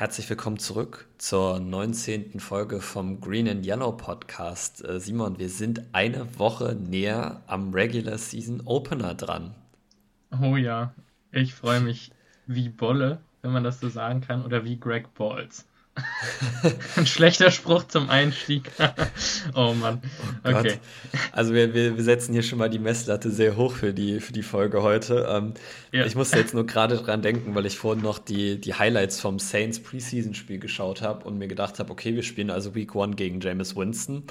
Herzlich willkommen zurück zur 19. Folge vom Green and Yellow Podcast. Äh, Simon, wir sind eine Woche näher am Regular Season Opener dran. Oh ja, ich freue mich wie Bolle, wenn man das so sagen kann, oder wie Greg Balls. Ein schlechter Spruch zum Einstieg. oh Mann. Oh okay. Also wir, wir, wir, setzen hier schon mal die Messlatte sehr hoch für die, für die Folge heute. Ähm, ja. Ich musste jetzt nur gerade dran denken, weil ich vorhin noch die, die Highlights vom Saints Preseason-Spiel geschaut habe und mir gedacht habe, okay, wir spielen also Week One gegen Jameis Winston.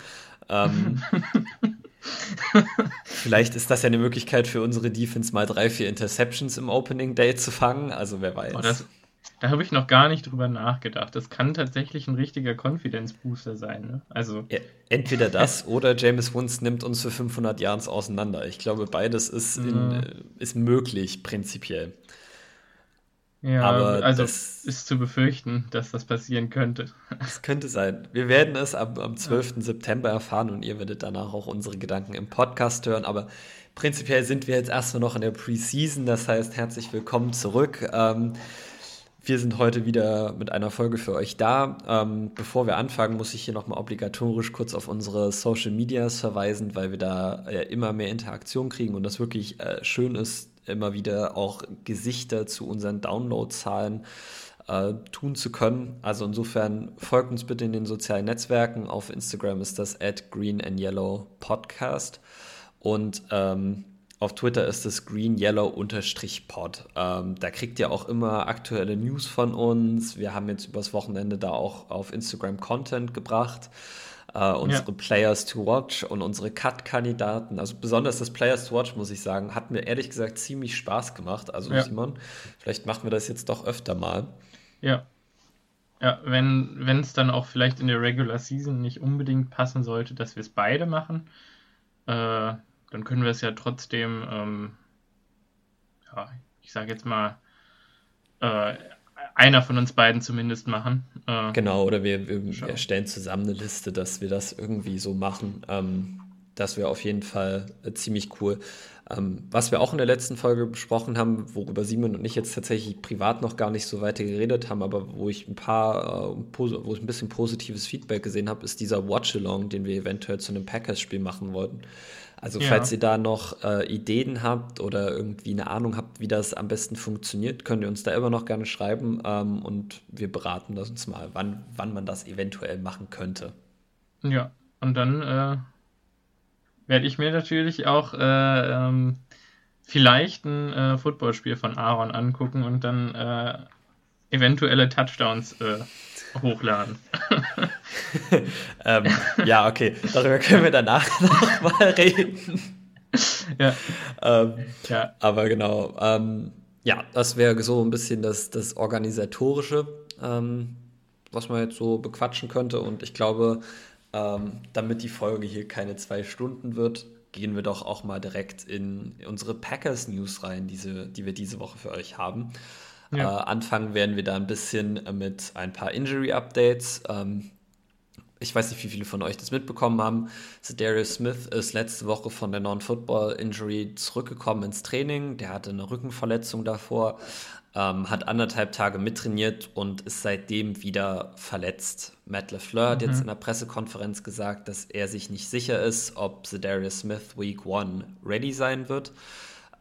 Ähm, Vielleicht ist das ja eine Möglichkeit für unsere Defense mal drei, vier Interceptions im Opening Day zu fangen. Also wer weiß. Oh, das, da habe ich noch gar nicht drüber nachgedacht. Das kann tatsächlich ein richtiger Confidence Booster sein. Ne? Also ja, entweder das oder James Winston nimmt uns für 500 Yards auseinander. Ich glaube, beides ist, in, ja. ist möglich prinzipiell. Ja, aber also es ist zu befürchten, dass das passieren könnte. Es könnte sein. Wir werden es am, am 12. Ja. September erfahren und ihr werdet danach auch unsere Gedanken im Podcast hören. Aber prinzipiell sind wir jetzt erstmal noch in der Preseason. Das heißt, herzlich willkommen zurück. Ähm, wir sind heute wieder mit einer Folge für euch da. Ähm, bevor wir anfangen, muss ich hier nochmal obligatorisch kurz auf unsere Social Medias verweisen, weil wir da ja immer mehr Interaktion kriegen und das wirklich äh, schön ist, immer wieder auch Gesichter zu unseren Downloadzahlen äh, tun zu können. Also insofern folgt uns bitte in den sozialen Netzwerken. Auf Instagram ist das at Green and Yellow Podcast. Und ähm, auf Twitter ist es green-yellow-pod. Ähm, da kriegt ihr auch immer aktuelle News von uns. Wir haben jetzt übers Wochenende da auch auf Instagram Content gebracht. Uh, unsere ja. Players to Watch und unsere Cut-Kandidaten. Also besonders das Players to Watch, muss ich sagen, hat mir ehrlich gesagt ziemlich Spaß gemacht. Also ja. Simon, vielleicht machen wir das jetzt doch öfter mal. Ja. Ja, wenn es dann auch vielleicht in der Regular Season nicht unbedingt passen sollte, dass wir es beide machen, äh, dann können wir es ja trotzdem, ähm, ja, ich sage jetzt mal, äh, einer von uns beiden zumindest machen. Äh, genau, oder wir, wir erstellen zusammen eine Liste, dass wir das irgendwie so machen. Ähm, das wäre auf jeden Fall äh, ziemlich cool. Ähm, was wir auch in der letzten Folge besprochen haben, worüber Simon und ich jetzt tatsächlich privat noch gar nicht so weiter geredet haben, aber wo ich ein paar, äh, wo ich ein bisschen positives Feedback gesehen habe, ist dieser Watch-Along, den wir eventuell zu einem Packers-Spiel machen wollten. Also ja. falls ihr da noch äh, Ideen habt oder irgendwie eine Ahnung habt, wie das am besten funktioniert, könnt ihr uns da immer noch gerne schreiben ähm, und wir beraten das uns mal, wann, wann man das eventuell machen könnte. Ja, und dann äh, werde ich mir natürlich auch äh, ähm, vielleicht ein äh, Footballspiel von Aaron angucken und dann äh, eventuelle Touchdowns äh, hochladen. ähm, ja, okay, darüber können wir danach nochmal reden. Ja. Ähm, ja. Aber genau, ähm, ja, das wäre so ein bisschen das, das Organisatorische, ähm, was man jetzt so bequatschen könnte. Und ich glaube, ähm, damit die Folge hier keine zwei Stunden wird, gehen wir doch auch mal direkt in unsere Packers News rein, diese, die wir diese Woche für euch haben. Ja. Äh, anfangen werden wir da ein bisschen mit ein paar Injury-Updates. Ähm, ich weiß nicht, wie viele von euch das mitbekommen haben. Darius Smith ist letzte Woche von der Non-Football-Injury zurückgekommen ins Training. Der hatte eine Rückenverletzung davor, ähm, hat anderthalb Tage mittrainiert und ist seitdem wieder verletzt. Matt LeFleur mhm. hat jetzt mhm. in der Pressekonferenz gesagt, dass er sich nicht sicher ist, ob Darius Smith Week One ready sein wird.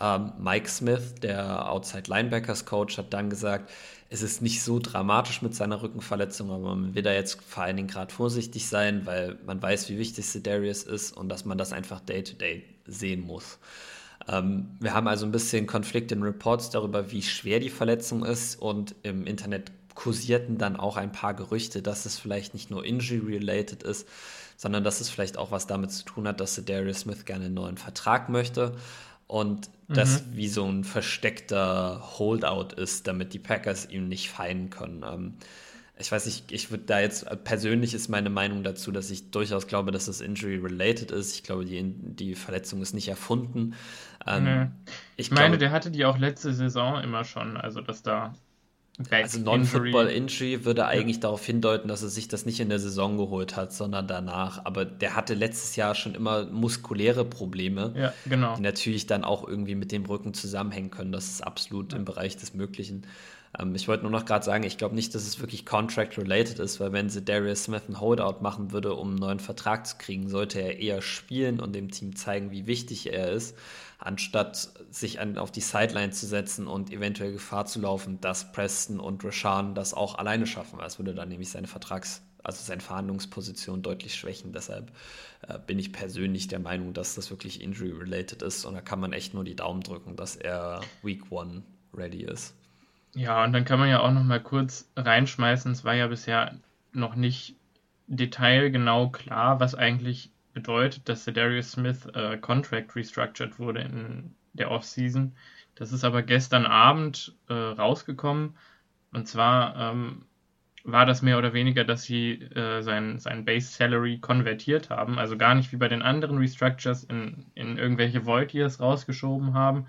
Ähm, Mike Smith, der Outside Linebackers Coach, hat dann gesagt, es ist nicht so dramatisch mit seiner Rückenverletzung, aber man will da jetzt vor allen Dingen gerade vorsichtig sein, weil man weiß, wie wichtig Darius ist und dass man das einfach day-to-day -day sehen muss. Ähm, wir haben also ein bisschen Konflikt in Reports darüber, wie schwer die Verletzung ist und im Internet kursierten dann auch ein paar Gerüchte, dass es vielleicht nicht nur injury-related ist, sondern dass es vielleicht auch was damit zu tun hat, dass Darius Smith gerne einen neuen Vertrag möchte und mhm. das wie so ein versteckter Holdout ist, damit die Packers ihm nicht feinen können. Ähm, ich weiß nicht, ich würde da jetzt, persönlich ist meine Meinung dazu, dass ich durchaus glaube, dass das Injury-related ist. Ich glaube, die, die Verletzung ist nicht erfunden. Ähm, nee. Ich meine, glaube, der hatte die auch letzte Saison immer schon, also dass da Also Non-Football-Injury würde eigentlich ja. darauf hindeuten, dass er sich das nicht in der Saison geholt hat, sondern danach. Aber der hatte letztes Jahr schon immer muskuläre Probleme, ja, genau. die natürlich dann auch irgendwie mit dem Rücken zusammenhängen können. Das ist absolut ja. im Bereich des Möglichen. Ähm, ich wollte nur noch gerade sagen, ich glaube nicht, dass es wirklich contract-related ist, weil wenn sie Darius Smith einen Holdout machen würde, um einen neuen Vertrag zu kriegen, sollte er eher spielen und dem Team zeigen, wie wichtig er ist, anstatt sich an, auf die Sideline zu setzen und eventuell Gefahr zu laufen, dass Preston und Rashan das auch alleine schaffen. Es würde dann nämlich seine Vertrags- also seine Verhandlungsposition deutlich schwächen. Deshalb äh, bin ich persönlich der Meinung, dass das wirklich injury-related ist und da kann man echt nur die Daumen drücken, dass er Week One ready ist. Ja, und dann kann man ja auch noch mal kurz reinschmeißen, es war ja bisher noch nicht detailgenau klar, was eigentlich bedeutet, dass der Darius Smith äh, Contract restructured wurde in der Offseason. Das ist aber gestern Abend äh, rausgekommen. Und zwar ähm, war das mehr oder weniger, dass sie äh, sein, sein Base Salary konvertiert haben. Also gar nicht wie bei den anderen Restructures in, in irgendwelche Void Years rausgeschoben haben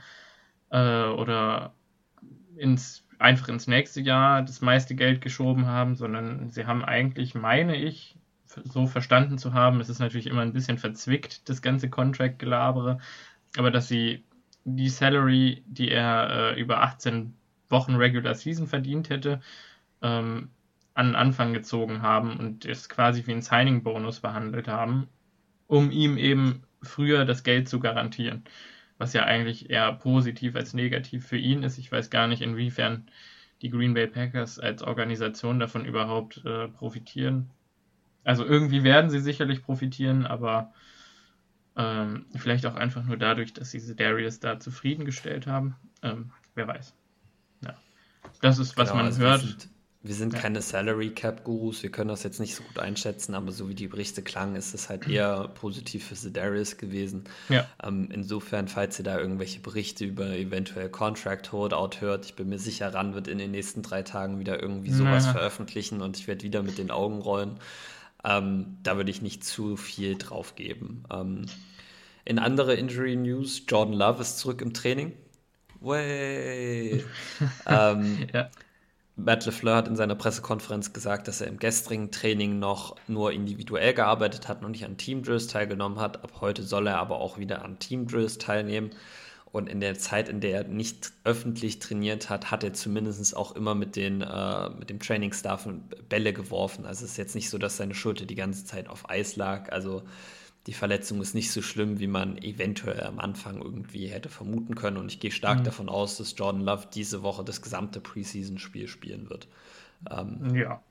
äh, oder ins, einfach ins nächste Jahr das meiste Geld geschoben haben, sondern sie haben eigentlich, meine ich, so verstanden zu haben, es ist natürlich immer ein bisschen verzwickt, das ganze Contract-Gelabere, aber dass sie die Salary, die er äh, über 18 Wochen Regular Season verdient hätte, ähm, an Anfang gezogen haben und es quasi wie ein Signing-Bonus behandelt haben, um ihm eben früher das Geld zu garantieren. Was ja eigentlich eher positiv als negativ für ihn ist. Ich weiß gar nicht, inwiefern die Green Bay Packers als Organisation davon überhaupt äh, profitieren. Also irgendwie werden sie sicherlich profitieren, aber ähm, vielleicht auch einfach nur dadurch, dass sie Darius da zufriedengestellt haben. Ähm, wer weiß. Ja. Das ist, was genau, man also hört. Wir sind ja. keine Salary Cap Gurus, wir können das jetzt nicht so gut einschätzen, aber so wie die Berichte klangen, ist es halt eher positiv für Sedarius gewesen. Ja. Ähm, insofern, falls ihr da irgendwelche Berichte über eventuell Contract Holdout hört, ich bin mir sicher, RAN wird in den nächsten drei Tagen wieder irgendwie sowas veröffentlichen und ich werde wieder mit den Augen rollen. Ähm, da würde ich nicht zu viel drauf geben. Ähm, in andere Injury News, Jordan Love ist zurück im Training. Way. ähm, ja. Matt LeFleur hat in seiner Pressekonferenz gesagt, dass er im gestrigen Training noch nur individuell gearbeitet hat und nicht an Team-Drills teilgenommen hat. Ab heute soll er aber auch wieder an Team-Drills teilnehmen. Und in der Zeit, in der er nicht öffentlich trainiert hat, hat er zumindest auch immer mit, den, äh, mit dem Trainingsstaff Bälle geworfen. Also es ist jetzt nicht so, dass seine Schulter die ganze Zeit auf Eis lag. Also die Verletzung ist nicht so schlimm, wie man eventuell am Anfang irgendwie hätte vermuten können. Und ich gehe stark mhm. davon aus, dass Jordan Love diese Woche das gesamte Preseason-Spiel spielen wird. Ähm, ja.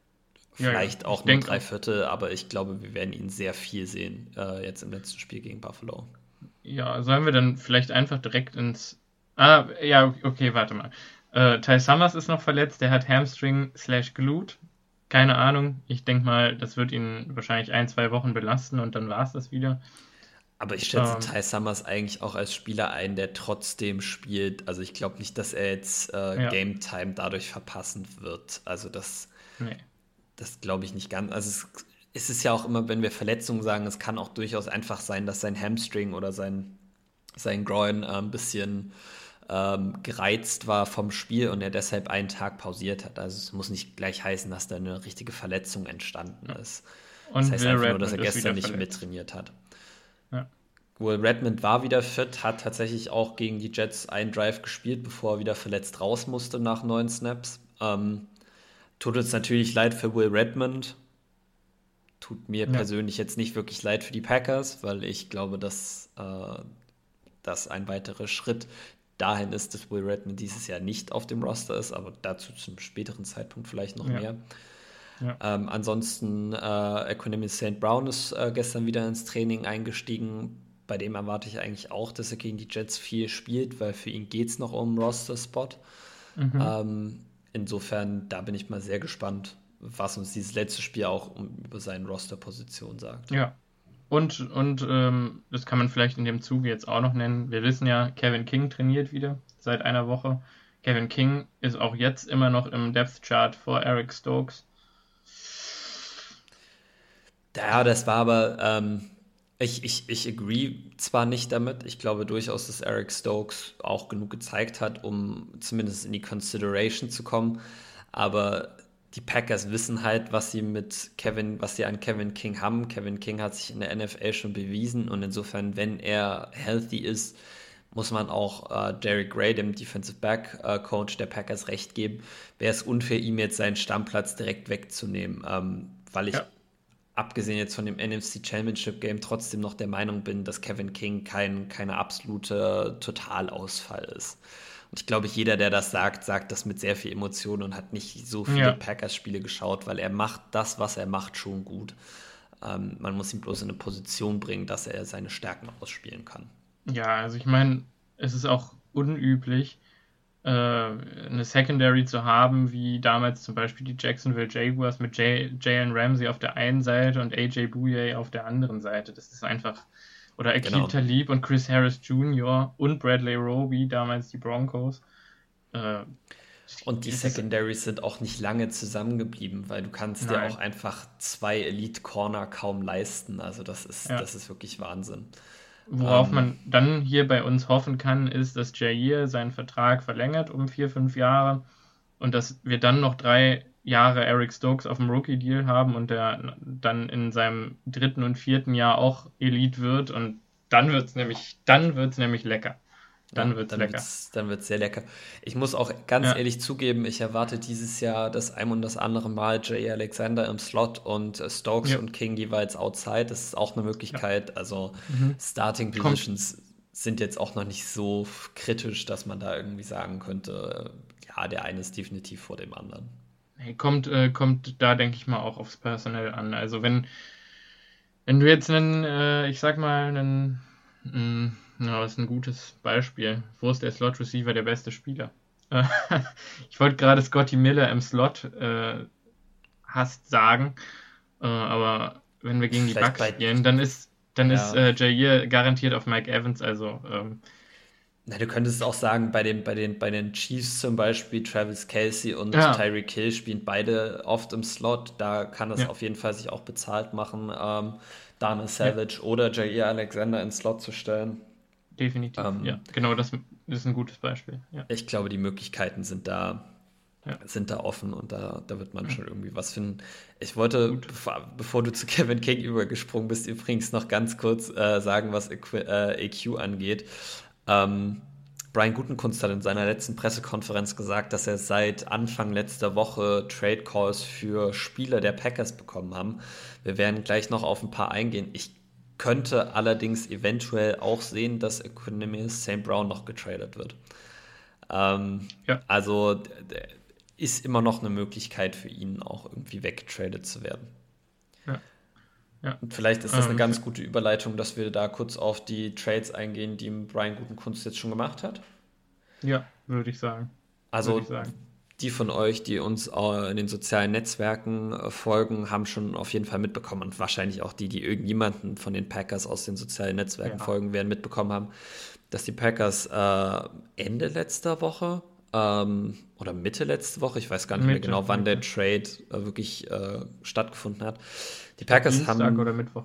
Vielleicht ja, ja. auch nur drei Viertel, aber ich glaube, wir werden ihn sehr viel sehen äh, jetzt im letzten Spiel gegen Buffalo. Ja, sollen wir dann vielleicht einfach direkt ins. Ah, ja, okay, warte mal. Äh, Ty Summers ist noch verletzt, der hat Hamstring slash Glut keine Ahnung. Ich denke mal, das wird ihn wahrscheinlich ein, zwei Wochen belasten und dann war es das wieder. Aber ich schätze ähm, Ty Summers eigentlich auch als Spieler ein, der trotzdem spielt. Also ich glaube nicht, dass er jetzt äh, ja. Game Time dadurch verpassen wird. Also das, nee. das glaube ich nicht ganz. Also es, es ist ja auch immer, wenn wir Verletzungen sagen, es kann auch durchaus einfach sein, dass sein Hamstring oder sein, sein Groin äh, ein bisschen ähm, gereizt war vom Spiel und er deshalb einen Tag pausiert hat. Also es muss nicht gleich heißen, dass da eine richtige Verletzung entstanden ist. Und das heißt Will einfach Redmond nur, dass er gestern nicht mittrainiert hat. Ja. Will Redmond war wieder fit, hat tatsächlich auch gegen die Jets einen Drive gespielt, bevor er wieder verletzt raus musste nach neun Snaps. Ähm, tut uns natürlich leid für Will Redmond. Tut mir ja. persönlich jetzt nicht wirklich leid für die Packers, weil ich glaube, dass äh, das ein weiterer Schritt dahin ist, dass Will Redmond dieses Jahr nicht auf dem Roster ist, aber dazu zum späteren Zeitpunkt vielleicht noch ja. mehr. Ja. Ähm, ansonsten äh, Equanimous St. Brown ist äh, gestern wieder ins Training eingestiegen. Bei dem erwarte ich eigentlich auch, dass er gegen die Jets viel spielt, weil für ihn geht es noch um Roster-Spot. Mhm. Ähm, insofern, da bin ich mal sehr gespannt, was uns dieses letzte Spiel auch über seine Roster-Position sagt. Ja, und, und ähm, das kann man vielleicht in dem Zuge jetzt auch noch nennen. Wir wissen ja, Kevin King trainiert wieder seit einer Woche. Kevin King ist auch jetzt immer noch im Depth Chart vor Eric Stokes. Ja, das war aber, ähm, ich, ich, ich agree zwar nicht damit. Ich glaube durchaus, dass Eric Stokes auch genug gezeigt hat, um zumindest in die Consideration zu kommen. Aber die Packers wissen halt, was sie mit Kevin, was sie an Kevin King haben. Kevin King hat sich in der NFL schon bewiesen und insofern, wenn er healthy ist, muss man auch äh, Derek Gray, dem Defensive Back äh, Coach der Packers, recht geben. Wäre es unfair, ihm jetzt seinen Stammplatz direkt wegzunehmen, ähm, weil ich ja. abgesehen jetzt von dem NFC Championship Game trotzdem noch der Meinung bin, dass Kevin King kein keine absolute Totalausfall ist. Und ich glaube, jeder, der das sagt, sagt das mit sehr viel Emotion und hat nicht so viele ja. Packers-Spiele geschaut, weil er macht das, was er macht, schon gut. Ähm, man muss ihn bloß in eine Position bringen, dass er seine Stärken ausspielen kann. Ja, also ich meine, es ist auch unüblich, äh, eine Secondary zu haben, wie damals zum Beispiel die Jacksonville Jaguars mit Jalen Ramsey auf der einen Seite und AJ Bouye auf der anderen Seite. Das ist einfach oder Akeem genau. Talib und Chris Harris Jr. und Bradley Roby, damals die Broncos. Äh, und die Secondaries sind auch nicht lange zusammengeblieben, weil du kannst Nein. dir auch einfach zwei Elite Corner kaum leisten. Also das ist, ja. das ist wirklich Wahnsinn. Worauf ähm, man dann hier bei uns hoffen kann, ist, dass Jair seinen Vertrag verlängert um vier, fünf Jahre und dass wir dann noch drei Jahre Eric Stokes auf dem Rookie-Deal haben und der dann in seinem dritten und vierten Jahr auch Elite wird und dann wird es nämlich, dann wird's nämlich lecker. Dann ja, wird's dann lecker. Wird's, dann wird es sehr lecker. Ich muss auch ganz ja. ehrlich zugeben, ich erwarte dieses Jahr das ein und das andere Mal Jay Alexander im Slot und äh, Stokes ja. und King jeweils outside. Das ist auch eine Möglichkeit. Also mhm. Starting Positions Kommt. sind jetzt auch noch nicht so kritisch, dass man da irgendwie sagen könnte, ja, der eine ist definitiv vor dem anderen. Nee, kommt, äh, kommt da, denke ich mal, auch aufs Personell an. Also wenn, wenn du jetzt einen, äh, ich sag mal, einen, mh, hm, ja, das ist ein gutes Beispiel. Wo ist der Slot Receiver der beste Spieler? ich wollte gerade Scotty Miller im Slot äh, hast sagen, äh, aber wenn wir gegen die Bucks spielen, dann ist dann ja. ist äh, Jair garantiert auf Mike Evans, also ähm, na, du könntest auch sagen, bei den, bei, den, bei den Chiefs zum Beispiel, Travis Kelsey und ja. Tyreek Hill spielen beide oft im Slot. Da kann es ja. auf jeden Fall sich auch bezahlt machen, ähm, Dana Savage ja. oder Jair Alexander ins Slot zu stellen. Definitiv, ähm, ja. Genau, das, das, ist ein gutes Beispiel. Ich glaube, die Möglichkeiten sind da, sind da offen und da, da wird man schon irgendwie was finden. Ich wollte, bevor, bevor, du zu Kevin King übergesprungen bist, übrigens noch ganz kurz äh, sagen, was EQ, äh, EQ angeht. Ähm, Brian Gutenkunst hat in seiner letzten Pressekonferenz gesagt, dass er seit Anfang letzter Woche Trade Calls für Spieler der Packers bekommen haben. Wir werden gleich noch auf ein paar eingehen. Ich könnte allerdings eventuell auch sehen, dass Economist St. Brown noch getradet wird. Ähm, ja. Also ist immer noch eine Möglichkeit für ihn auch irgendwie weggetradet zu werden. Ja. Und vielleicht ist das eine ähm, ganz gute Überleitung, dass wir da kurz auf die Trades eingehen, die Brian Gutenkunst jetzt schon gemacht hat. Ja, würde ich sagen. Also ich sagen. die von euch, die uns in den sozialen Netzwerken äh, folgen, haben schon auf jeden Fall mitbekommen und wahrscheinlich auch die, die irgendjemanden von den Packers aus den sozialen Netzwerken ja. folgen werden, mitbekommen haben, dass die Packers äh, Ende letzter Woche ähm, oder Mitte letzte Woche, ich weiß gar nicht Mitte, mehr genau, wann Mitte. der Trade äh, wirklich äh, stattgefunden hat. Die Packers Dienstag haben. oder Mittwoch.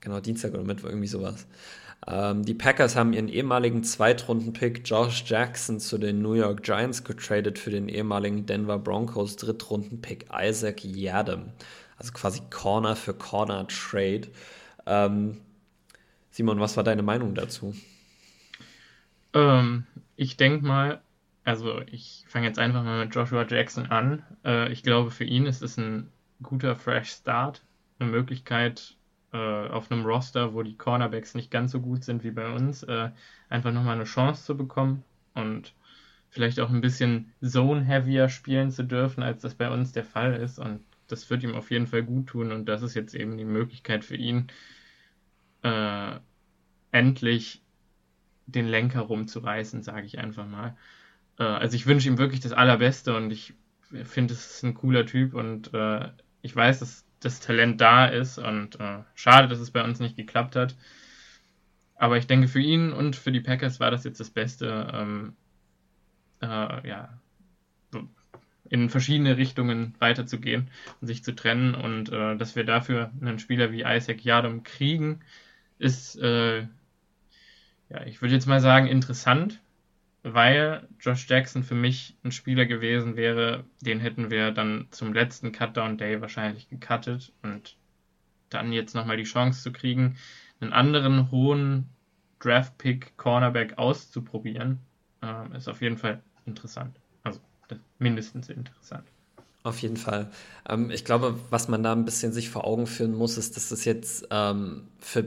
Genau, Dienstag oder Mittwoch, irgendwie sowas. Ähm, die Packers haben ihren ehemaligen Zweitrunden-Pick Josh Jackson zu den New York Giants getradet für den ehemaligen Denver Broncos Drittrunden-Pick Isaac Yadam. Also quasi Corner für Corner Trade. Ähm, Simon, was war deine Meinung dazu? Ähm, ich denke mal, also ich fange jetzt einfach mal mit Joshua Jackson an. Äh, ich glaube, für ihn ist es ein guter Fresh Start, eine Möglichkeit äh, auf einem Roster, wo die Cornerbacks nicht ganz so gut sind wie bei uns, äh, einfach nochmal eine Chance zu bekommen und vielleicht auch ein bisschen Zone-heavier spielen zu dürfen, als das bei uns der Fall ist. Und das wird ihm auf jeden Fall gut tun. Und das ist jetzt eben die Möglichkeit für ihn, äh, endlich den Lenker rumzureißen, sage ich einfach mal. Äh, also ich wünsche ihm wirklich das Allerbeste und ich finde, es ist ein cooler Typ und äh, ich weiß, dass das Talent da ist und äh, schade, dass es bei uns nicht geklappt hat. Aber ich denke, für ihn und für die Packers war das jetzt das Beste, ähm, äh, ja, in verschiedene Richtungen weiterzugehen und sich zu trennen. Und äh, dass wir dafür einen Spieler wie Isaac Yadom kriegen, ist, äh, ja, ich würde jetzt mal sagen, interessant weil Josh Jackson für mich ein Spieler gewesen wäre, den hätten wir dann zum letzten Cutdown Day wahrscheinlich gecuttet und dann jetzt nochmal die Chance zu kriegen, einen anderen hohen Draft-Pick Cornerback auszuprobieren, ähm, ist auf jeden Fall interessant. Also mindestens interessant. Auf jeden Fall. Ähm, ich glaube, was man da ein bisschen sich vor Augen führen muss, ist, dass das jetzt ähm, für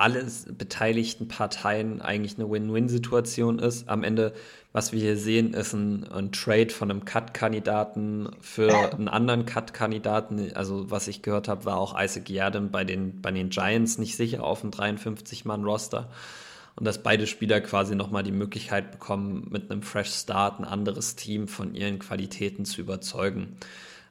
alle beteiligten Parteien eigentlich eine Win-Win-Situation ist. Am Ende, was wir hier sehen, ist ein, ein Trade von einem Cut-Kandidaten für einen anderen Cut-Kandidaten. Also, was ich gehört habe, war auch Isaac Yadam bei den, bei den Giants nicht sicher auf dem 53-Mann-Roster. Und dass beide Spieler quasi nochmal die Möglichkeit bekommen, mit einem Fresh Start ein anderes Team von ihren Qualitäten zu überzeugen.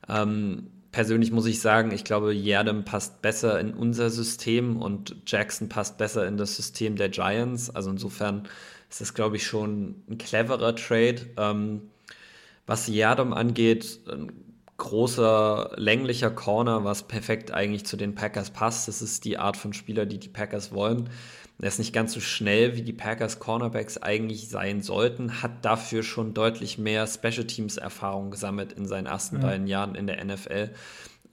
Ähm, persönlich muss ich sagen, ich glaube, Yerdem passt besser in unser System und Jackson passt besser in das System der Giants. Also insofern ist das, glaube ich, schon ein cleverer Trade. Ähm, was Yerdem angeht, ein großer, länglicher Corner, was perfekt eigentlich zu den Packers passt. Das ist die Art von Spieler, die die Packers wollen. Er ist nicht ganz so schnell, wie die Packers Cornerbacks eigentlich sein sollten, hat dafür schon deutlich mehr Special Teams Erfahrung gesammelt in seinen ersten ja. beiden Jahren in der NFL,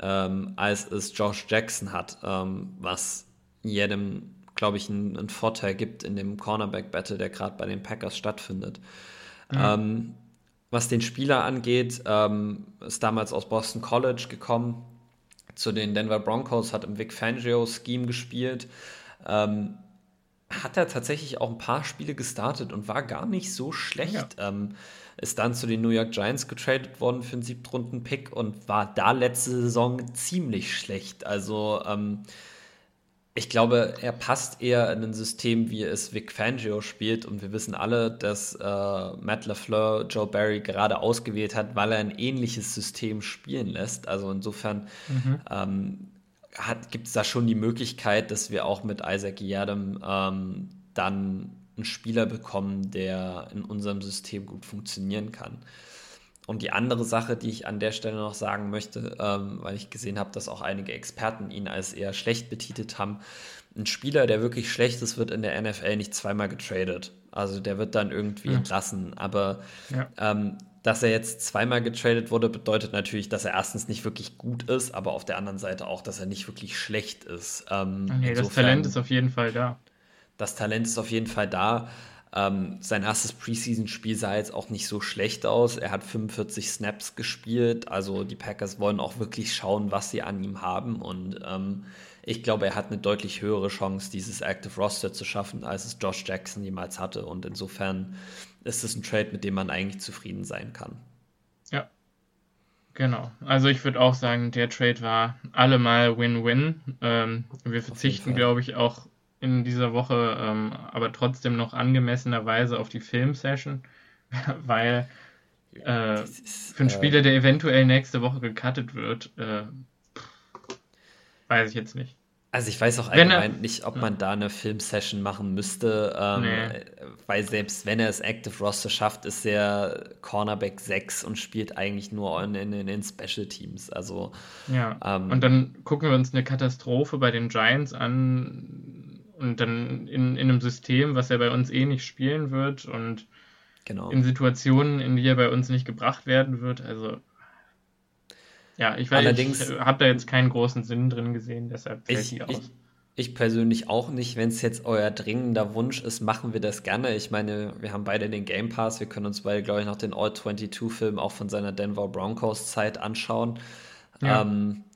ähm, als es Josh Jackson hat, ähm, was jedem, glaube ich, einen, einen, Vorteil gibt in dem Cornerback-Battle, der gerade bei den Packers stattfindet. Ja. Ähm, was den Spieler angeht, ähm, ist damals aus Boston College gekommen, zu den Denver Broncos, hat im Vic Fangio-Scheme gespielt. Ähm, hat er tatsächlich auch ein paar Spiele gestartet und war gar nicht so schlecht. Ja. Ähm, ist dann zu den New York Giants getradet worden für einen Siebtrunden-Pick und war da letzte Saison ziemlich schlecht. Also ähm, ich glaube, er passt eher in ein System, wie es Vic Fangio spielt. Und wir wissen alle, dass äh, Matt LaFleur Joe Barry gerade ausgewählt hat, weil er ein ähnliches System spielen lässt. Also insofern mhm. ähm, gibt es da schon die Möglichkeit, dass wir auch mit Isaac Yadam ähm, dann einen Spieler bekommen, der in unserem System gut funktionieren kann. Und die andere Sache, die ich an der Stelle noch sagen möchte, ähm, weil ich gesehen habe, dass auch einige Experten ihn als eher schlecht betitelt haben, ein Spieler, der wirklich schlecht ist, wird in der NFL nicht zweimal getradet. Also der wird dann irgendwie ja. entlassen. Aber ja. ähm, dass er jetzt zweimal getradet wurde, bedeutet natürlich, dass er erstens nicht wirklich gut ist, aber auf der anderen Seite auch, dass er nicht wirklich schlecht ist. Ähm, nee, insofern, das Talent ist auf jeden Fall da. Das Talent ist auf jeden Fall da. Ähm, sein erstes Preseason-Spiel sah jetzt auch nicht so schlecht aus. Er hat 45 Snaps gespielt. Also die Packers wollen auch wirklich schauen, was sie an ihm haben. Und ähm, ich glaube, er hat eine deutlich höhere Chance, dieses Active Roster zu schaffen, als es Josh Jackson jemals hatte. Und insofern ist es ein Trade, mit dem man eigentlich zufrieden sein kann. Ja. Genau. Also ich würde auch sagen, der Trade war allemal Win-Win. Ähm, wir verzichten, glaube ich, auch in dieser Woche, ähm, aber trotzdem noch angemessenerweise auf die Film-Session, weil äh, ist, für einen Spieler, äh, der eventuell nächste Woche gecuttet wird, äh, weiß ich jetzt nicht. Also ich weiß auch allgemein er, nicht, ob man da eine Filmsession machen müsste, ähm, nee. weil selbst wenn er es Active Roster schafft, ist er Cornerback 6 und spielt eigentlich nur in, in, in Special Teams. Also, ja. Ähm, und dann gucken wir uns eine Katastrophe bei den Giants an und dann in, in einem System, was er bei uns eh nicht spielen wird und genau. in Situationen, in die er bei uns nicht gebracht werden wird. Also ja, ich, Allerdings, ich habe da jetzt keinen großen Sinn drin gesehen, deshalb fällt ich, die aus. Ich, ich persönlich auch nicht. Wenn es jetzt euer dringender Wunsch ist, machen wir das gerne. Ich meine, wir haben beide den Game Pass. Wir können uns beide, glaube ich, noch den All-22-Film auch von seiner Denver Broncos-Zeit anschauen. Ja. Ähm, äh,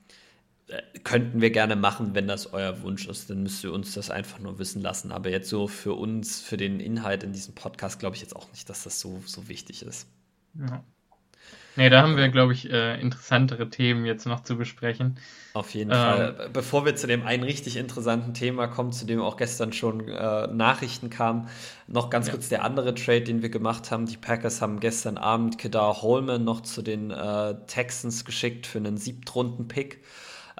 könnten wir gerne machen, wenn das euer Wunsch ist. Dann müsst ihr uns das einfach nur wissen lassen. Aber jetzt so für uns, für den Inhalt in diesem Podcast, glaube ich jetzt auch nicht, dass das so, so wichtig ist. Ja. Nee, da haben wir, glaube ich, äh, interessantere Themen jetzt noch zu besprechen. Auf jeden ähm, Fall. Bevor wir zu dem einen richtig interessanten Thema kommen, zu dem auch gestern schon äh, Nachrichten kamen, noch ganz ja. kurz der andere Trade, den wir gemacht haben. Die Packers haben gestern Abend Kedar Holman noch zu den äh, Texans geschickt für einen Siebtrunden-Pick.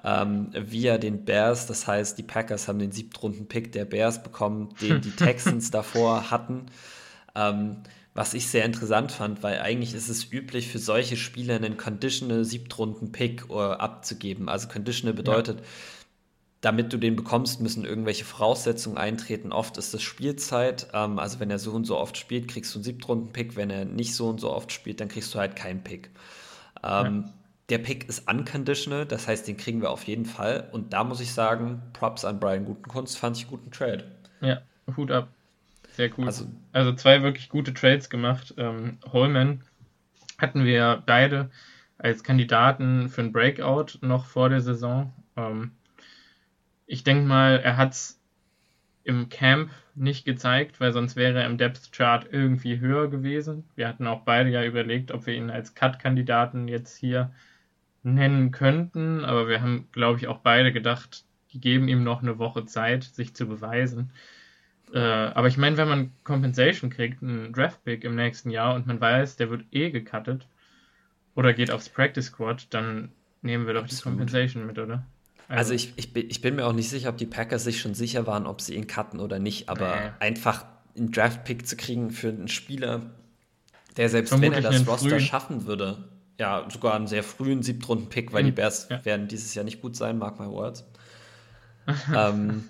Ähm, via den Bears. Das heißt, die Packers haben den Siebtrunden-Pick der Bears bekommen, den die Texans davor hatten. Ähm, was ich sehr interessant fand, weil eigentlich ist es üblich für solche Spieler einen Conditional Siebtrunden-Pick uh, abzugeben. Also Conditional bedeutet, ja. damit du den bekommst, müssen irgendwelche Voraussetzungen eintreten. Oft ist das Spielzeit. Ähm, also wenn er so und so oft spielt, kriegst du einen Siebtrunden-Pick. Wenn er nicht so und so oft spielt, dann kriegst du halt keinen Pick. Ähm, ja. Der Pick ist unconditional, das heißt, den kriegen wir auf jeden Fall. Und da muss ich sagen, Props an Brian Gutenkunst, fand ich einen guten Trade. Ja, Hut ab. sehr cool. Also, also zwei wirklich gute Trades gemacht. Ähm, Holman hatten wir beide als Kandidaten für ein Breakout noch vor der Saison. Ähm, ich denke mal, er hat es im Camp nicht gezeigt, weil sonst wäre er im Depth Chart irgendwie höher gewesen. Wir hatten auch beide ja überlegt, ob wir ihn als Cut-Kandidaten jetzt hier nennen könnten, aber wir haben, glaube ich, auch beide gedacht, die geben ihm noch eine Woche Zeit, sich zu beweisen. Äh, aber ich meine, wenn man Compensation kriegt, einen Draft-Pick im nächsten Jahr und man weiß, der wird eh gecuttet oder geht aufs Practice Squad, dann nehmen wir doch Absolut. die Compensation mit, oder? Also, also ich, ich, bin, ich bin mir auch nicht sicher, ob die Packers sich schon sicher waren, ob sie ihn cutten oder nicht, aber nee. einfach einen Draft-Pick zu kriegen für einen Spieler, der selbst Vermutlich wenn er das Roster frühen. schaffen würde, ja, sogar einen sehr frühen Siebtrunden-Pick, weil mhm. die Bears ja. werden dieses Jahr nicht gut sein, mark my words. ähm,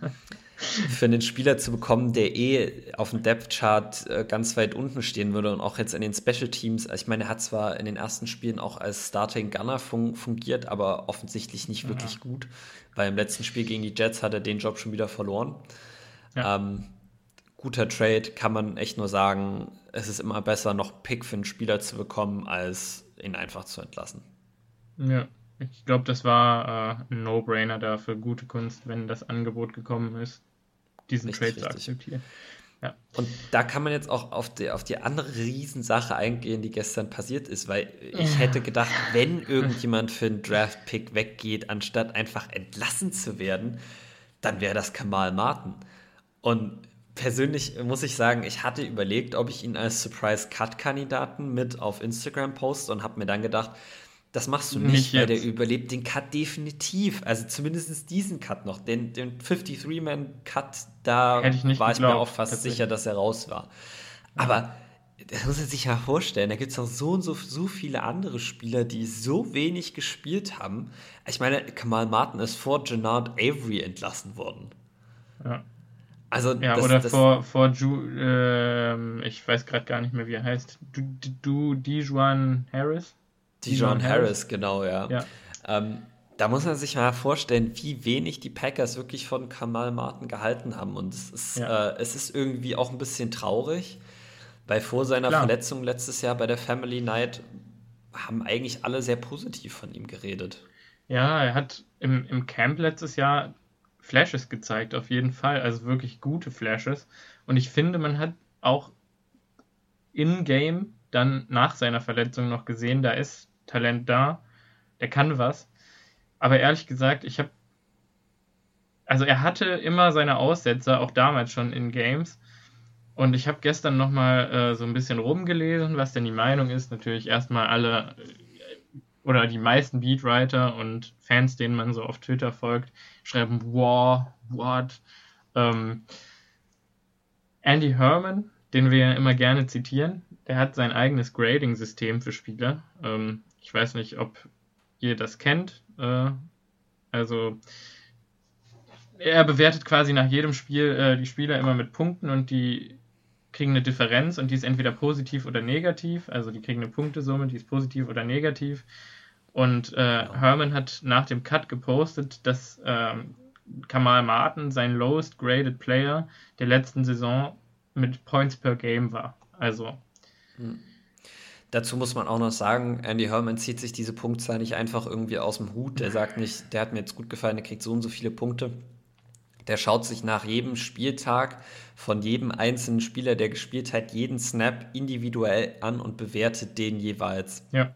für einen Spieler zu bekommen, der eh auf dem Depth-Chart äh, ganz weit unten stehen würde und auch jetzt in den Special Teams, ich meine, er hat zwar in den ersten Spielen auch als Starting Gunner fun fungiert, aber offensichtlich nicht wirklich ja. gut, weil im letzten Spiel gegen die Jets hat er den Job schon wieder verloren. Ja. Ähm, guter Trade, kann man echt nur sagen, es ist immer besser, noch Pick für einen Spieler zu bekommen, als ihn einfach zu entlassen. Ja. Ich glaube, das war äh, ein No-Brainer da für gute Kunst, wenn das Angebot gekommen ist diesen richtig, Trade zu akzeptieren. Ja. Und da kann man jetzt auch auf die, auf die andere Riesensache eingehen, die gestern passiert ist, weil ich hätte gedacht, wenn irgendjemand für einen Draft-Pick weggeht, anstatt einfach entlassen zu werden, dann wäre das Kamal Martin. Und persönlich muss ich sagen, ich hatte überlegt, ob ich ihn als Surprise-Cut-Kandidaten mit auf Instagram poste und habe mir dann gedacht, das machst du nicht, nicht weil der überlebt den Cut definitiv. Also zumindest diesen Cut noch. Den, den 53-Man-Cut, da war geglaubt, ich mir auch fast sicher, dass er raus war. Aber das muss man sich ja vorstellen, da gibt es noch so und so, so viele andere Spieler, die so wenig gespielt haben. Ich meine, Kamal Martin ist vor Gennard Avery entlassen worden. Ja. Also, ja, das, oder das, vor, vor Ju, äh, ich weiß gerade gar nicht mehr, wie er heißt. Du, du Dijuan Harris? Dijon Harris, Harris, genau, ja. ja. Ähm, da muss man sich mal vorstellen, wie wenig die Packers wirklich von Kamal Martin gehalten haben. Und es ist, ja. äh, es ist irgendwie auch ein bisschen traurig, weil vor seiner Klar. Verletzung letztes Jahr bei der Family Night haben eigentlich alle sehr positiv von ihm geredet. Ja, er hat im, im Camp letztes Jahr Flashes gezeigt, auf jeden Fall. Also wirklich gute Flashes. Und ich finde, man hat auch in-game dann nach seiner Verletzung noch gesehen, da ist Talent da, der kann was. Aber ehrlich gesagt, ich habe. Also er hatte immer seine Aussetzer, auch damals schon in Games. Und ich habe gestern nochmal äh, so ein bisschen rumgelesen, was denn die Meinung ist. Natürlich erstmal alle oder die meisten Beatwriter und Fans, denen man so auf Twitter folgt, schreiben, wow, what? Ähm, Andy Herman, den wir ja immer gerne zitieren, der hat sein eigenes Grading-System für Spieler. Ähm, ich weiß nicht, ob ihr das kennt. Äh, also er bewertet quasi nach jedem Spiel äh, die Spieler immer mit Punkten und die kriegen eine Differenz und die ist entweder positiv oder negativ. Also die kriegen eine Punktesumme, die ist positiv oder negativ. Und äh, Herman hat nach dem Cut gepostet, dass ähm, Kamal Martin sein lowest graded Player der letzten Saison mit Points per Game war. Also hm. Dazu muss man auch noch sagen, Andy Herman zieht sich diese Punktzahl nicht einfach irgendwie aus dem Hut. Der sagt nicht, der hat mir jetzt gut gefallen, der kriegt so und so viele Punkte. Der schaut sich nach jedem Spieltag von jedem einzelnen Spieler, der gespielt hat, jeden Snap individuell an und bewertet den jeweils. Ja.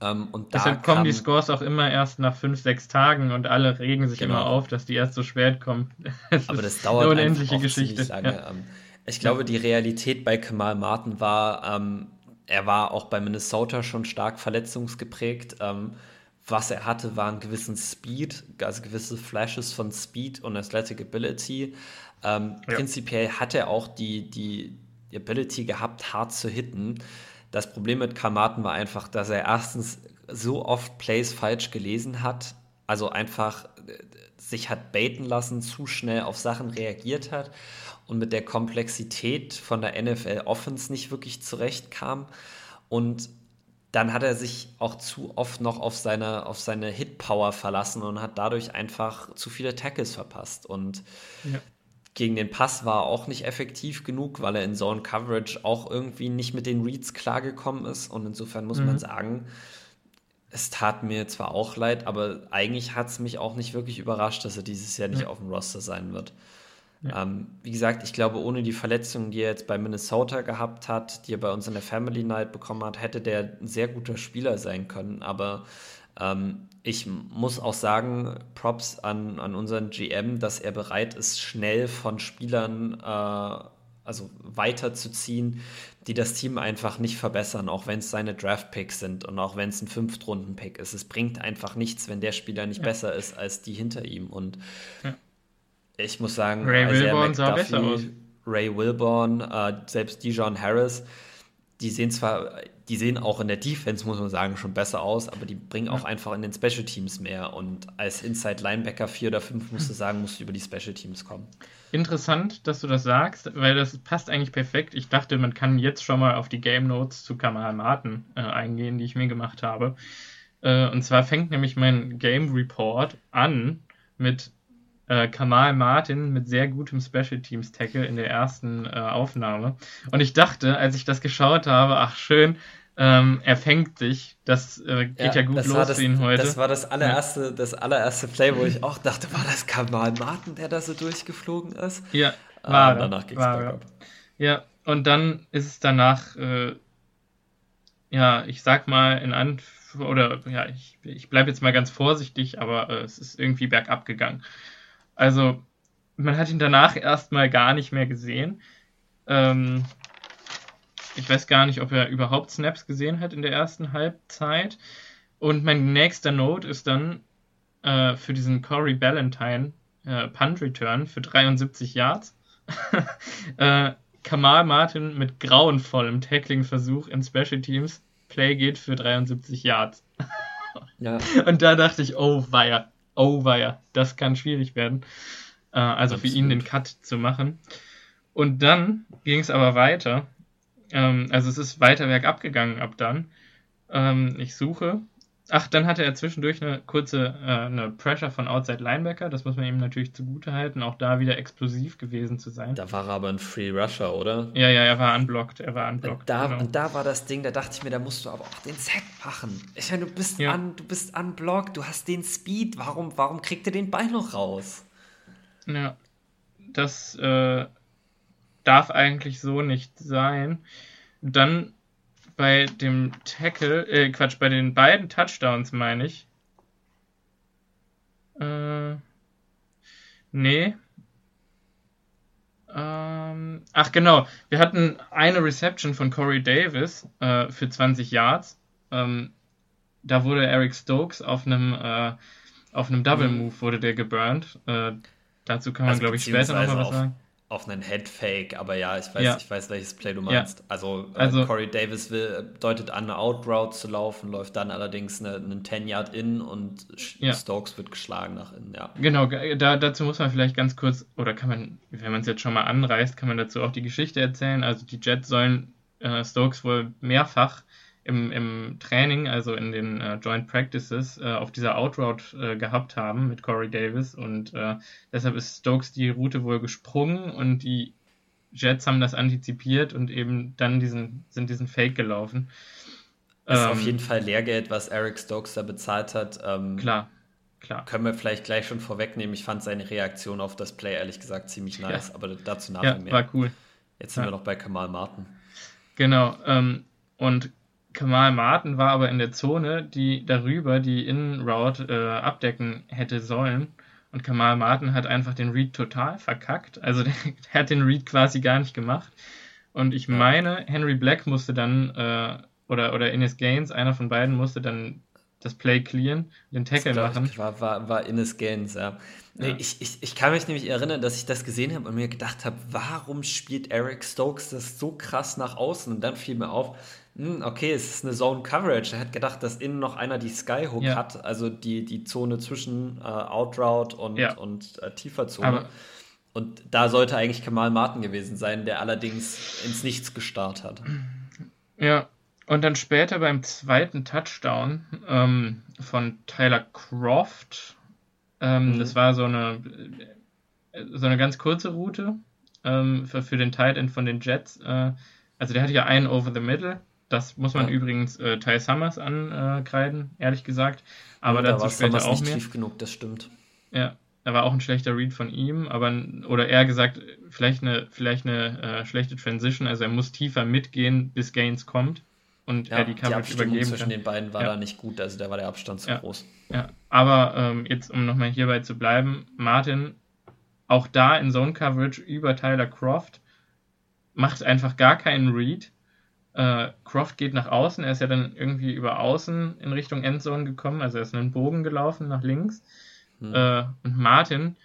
Ähm, und Deshalb kommen die Scores auch immer erst nach fünf, sechs Tagen und alle regen sich genau. immer auf, dass die erst so spät kommen. Das Aber das dauert eine unendliche Geschichte. Lange. Ja. Ähm, ich glaube, die Realität bei Kamal Martin war, ähm, er war auch bei Minnesota schon stark verletzungsgeprägt. Ähm, was er hatte, war einen gewissen Speed, also gewisse Flashes von Speed und Athletic Ability. Ähm, ja. Prinzipiell hat er auch die, die Ability gehabt, hart zu hitten. Das Problem mit Kamaten war einfach, dass er erstens so oft Plays falsch gelesen hat, also einfach äh, sich hat baiten lassen, zu schnell auf Sachen reagiert hat und mit der Komplexität von der NFL Offense nicht wirklich zurechtkam. Und dann hat er sich auch zu oft noch auf seine, auf seine Hit-Power verlassen und hat dadurch einfach zu viele Tackles verpasst. Und ja. gegen den Pass war er auch nicht effektiv genug, weil er in Zone Coverage auch irgendwie nicht mit den Reads klargekommen ist. Und insofern muss mhm. man sagen, es tat mir zwar auch leid, aber eigentlich hat es mich auch nicht wirklich überrascht, dass er dieses Jahr nicht ja. auf dem Roster sein wird. Ja. Ähm, wie gesagt, ich glaube, ohne die Verletzungen, die er jetzt bei Minnesota gehabt hat, die er bei uns in der Family Night bekommen hat, hätte der ein sehr guter Spieler sein können. Aber ähm, ich muss auch sagen, Props an, an unseren GM, dass er bereit ist, schnell von Spielern äh, also weiterzuziehen, die das Team einfach nicht verbessern, auch wenn es seine Draft-Picks sind und auch wenn es ein Fünftrunden-Pick ist. Es bringt einfach nichts, wenn der Spieler nicht ja. besser ist als die hinter ihm. Und ja. Ich muss sagen, Ray Wilborn sah besser aus. Ray Wilborn, äh, selbst Dijon Harris, die sehen zwar, die sehen auch in der Defense, muss man sagen, schon besser aus, aber die bringen auch einfach in den Special Teams mehr. Und als Inside Linebacker 4 oder 5 musst du sagen, musst du über die Special Teams kommen. Interessant, dass du das sagst, weil das passt eigentlich perfekt. Ich dachte, man kann jetzt schon mal auf die Game Notes zu Kamal Martin äh, eingehen, die ich mir gemacht habe. Äh, und zwar fängt nämlich mein Game Report an mit äh, Kamal Martin mit sehr gutem Special Teams Tackle in der ersten äh, Aufnahme. Und ich dachte, als ich das geschaut habe, ach schön, ähm, er fängt sich. Das äh, geht ja, ja gut los für ihn heute. Das war das allererste, ja. das allererste Play, wo ich auch dachte, war das Kamal Martin, der da so durchgeflogen ist? Ja, ah, war ah, danach ging es bergab. Ja, und dann ist es danach, äh, ja, ich sag mal in Anf oder ja, ich, ich bleibe jetzt mal ganz vorsichtig, aber äh, es ist irgendwie bergab gegangen. Also, man hat ihn danach erstmal gar nicht mehr gesehen. Ähm, ich weiß gar nicht, ob er überhaupt Snaps gesehen hat in der ersten Halbzeit. Und mein nächster Note ist dann äh, für diesen Corey Ballantyne äh, Punt Return für 73 Yards. äh, Kamal Martin mit grauenvollem Tackling-Versuch in Special Teams. Play geht für 73 Yards. ja. Und da dachte ich, oh weia, oh weia, das kann schwierig werden. Äh, also Absolut. für ihn den Cut zu machen. Und dann ging es aber weiter. Ähm, also es ist weiter bergab gegangen ab dann. Ähm, ich suche. Ach, dann hatte er zwischendurch eine kurze äh, eine Pressure von Outside Linebacker. Das muss man ihm natürlich zugute halten, auch da wieder explosiv gewesen zu sein. Da war er aber ein Free Rusher, oder? Ja, ja, er war unblocked. Er war unblocked. Da, genau. Und da war das Ding, da dachte ich mir, da musst du aber auch den Sack machen. Ich meine, du bist ja. an, du bist unblocked, du hast den Speed. Warum, warum kriegt er den Ball noch raus? Ja, das äh, darf eigentlich so nicht sein. Dann bei dem Tackle, äh, Quatsch, bei den beiden Touchdowns meine ich. Äh, nee. Ähm, ach genau, wir hatten eine Reception von Corey Davis äh, für 20 Yards. Ähm, da wurde Eric Stokes auf einem äh, auf einem Double mhm. Move wurde der geburnt. Äh, dazu kann man also glaube ich später noch mal was sagen auf einen Headfake, aber ja, ich weiß, ja. ich weiß, welches Play du meinst. Ja. Also, äh, also Corey Davis will, deutet an, eine Outroute zu laufen, läuft dann allerdings eine, einen 10-Yard-In und ja. Stokes wird geschlagen nach innen, ja. Genau, da, dazu muss man vielleicht ganz kurz, oder kann man, wenn man es jetzt schon mal anreißt, kann man dazu auch die Geschichte erzählen. Also die Jets sollen äh, Stokes wohl mehrfach im, im Training, also in den äh, Joint Practices, äh, auf dieser Outroute äh, gehabt haben mit Corey Davis und äh, deshalb ist Stokes die Route wohl gesprungen und die Jets haben das antizipiert und eben dann diesen, sind diesen Fake gelaufen. Das ist ähm, auf jeden Fall Lehrgeld, was Eric Stokes da bezahlt hat. Ähm, klar, klar. Können wir vielleicht gleich schon vorwegnehmen. Ich fand seine Reaktion auf das Play ehrlich gesagt ziemlich nice, ja. aber dazu nachher ja, mehr. War cool. Jetzt sind ja. wir noch bei Kamal Martin. Genau, ähm, und Kamal Martin war aber in der Zone, die darüber die Innenroute äh, abdecken hätte sollen. Und Kamal Martin hat einfach den Read total verkackt. Also der, der hat den Read quasi gar nicht gemacht. Und ich meine, Henry Black musste dann, äh, oder, oder Ines Gaines, einer von beiden, musste dann das Play clearen, den Tackle das machen. Ich, war, war, war Ines Gaines, ja. Nee, ja. Ich, ich, ich kann mich nämlich erinnern, dass ich das gesehen habe und mir gedacht habe, warum spielt Eric Stokes das so krass nach außen? Und dann fiel mir auf, hm, okay, es ist eine Zone Coverage. Er hat gedacht, dass innen noch einer die Skyhook ja. hat, also die, die Zone zwischen äh, Outroute und, ja. und äh, tiefer Zone. Aber und da sollte eigentlich Kamal Martin gewesen sein, der allerdings ins Nichts gestarrt hat. Ja, und dann später beim zweiten Touchdown ähm, von Tyler Croft, ähm, mhm. das war so eine so eine ganz kurze Route ähm, für, für den Tight End von den Jets. Äh, also der hatte ja einen over the middle. Das muss man ja. übrigens äh, Ty Summers ankreiden, ehrlich gesagt. Aber ja, dazu da später auch nicht mehr. tief genug, das stimmt. Ja, da war auch ein schlechter Read von ihm, aber oder eher gesagt, vielleicht eine, vielleicht eine äh, schlechte Transition. Also er muss tiefer mitgehen, bis Gaines kommt und ja, er die Coverage die übergeben zwischen kann. den beiden war ja. da nicht gut, also da war der Abstand zu ja. groß. Ja, aber ähm, jetzt, um nochmal hierbei zu bleiben, Martin, auch da in Zone Coverage über Tyler Croft, macht einfach gar keinen Read. Äh, Croft geht nach außen, er ist ja dann irgendwie über außen in Richtung Endzone gekommen, also er ist einen Bogen gelaufen nach links. Hm. Äh, und Martin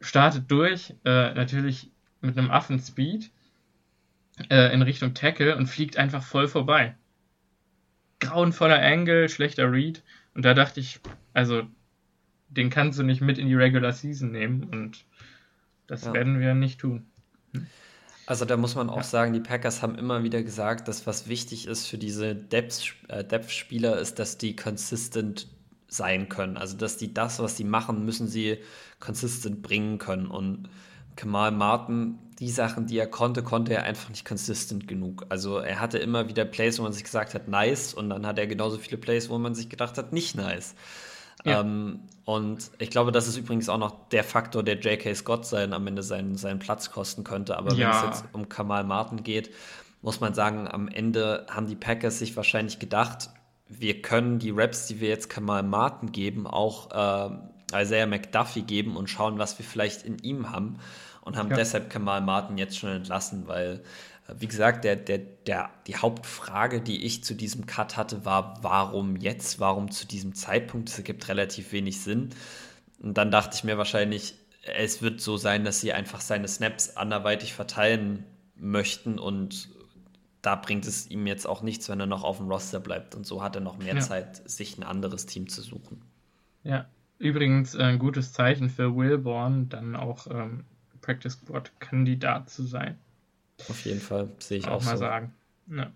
startet durch, äh, natürlich mit einem Affen-Speed äh, in Richtung Tackle und fliegt einfach voll vorbei. Grauenvoller Angle, schlechter Read. Und da dachte ich, also, den kannst du nicht mit in die Regular Season nehmen und das ja. werden wir nicht tun. Hm? Also da muss man auch ja. sagen, die Packers haben immer wieder gesagt, dass was wichtig ist für diese Depth-Spieler ist, dass die consistent sein können. Also dass die das, was sie machen, müssen sie consistent bringen können. Und Kamal Martin, die Sachen, die er konnte, konnte er einfach nicht consistent genug. Also er hatte immer wieder Plays, wo man sich gesagt hat, nice, und dann hat er genauso viele Plays, wo man sich gedacht hat, nicht nice. Ja. Ähm, und ich glaube, das ist übrigens auch noch der Faktor, der J.K. Scott sein, am Ende seinen, seinen Platz kosten könnte. Aber ja. wenn es jetzt um Kamal Martin geht, muss man sagen, am Ende haben die Packers sich wahrscheinlich gedacht, wir können die Raps, die wir jetzt Kamal Martin geben, auch äh, Isaiah McDuffie geben und schauen, was wir vielleicht in ihm haben. Und haben ja. deshalb Kamal Martin jetzt schon entlassen, weil wie gesagt, der, der, der, die Hauptfrage, die ich zu diesem Cut hatte, war, warum jetzt, warum zu diesem Zeitpunkt? Das ergibt relativ wenig Sinn. Und dann dachte ich mir wahrscheinlich, es wird so sein, dass sie einfach seine Snaps anderweitig verteilen möchten und da bringt es ihm jetzt auch nichts, wenn er noch auf dem Roster bleibt. Und so hat er noch mehr ja. Zeit, sich ein anderes Team zu suchen. Ja, übrigens ein gutes Zeichen für Wilborn, dann auch ähm, Practice Squad Kandidat zu sein. Auf jeden Fall, sehe ich auch, auch mal so. sagen. Ja.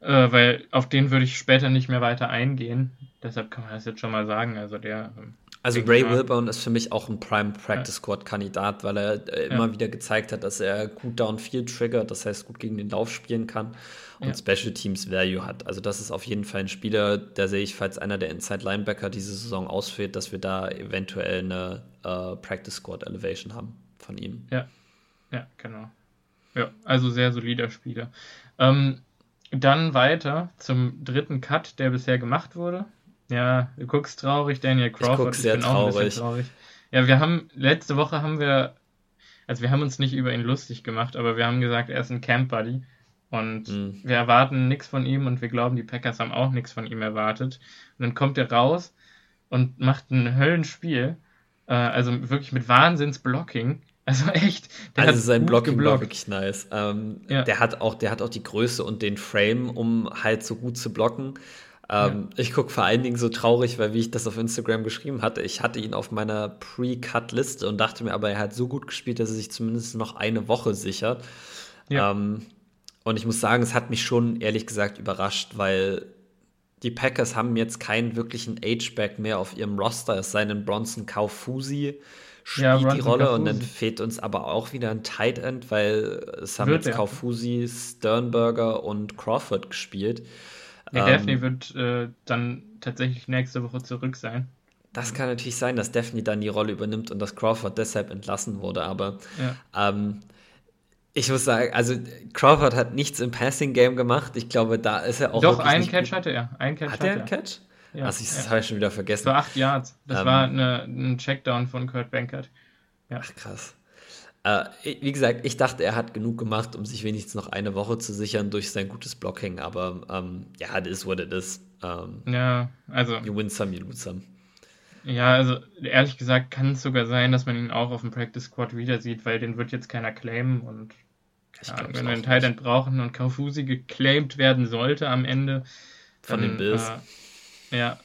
Äh, weil auf den würde ich später nicht mehr weiter eingehen. Deshalb kann man das jetzt schon mal sagen. Also der. Ähm, also Ray Wilburn ist für mich auch ein Prime Practice Squad Kandidat, weil er äh, immer ja. wieder gezeigt hat, dass er gut Downfield triggert, das heißt gut gegen den Lauf spielen kann und ja. Special Teams Value hat. Also das ist auf jeden Fall ein Spieler, da sehe ich, falls einer der Inside Linebacker diese Saison ausfällt, dass wir da eventuell eine äh, Practice Squad Elevation haben von ihm. Ja, ja, genau. Ja, also sehr solider Spieler. Ähm, dann weiter zum dritten Cut, der bisher gemacht wurde. Ja, du guckst traurig, Daniel Crawford. Ich, ich bin traurig. auch ein bisschen traurig. Ja, wir haben, letzte Woche haben wir, also wir haben uns nicht über ihn lustig gemacht, aber wir haben gesagt, er ist ein Camp Buddy. Und mhm. wir erwarten nichts von ihm und wir glauben, die Packers haben auch nichts von ihm erwartet. Und dann kommt er raus und macht ein Höllenspiel. Äh, also wirklich mit Wahnsinns-Blocking. Also echt. also sein Blocking geblockt. war wirklich nice. Ähm, ja. Der hat auch, der hat auch die Größe und den Frame, um halt so gut zu blocken. Ähm, ja. Ich gucke vor allen Dingen so traurig, weil wie ich das auf Instagram geschrieben hatte, ich hatte ihn auf meiner Pre-Cut-Liste und dachte mir, aber er hat so gut gespielt, dass er sich zumindest noch eine Woche sichert. Ja. Ähm, und ich muss sagen, es hat mich schon ehrlich gesagt überrascht, weil die Packers haben jetzt keinen wirklichen Age-Back mehr auf ihrem Roster, es sei denn Bronson Kaufusi spielt ja, die Rolle und dann fehlt uns aber auch wieder ein Tight End, weil es haben wird jetzt Kaufusi, Sternberger und Crawford gespielt. Ja, ähm, Daphne wird äh, dann tatsächlich nächste Woche zurück sein. Das kann natürlich sein, dass Daphne dann die Rolle übernimmt und dass Crawford deshalb entlassen wurde, aber ja. ähm, ich muss sagen, also Crawford hat nichts im Passing Game gemacht. Ich glaube, da ist er auch. Doch, einen Catch hatte er. Einen Catch hat er einen Catch? Ja, also ich, das ja. habe ich schon wieder vergessen. Das war acht Yards. Das ähm, war eine, ein Checkdown von Kurt Bankert. Ja. Ach krass. Äh, wie gesagt, ich dachte, er hat genug gemacht, um sich wenigstens noch eine Woche zu sichern durch sein gutes Blocking, aber ähm, ja, das ist what it is. Ähm, ja, also. You win some, you lose some. Ja, also ehrlich gesagt kann es sogar sein, dass man ihn auch auf dem Practice Squad wieder sieht, weil den wird jetzt keiner claimen und Ahnung, wenn wir einen Titan brauchen und Kaufusi geclaimed werden sollte am Ende. Von dann, den Bills. Äh, ja.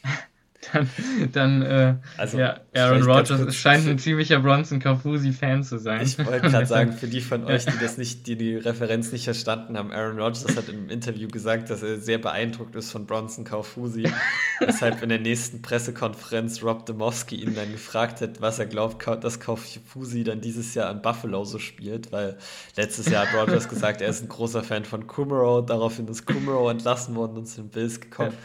dann, dann äh, also, ja, Aaron Rodgers scheint ein ziemlicher Bronson Kafusi-Fan zu sein. Ich wollte gerade sagen, für die von euch, die das nicht, die die Referenz nicht verstanden haben, Aaron Rodgers hat im Interview gesagt, dass er sehr beeindruckt ist von Bronson Kaufusi. Weshalb in der nächsten Pressekonferenz Rob Demowski ihn dann gefragt hat, was er glaubt, dass Kaufusi dann dieses Jahr an Buffalo so spielt, weil letztes Jahr hat Rodgers gesagt, er ist ein großer Fan von Kumaro, daraufhin ist Kumaro entlassen worden und zu den Bills gekommen. Ja.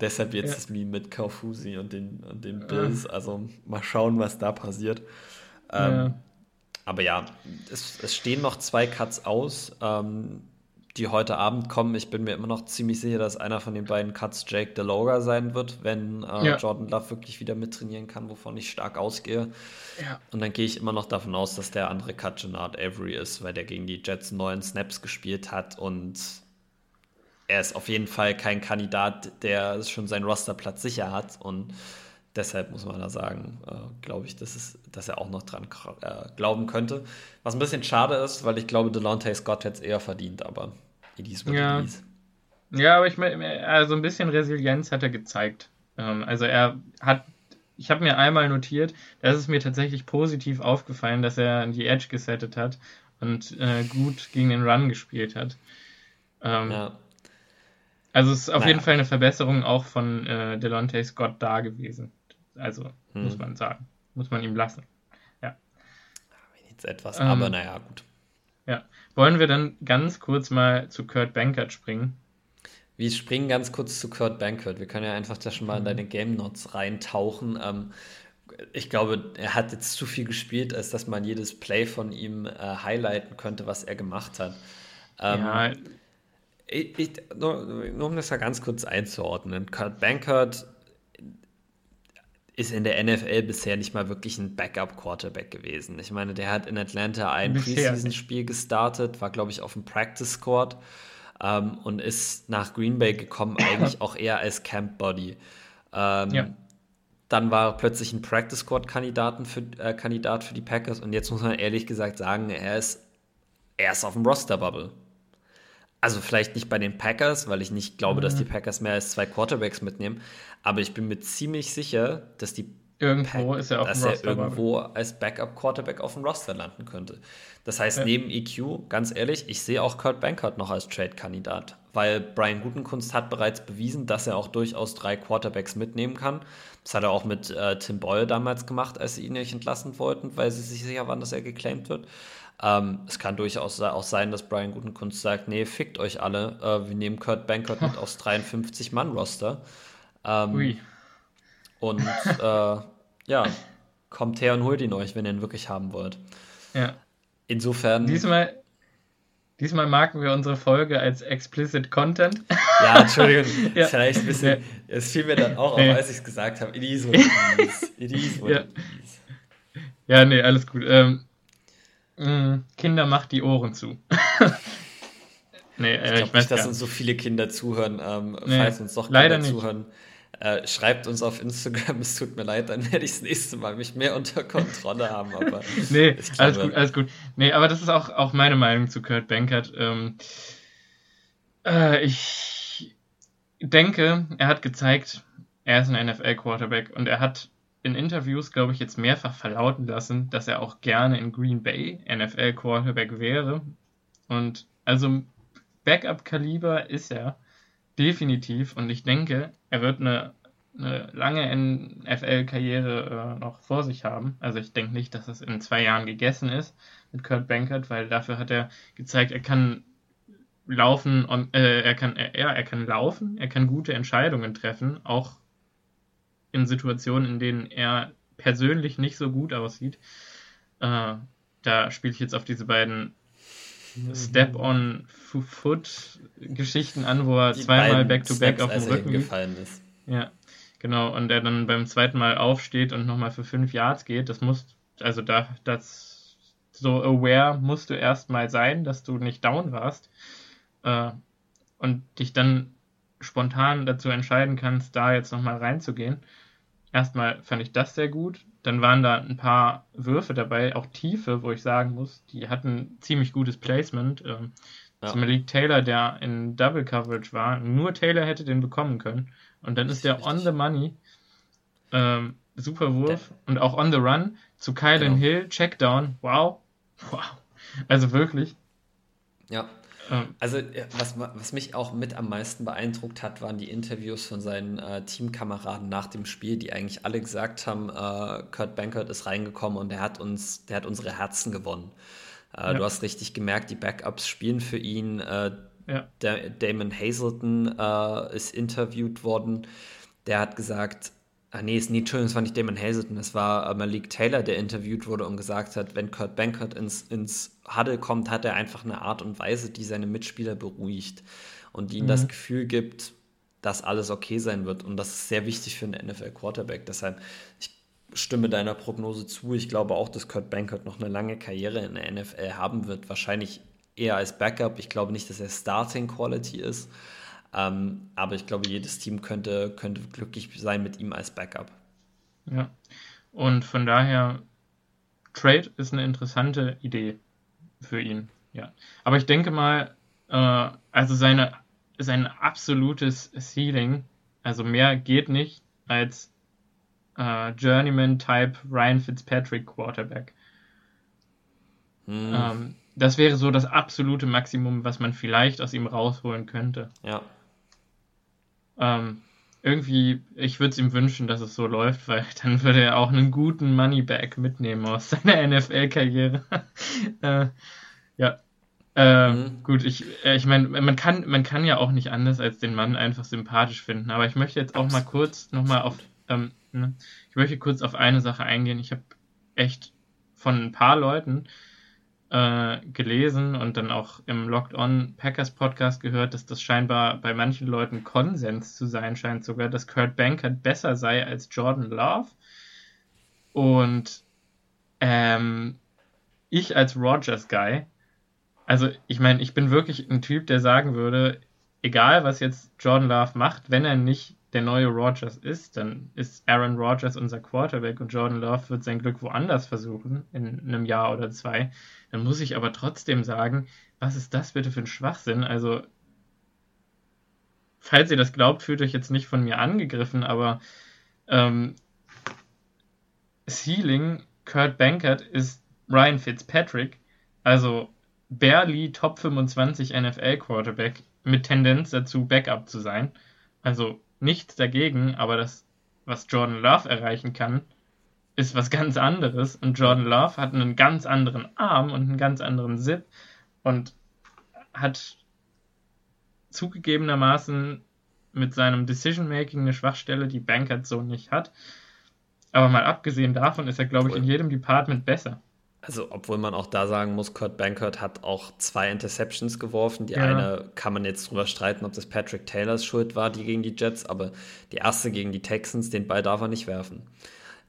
Deshalb jetzt ja. das Meme mit Kaufusi und den, und den Bills. Also mal schauen, was da passiert. Ähm, ja. Aber ja, es, es, stehen noch zwei Cuts aus, ähm, die heute Abend kommen. Ich bin mir immer noch ziemlich sicher, dass einer von den beiden Cuts Jake DeLoga sein wird, wenn äh, ja. Jordan Love wirklich wieder mittrainieren kann, wovon ich stark ausgehe. Ja. Und dann gehe ich immer noch davon aus, dass der andere Cut Gennard Avery ist, weil der gegen die Jets neun Snaps gespielt hat und er ist auf jeden Fall kein Kandidat, der schon seinen Rosterplatz sicher hat und deshalb muss man da sagen, äh, glaube ich, dass, es, dass er auch noch dran äh, glauben könnte. Was ein bisschen schade ist, weil ich glaube, Delonte Scott hätte es eher verdient, aber Elise wird ja. Elise. Ja, aber ich meine, also ein bisschen Resilienz hat er gezeigt. Ähm, also er hat, ich habe mir einmal notiert, da ist es mir tatsächlich positiv aufgefallen, dass er die Edge gesettet hat und äh, gut gegen den Run gespielt hat. Ähm, ja. Also es ist auf naja. jeden Fall eine Verbesserung auch von äh, Delonte Scott da gewesen. Also hm. muss man sagen. Muss man ihm lassen. Ja. Jetzt etwas, ähm, aber naja, gut. Ja. Wollen wir dann ganz kurz mal zu Kurt Bankert springen? Wir springen ganz kurz zu Kurt Bankert. Wir können ja einfach da schon mal in mhm. deine Game Notes reintauchen. Ähm, ich glaube, er hat jetzt zu viel gespielt, als dass man jedes Play von ihm äh, highlighten könnte, was er gemacht hat. Ähm, ja, ich, ich, nur, nur, um das ja ganz kurz einzuordnen, Kurt Bankert ist in der NFL bisher nicht mal wirklich ein Backup-Quarterback gewesen. Ich meine, der hat in Atlanta ein Preseason-Spiel gestartet, war, glaube ich, auf dem Practice-Squad ähm, und ist nach Green Bay gekommen, eigentlich auch eher als Camp-Body. Ähm, ja. Dann war er plötzlich ein Practice-Squad-Kandidat für, äh, Kandidat für die Packers und jetzt muss man ehrlich gesagt sagen, er ist, er ist auf dem Roster-Bubble. Also vielleicht nicht bei den Packers, weil ich nicht glaube, mhm. dass die Packers mehr als zwei Quarterbacks mitnehmen. Aber ich bin mir ziemlich sicher, dass die irgendwo, ist er, dass er irgendwo als Backup-Quarterback auf dem Roster landen könnte. Das heißt, ja. neben EQ, ganz ehrlich, ich sehe auch Kurt Bankert noch als Trade-Kandidat, weil Brian Gutenkunst hat bereits bewiesen, dass er auch durchaus drei Quarterbacks mitnehmen kann. Das hat er auch mit äh, Tim Boyle damals gemacht, als sie ihn nicht entlassen wollten, weil sie sich sicher waren, dass er geclaimed wird. Ähm, es kann durchaus auch sein, dass Brian Gutenkunst sagt, nee, fickt euch alle, äh, wir nehmen Kurt Bankert mit aus 53-Mann-Roster. Ähm, Ui. Und äh, ja, kommt her und holt ihn euch, wenn ihr ihn wirklich haben wollt. Ja. Insofern. Diesmal, diesmal marken wir unsere Folge als explicit Content. Ja, Entschuldigung, ja. vielleicht ein bisschen. Es fiel mir dann auch auf, als ich es gesagt habe. It is what it is. It is what ja. it is. Ja, nee, alles gut. Ähm, Kinder macht die Ohren zu. nee, äh, ich glaube nicht, dass uns so viele Kinder zuhören. Ähm, nee, falls uns doch Kinder zuhören, äh, schreibt uns auf Instagram. Es tut mir leid, dann werde ich das nächste Mal mich mehr unter Kontrolle haben. Aber nee, glaube, alles gut, alles gut. Nee, aber das ist auch, auch meine Meinung zu Kurt Bankert. Ähm, äh, ich denke, er hat gezeigt, er ist ein NFL-Quarterback und er hat in Interviews, glaube ich, jetzt mehrfach verlauten lassen, dass er auch gerne in Green Bay NFL Quarterback wäre. Und also Backup-Kaliber ist er definitiv. Und ich denke, er wird eine, eine lange NFL-Karriere äh, noch vor sich haben. Also ich denke nicht, dass es in zwei Jahren gegessen ist mit Kurt Bankert, weil dafür hat er gezeigt, er kann laufen und äh, er kann äh, ja, er kann laufen, er kann gute Entscheidungen treffen, auch in Situationen, in denen er persönlich nicht so gut aussieht. Äh, da spiele ich jetzt auf diese beiden Step-on-Foot-Geschichten an, wo er Die zweimal Back-to-Back -back auf dem Rücken gefallen ist. Ja, genau. Und er dann beim zweiten Mal aufsteht und nochmal für fünf Yards geht. Das muss, also da, das, so aware musst du erstmal sein, dass du nicht down warst. Äh, und dich dann spontan dazu entscheiden kannst, da jetzt nochmal reinzugehen erstmal fand ich das sehr gut. Dann waren da ein paar Würfe dabei, auch tiefe, wo ich sagen muss, die hatten ziemlich gutes Placement. Ähm, ja. Zum Malik Taylor, der in Double Coverage war, nur Taylor hätte den bekommen können. Und dann ist der on the money Ähm, super Wurf der, und auch on the run zu Kylan genau. Hill, Checkdown. Wow. Wow. Also wirklich. Ja. Ähm, also, was, was mich auch mit am meisten beeindruckt hat, waren die Interviews von seinen äh, Teamkameraden nach dem Spiel, die eigentlich alle gesagt haben, äh, Kurt Bankert ist reingekommen und der hat uns, der hat unsere Herzen gewonnen. Äh, ja. Du hast richtig gemerkt, die Backups spielen für ihn. Äh, ja. Damon Hazelton äh, ist interviewt worden. Der hat gesagt, Ah, nee, ist Entschuldigung, es war nicht Damon Hazelton, es war äh, Malik Taylor, der interviewt wurde und gesagt hat, wenn Kurt Bankert ins, ins Huddle kommt, hat er einfach eine Art und Weise, die seine Mitspieler beruhigt und die ihnen mhm. das Gefühl gibt, dass alles okay sein wird. Und das ist sehr wichtig für einen NFL-Quarterback. Deshalb, ich stimme deiner Prognose zu. Ich glaube auch, dass Kurt Bankert noch eine lange Karriere in der NFL haben wird. Wahrscheinlich eher als Backup. Ich glaube nicht, dass er Starting Quality ist. Ähm, aber ich glaube, jedes Team könnte, könnte glücklich sein mit ihm als Backup. Ja. Und von daher, Trade ist eine interessante Idee für ihn. Ja. Aber ich denke mal, äh, also seine, sein absolutes Ceiling, also mehr geht nicht als äh, Journeyman-Type Ryan Fitzpatrick Quarterback. Hm. Ähm, das wäre so das absolute Maximum, was man vielleicht aus ihm rausholen könnte. Ja. Ähm, irgendwie, ich würde es ihm wünschen, dass es so läuft, weil dann würde er auch einen guten Moneyback mitnehmen aus seiner NFL-Karriere. äh, ja. Äh, mhm. Gut, ich, äh, ich meine, man kann, man kann ja auch nicht anders als den Mann einfach sympathisch finden. Aber ich möchte jetzt auch mal kurz nochmal auf, ähm, ne, ich möchte kurz auf eine Sache eingehen. Ich habe echt von ein paar Leuten äh, gelesen und dann auch im Locked On Packers Podcast gehört, dass das scheinbar bei manchen Leuten Konsens zu sein scheint, sogar, dass Kurt Bankert besser sei als Jordan Love. Und ähm, ich als Rogers Guy, also ich meine, ich bin wirklich ein Typ, der sagen würde, egal was jetzt Jordan Love macht, wenn er nicht der neue Rogers ist, dann ist Aaron Rodgers unser Quarterback und Jordan Love wird sein Glück woanders versuchen, in einem Jahr oder zwei. Dann muss ich aber trotzdem sagen, was ist das bitte für ein Schwachsinn? Also, falls ihr das glaubt, fühlt euch jetzt nicht von mir angegriffen, aber ähm, Ceiling Kurt Bankert ist Ryan Fitzpatrick, also barely Top 25 NFL Quarterback mit Tendenz dazu, Backup zu sein. Also nichts dagegen, aber das, was Jordan Love erreichen kann, ist was ganz anderes. Und Jordan Love hat einen ganz anderen Arm und einen ganz anderen Zip und hat zugegebenermaßen mit seinem Decision-Making eine Schwachstelle, die Bankert so nicht hat. Aber mal abgesehen davon ist er, glaube ich, in jedem Department besser. Also, obwohl man auch da sagen muss, Kurt Bankert hat auch zwei Interceptions geworfen. Die ja. eine kann man jetzt drüber streiten, ob das Patrick Taylors Schuld war, die gegen die Jets, aber die erste gegen die Texans, den Ball darf er nicht werfen.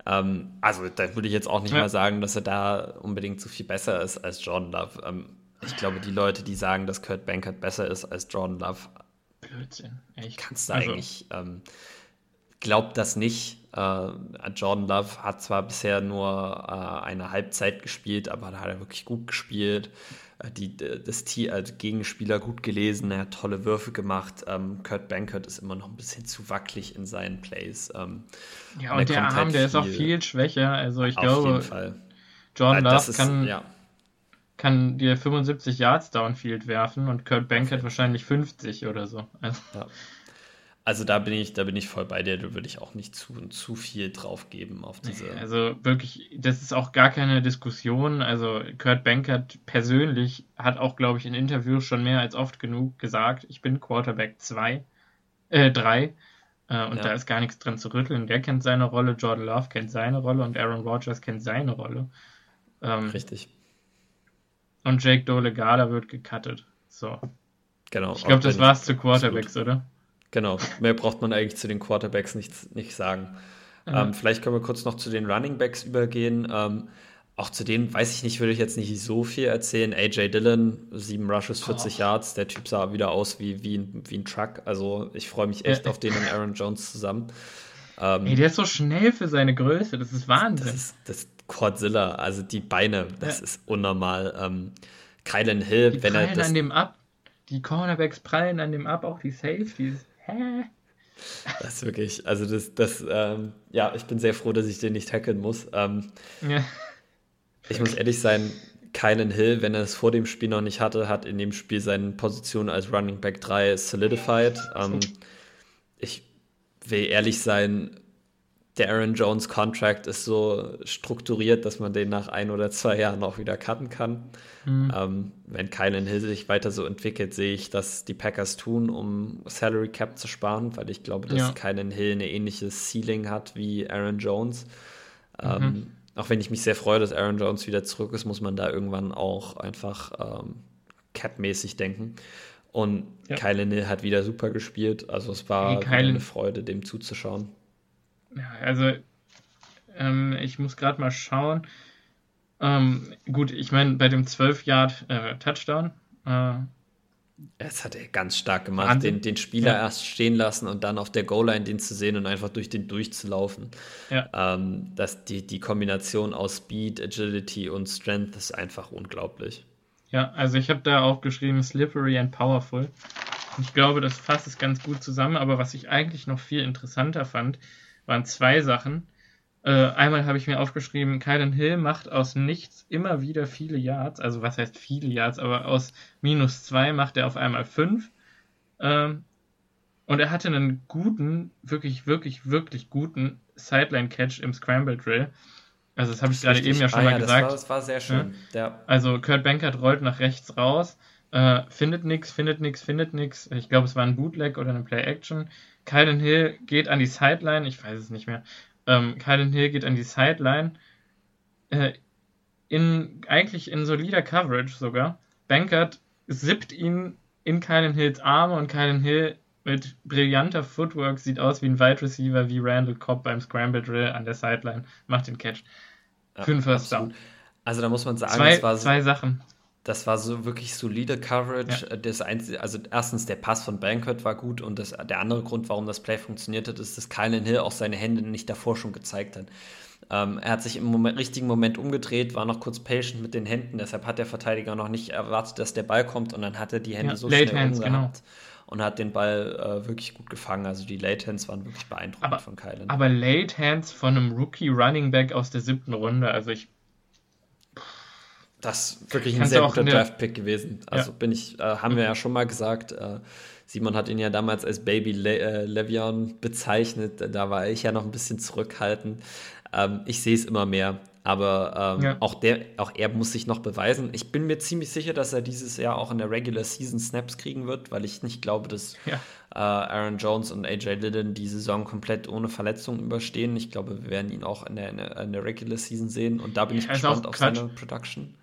Ähm, also, da würde ich jetzt auch nicht ja. mal sagen, dass er da unbedingt so viel besser ist als Jordan Love. Ähm, ich glaube, die Leute, die sagen, dass Kurt Bankert besser ist als Jordan Love, Blödsinn, echt. Kannst du also, eigentlich, ähm, glaubt das nicht Jordan Love hat zwar bisher nur äh, eine Halbzeit gespielt, aber da hat er wirklich gut gespielt. Äh, die, das Team, also Gegenspieler gut gelesen, er hat tolle Würfe gemacht. Ähm, Kurt Bankert ist immer noch ein bisschen zu wackelig in seinen Plays. Ähm, ja, und, und der Arm, halt der ist auch viel schwächer. Also ich glaube, Jordan Love ist, kann, ja. kann dir 75 Yards Downfield werfen und Kurt Bankert wahrscheinlich 50 oder so. Also. Ja. Also da bin ich, da bin ich voll bei dir. Da würde ich auch nicht zu, zu viel drauf geben auf diese. Also wirklich, das ist auch gar keine Diskussion. Also Kurt Bankert persönlich hat auch, glaube ich, in Interviews schon mehr als oft genug gesagt, ich bin Quarterback 2, äh, 3. Äh, und ja. da ist gar nichts dran zu rütteln. Der kennt seine Rolle, Jordan Love kennt seine Rolle und Aaron Rodgers kennt seine Rolle. Ähm, Richtig. Und Jake Dolegada wird gecuttet. So. Genau. Ich glaube, das war's zu Quarterbacks, oder? Genau, mehr braucht man eigentlich zu den Quarterbacks nicht, nicht sagen. Mhm. Ähm, vielleicht können wir kurz noch zu den Running Backs übergehen. Ähm, auch zu denen weiß ich nicht, würde ich jetzt nicht so viel erzählen. AJ Dillon, sieben Rushes, 40 oh. Yards. Der Typ sah wieder aus wie, wie, ein, wie ein Truck. Also ich freue mich echt auf den und Aaron Jones zusammen. Ähm, Ey, der ist so schnell für seine Größe. Das ist Wahnsinn. Das ist, das Cordzilla, also die Beine, das ja. ist unnormal. Ähm, Kylan Hill, die wenn er das. an dem ab. Die Cornerbacks prallen an dem ab, auch die Safeties. Hä? Das ist wirklich, also das, das, ähm, ja, ich bin sehr froh, dass ich den nicht tackeln muss. Ähm, ja. Ich muss ehrlich sein, Kylan Hill, wenn er es vor dem Spiel noch nicht hatte, hat in dem Spiel seine Position als Running Back 3 solidified. Ähm, ich will ehrlich sein, der Aaron Jones Contract ist so strukturiert, dass man den nach ein oder zwei Jahren auch wieder cutten kann. Mhm. Ähm, wenn Kylan Hill sich weiter so entwickelt, sehe ich, dass die Packers tun, um Salary Cap zu sparen, weil ich glaube, dass ja. Kylan Hill eine ähnliche Ceiling hat wie Aaron Jones. Mhm. Ähm, auch wenn ich mich sehr freue, dass Aaron Jones wieder zurück ist, muss man da irgendwann auch einfach ähm, Cap-mäßig denken. Und ja. Kylan Hill hat wieder super gespielt. Also es war hey, eine Freude, dem zuzuschauen. Ja, also ähm, ich muss gerade mal schauen. Ähm, gut, ich meine, bei dem 12-Yard-Touchdown. Äh, das hat er ganz stark gemacht, den, den Spieler ja. erst stehen lassen und dann auf der Goal-Line den zu sehen und einfach durch den durchzulaufen. Ja. Ähm, das, die, die Kombination aus Speed, Agility und Strength ist einfach unglaublich. Ja, also ich habe da auch geschrieben, slippery and powerful. Ich glaube, das fasst es ganz gut zusammen, aber was ich eigentlich noch viel interessanter fand, waren zwei Sachen. Äh, einmal habe ich mir aufgeschrieben, Kylan Hill macht aus nichts immer wieder viele Yards, also was heißt viele Yards, aber aus minus zwei macht er auf einmal fünf. Ähm, und er hatte einen guten, wirklich, wirklich, wirklich guten Sideline-Catch im Scramble Drill. Also das habe ich gerade eben ja schon ah, mal ja, gesagt. Das war, das war sehr schön. Ja. Also Kurt Bankert rollt nach rechts raus, äh, findet nichts, findet nichts, findet nichts. Ich glaube, es war ein Bootleg oder eine Play-Action. Kylan Hill geht an die Sideline, ich weiß es nicht mehr. Ähm, Kylan Hill geht an die Sideline, äh, in, eigentlich in solider Coverage sogar. Bankert sippt ihn in Kylan Hills Arme und Kylan Hill mit brillanter Footwork sieht aus wie ein Wide Receiver wie Randall Cobb beim Scramble Drill an der Sideline, macht den Catch. Ja, Für den First Down. Also da muss man sagen, zwei, es war so, zwei Sachen. Das war so wirklich solide Coverage. Ja. Das einzige, also erstens der Pass von Bankert war gut und das, der andere Grund, warum das Play funktioniert hat, ist, dass Kylan Hill auch seine Hände nicht davor schon gezeigt hat. Ähm, er hat sich im Moment, richtigen Moment umgedreht, war noch kurz patient mit den Händen, deshalb hat der Verteidiger noch nicht erwartet, dass der Ball kommt und dann hat er die Hände ja, so schnell hands, umgehabt genau. und hat den Ball äh, wirklich gut gefangen. Also die Late Hands waren wirklich beeindruckend aber, von Kylan. Aber Late Hands von einem Rookie Running Back aus der siebten Runde, also ich das ist wirklich ein sehr guter Draft-Pick gewesen. Also ja. bin ich, äh, haben wir ja schon mal gesagt. Äh, Simon hat ihn ja damals als Baby Le äh, Levion bezeichnet. Da war ich ja noch ein bisschen zurückhaltend. Ähm, ich sehe es immer mehr. Aber ähm, ja. auch, der, auch er muss sich noch beweisen. Ich bin mir ziemlich sicher, dass er dieses Jahr auch in der Regular Season Snaps kriegen wird, weil ich nicht glaube, dass ja. äh, Aaron Jones und AJ Liddon die Saison komplett ohne Verletzung überstehen. Ich glaube, wir werden ihn auch in der, in der Regular Season sehen und da bin ich gespannt auf seine Production.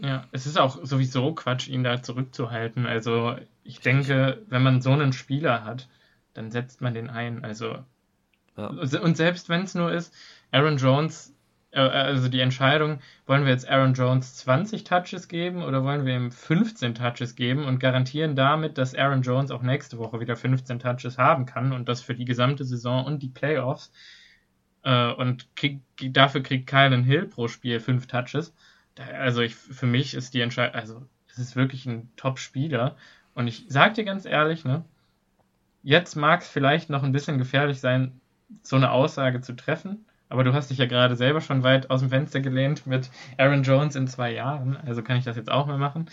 Ja, es ist auch sowieso Quatsch, ihn da zurückzuhalten. Also ich denke, wenn man so einen Spieler hat, dann setzt man den ein. Also ja. und selbst wenn es nur ist, Aaron Jones, äh, also die Entscheidung, wollen wir jetzt Aaron Jones 20 Touches geben oder wollen wir ihm 15 Touches geben und garantieren damit, dass Aaron Jones auch nächste Woche wieder 15 Touches haben kann und das für die gesamte Saison und die Playoffs. Äh, und krieg, dafür kriegt Kylan Hill pro Spiel 5 Touches also ich, für mich ist die Entscheidung, also es ist wirklich ein Top-Spieler. Und ich sag dir ganz ehrlich, ne, jetzt mag es vielleicht noch ein bisschen gefährlich sein, so eine Aussage zu treffen. Aber du hast dich ja gerade selber schon weit aus dem Fenster gelehnt mit Aaron Jones in zwei Jahren. Also kann ich das jetzt auch mal machen.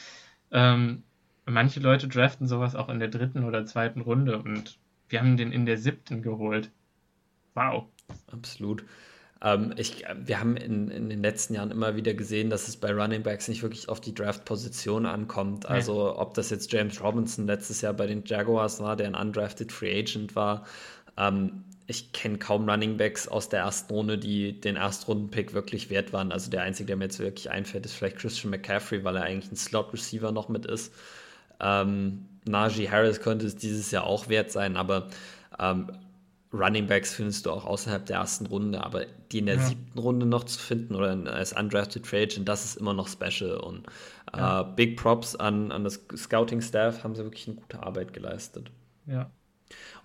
Ähm, manche Leute draften sowas auch in der dritten oder zweiten Runde und wir haben den in der siebten geholt. Wow. Absolut. Ähm, ich, wir haben in, in den letzten Jahren immer wieder gesehen, dass es bei Running Backs nicht wirklich auf die Draft-Position ankommt. Also ob das jetzt James Robinson letztes Jahr bei den Jaguars war, der ein undrafted Free Agent war. Ähm, ich kenne kaum Running Backs aus der ersten Runde, die den Erstrunden-Pick wirklich wert waren. Also der einzige, der mir jetzt wirklich einfällt, ist vielleicht Christian McCaffrey, weil er eigentlich ein Slot-Receiver noch mit ist. Ähm, Najee Harris könnte es dieses Jahr auch wert sein, aber ähm, Running Backs findest du auch außerhalb der ersten Runde, aber die in der ja. siebten Runde noch zu finden oder als undrafted Free Agent, das ist immer noch special. Und äh, ja. Big Props an, an das Scouting-Staff, haben sie wirklich eine gute Arbeit geleistet. Ja.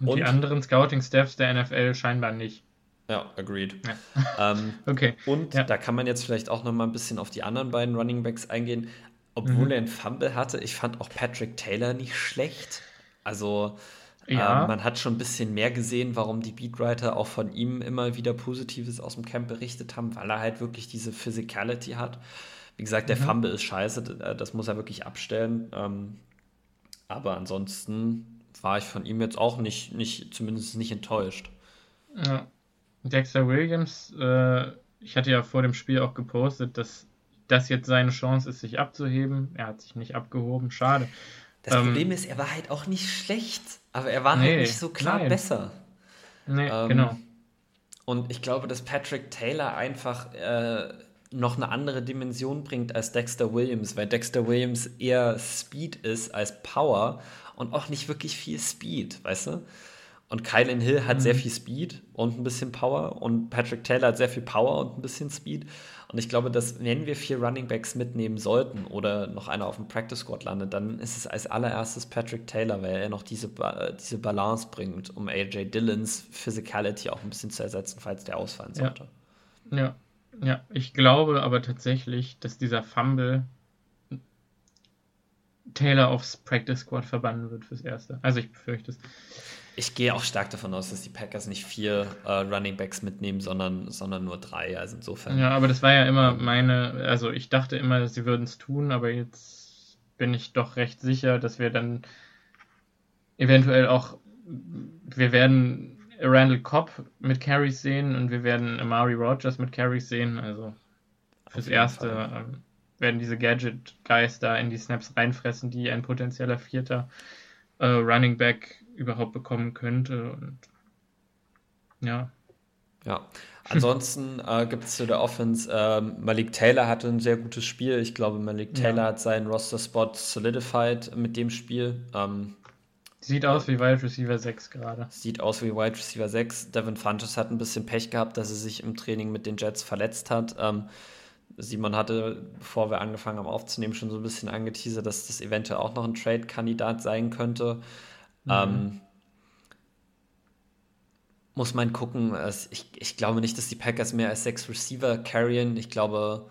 Und, und die anderen Scouting-Staffs der NFL scheinbar nicht. Ja, agreed. Ja. Ähm, okay. Und da kann man jetzt vielleicht auch noch mal ein bisschen auf die anderen beiden Running Backs eingehen. Obwohl mhm. er einen Fumble hatte, ich fand auch Patrick Taylor nicht schlecht. Also Ja. Ähm, man hat schon ein bisschen mehr gesehen, warum die Beatwriter auch von ihm immer wieder Positives aus dem Camp berichtet haben, weil er halt wirklich diese Physicality hat. Wie gesagt, der mhm. Fumble ist scheiße, äh, das muss er wirklich abstellen. Ähm, aber ansonsten war ich von ihm jetzt auch nicht, nicht zumindest nicht enttäuscht. Ja. Dexter Williams, äh, ich hatte ja vor dem Spiel auch gepostet, dass das jetzt seine Chance ist, sich abzuheben. Er hat sich nicht abgehoben, schade. Das ähm, Problem ist, er war halt auch nicht schlecht, aber er war halt nee, halt nicht so klar nein. besser. Nee, ähm, genau. Und ich glaube, dass Patrick Taylor einfach äh, noch eine andere Dimension bringt als Dexter Williams, weil Dexter Williams eher Speed ist als Power und auch nicht wirklich viel Speed, weißt du? Und Kylan Hill hat mhm. sehr viel Speed und ein bisschen Power und Patrick Taylor hat sehr viel Power und ein bisschen Speed. Und ich glaube, dass wenn wir vier Running Backs mitnehmen sollten oder noch einer auf dem Practice Squad landet, dann ist es als allererstes Patrick Taylor, weil er noch diese, diese Balance bringt, um AJ Dillons Physicality auch ein bisschen zu ersetzen, falls der ausfallen sollte. Ja, ja. ja. ich glaube aber tatsächlich, dass dieser Fumble Taylor aufs Practice Squad verbannen wird fürs Erste. Also ich befürchte es. Ich gehe auch stark davon aus, dass die Packers nicht vier äh, Running Backs mitnehmen, sondern, sondern nur drei. Also insofern. Ja, aber das war ja immer meine, also ich dachte immer, sie würden es tun, aber jetzt bin ich doch recht sicher, dass wir dann eventuell auch, wir werden Randall Cobb mit Carries sehen und wir werden Amari Rogers mit Carries sehen. Also fürs Erste ähm, werden diese Gadget-Guys da in die Snaps reinfressen, die ein potenzieller vierter äh, Running Back überhaupt bekommen könnte. Und ja. Ja, ansonsten äh, gibt es zu der Offense, äh, Malik Taylor hatte ein sehr gutes Spiel. Ich glaube, Malik Taylor ja. hat seinen Roster-Spot solidified mit dem Spiel. Ähm, sieht aus wie Wide Receiver 6 gerade. Sieht aus wie Wide Receiver 6. Devin Funches hat ein bisschen Pech gehabt, dass er sich im Training mit den Jets verletzt hat. Ähm, Simon hatte, bevor wir angefangen haben aufzunehmen, schon so ein bisschen angeteasert, dass das eventuell auch noch ein Trade-Kandidat sein könnte. Mhm. Ähm, muss man gucken. Ich, ich glaube nicht, dass die Packers mehr als sechs Receiver carryen. Ich glaube,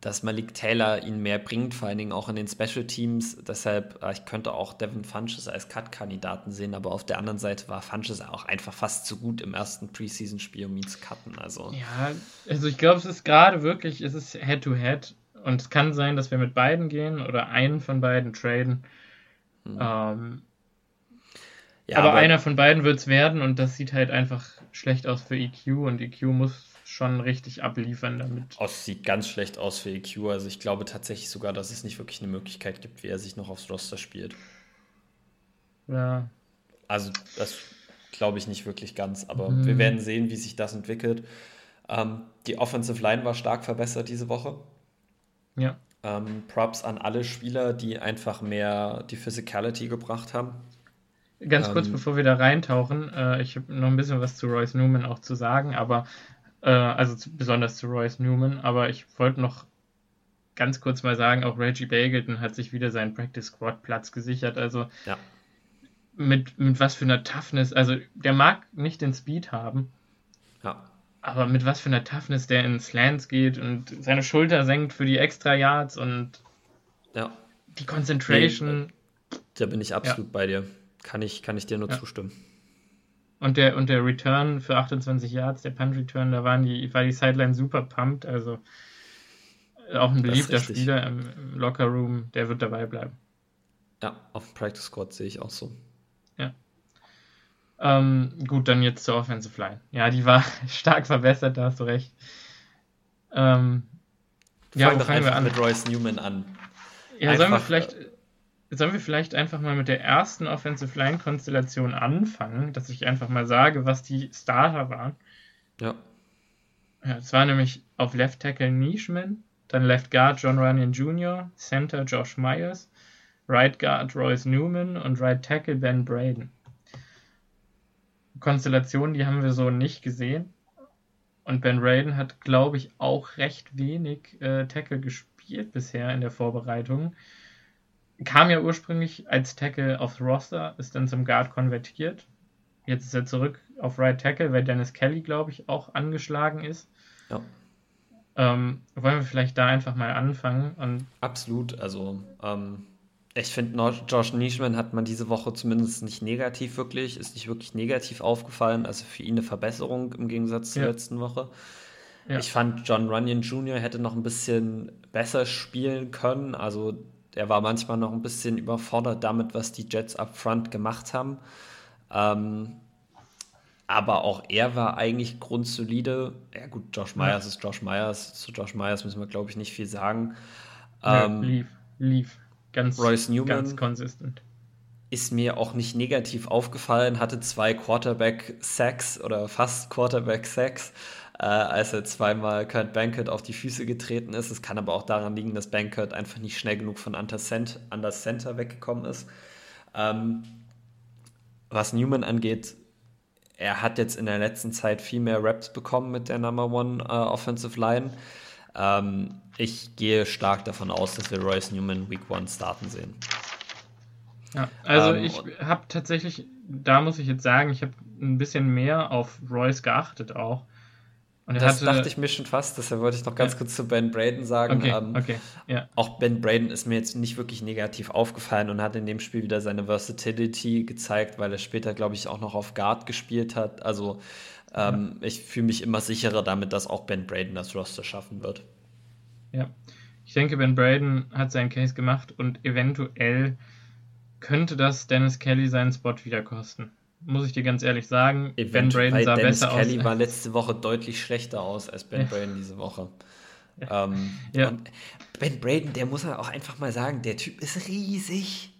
dass Malik Taylor ihn mehr bringt, vor allen Dingen auch in den Special Teams. Deshalb, äh, ich könnte auch Devin Funches als Cut-Kandidaten sehen, aber auf der anderen Seite war Funches auch einfach fast zu gut im ersten Preseason-Spiel, um ihn zu cutten. Also. Ja, also ich glaube, es ist gerade wirklich, es ist Head-to-Head -head und es kann sein, dass wir mit beiden gehen oder einen von beiden traden. Hm. Ähm, ja, aber, aber, einer von beiden wird es werden und das sieht halt einfach schlecht aus für EQ und EQ muss schon richtig abliefern damit. Oh, es sieht ganz schlecht aus für EQ. Also ich glaube tatsächlich sogar, dass es nicht wirklich eine Möglichkeit gibt, wie er sich noch aufs Roster spielt. Ja. Also das glaube ich nicht wirklich ganz, aber mhm. wir werden sehen, wie sich das entwickelt. Ähm, die Offensive Line war stark verbessert diese Woche. Ja. Ähm, Props an alle Spieler, die einfach mehr die Physicality gebracht haben. Ganz kurz, ähm, bevor wir da reintauchen, äh, ich habe noch ein bisschen was zu Royce Newman auch zu sagen, aber äh, also zu, besonders zu Royce Newman, aber ich wollte noch ganz kurz mal sagen, auch Reggie Bagleton hat sich wieder seinen Practice Squad Platz gesichert. Also ja. mit, mit was für einer Toughness, also der mag nicht den Speed haben. Ja. Aber mit was für einer Toughness der in Slants geht und seine Schulter senkt für die Extra Yards und ja. die Concentration. Nee, da bin ich absolut bei dir. Kann ich, kann ich dir nur ja. zustimmen. Und der, und der Return für 28 Yards, der Punt Return, da waren die, war die Sideline super pumped. Also äh, auch ein beliebter Spieler im, im Locker Room, der wird dabei bleiben. Ja, auf dem Practice Squad sehe ich auch so. Ja. Ähm, gut, dann jetzt zur Offensive Line. Ja, die war stark verbessert, da hast du recht. Ähm, ja, fangen, fangen wir an? mit Royce Newman an. Ja, einfach, sollen wir vielleicht Sollen wir vielleicht einfach mal mit der ersten Offensive Line Konstellation anfangen, dass ich einfach mal sage, was die Starter waren? Ja. Ja, es war nämlich auf Left Tackle Nishman, dann Left Guard John Runyon Jr., Center Josh Myers, Right Guard Royce Newman und Right Tackle Ben Braden. Konstellationen, die haben wir so nicht gesehen. Und Ben Braden hat, glaube ich, auch recht wenig äh, Tackle gespielt bisher in der Vorbereitung kam ja ursprünglich als Tackle aufs Roster, ist dann zum Guard konvertiert. Jetzt ist er zurück auf Right Tackle, weil Dennis Kelly, glaube ich, auch angeschlagen ist. Ja. Ähm, wollen wir vielleicht da einfach mal anfangen? Und Absolut. Also, ähm, Ich finde, Josh Nischman hat man diese Woche zumindest nicht negativ wirklich, ist nicht wirklich negativ aufgefallen. Also für ihn eine Verbesserung im Gegensatz zur ja. letzten Woche. Ja. Ich fand, John Runyon Jr. hätte noch ein bisschen besser spielen können. Also der war manchmal noch ein bisschen überfordert damit, was die Jets up front gemacht haben. Ähm, aber auch er war eigentlich grundsolide. Ja gut, Josh Myers ja. ist Josh Myers. Zu Josh Myers müssen wir, glaube ich, nicht viel sagen. Ähm, lief, lief. Ganz, Royce Newman ganz konsistent. Ist mir auch nicht negativ aufgefallen, hatte zwei Quarterback-Sacks oder fast Quarterback-Sacks, äh, als er zweimal Kurt Bankert auf die Füße getreten ist. Es kann aber auch daran liegen, dass Bankert einfach nicht schnell genug von Under Center weggekommen ist. Ähm, was Newman angeht, er hat jetzt in der letzten Zeit viel mehr Raps bekommen mit der Number One uh, Offensive Line. Ähm, ich gehe stark davon aus, dass wir Royce Newman Week One starten sehen. Ja, also ähm, ich habe tatsächlich, da muss ich jetzt sagen, ich habe ein bisschen mehr auf Royce geachtet auch. Und das hatte, dachte ich mir schon fast, deshalb wollte ich noch ganz ja. kurz zu Ben Braden sagen. Okay, ähm, okay, ja. Auch Ben Braden ist mir jetzt nicht wirklich negativ aufgefallen und hat in dem Spiel wieder seine Versatility gezeigt, weil er später, glaube ich, auch noch auf Guard gespielt hat. Also ähm, ja. ich fühle mich immer sicherer damit, dass auch Ben Braden das Roster schaffen wird. Ja, ich denke, Ben Braden hat seinen Case gemacht und eventuell könnte das Dennis Kelly seinen Spot wieder kosten muss ich dir ganz ehrlich sagen. Eventuell, ben Braden sah Dennis besser Kelly aus. war letzte Woche deutlich schlechter aus als Ben ja. Braden diese Woche. Ja. Ähm, ja. Ben Braden, der muss man auch einfach mal sagen, der Typ ist riesig.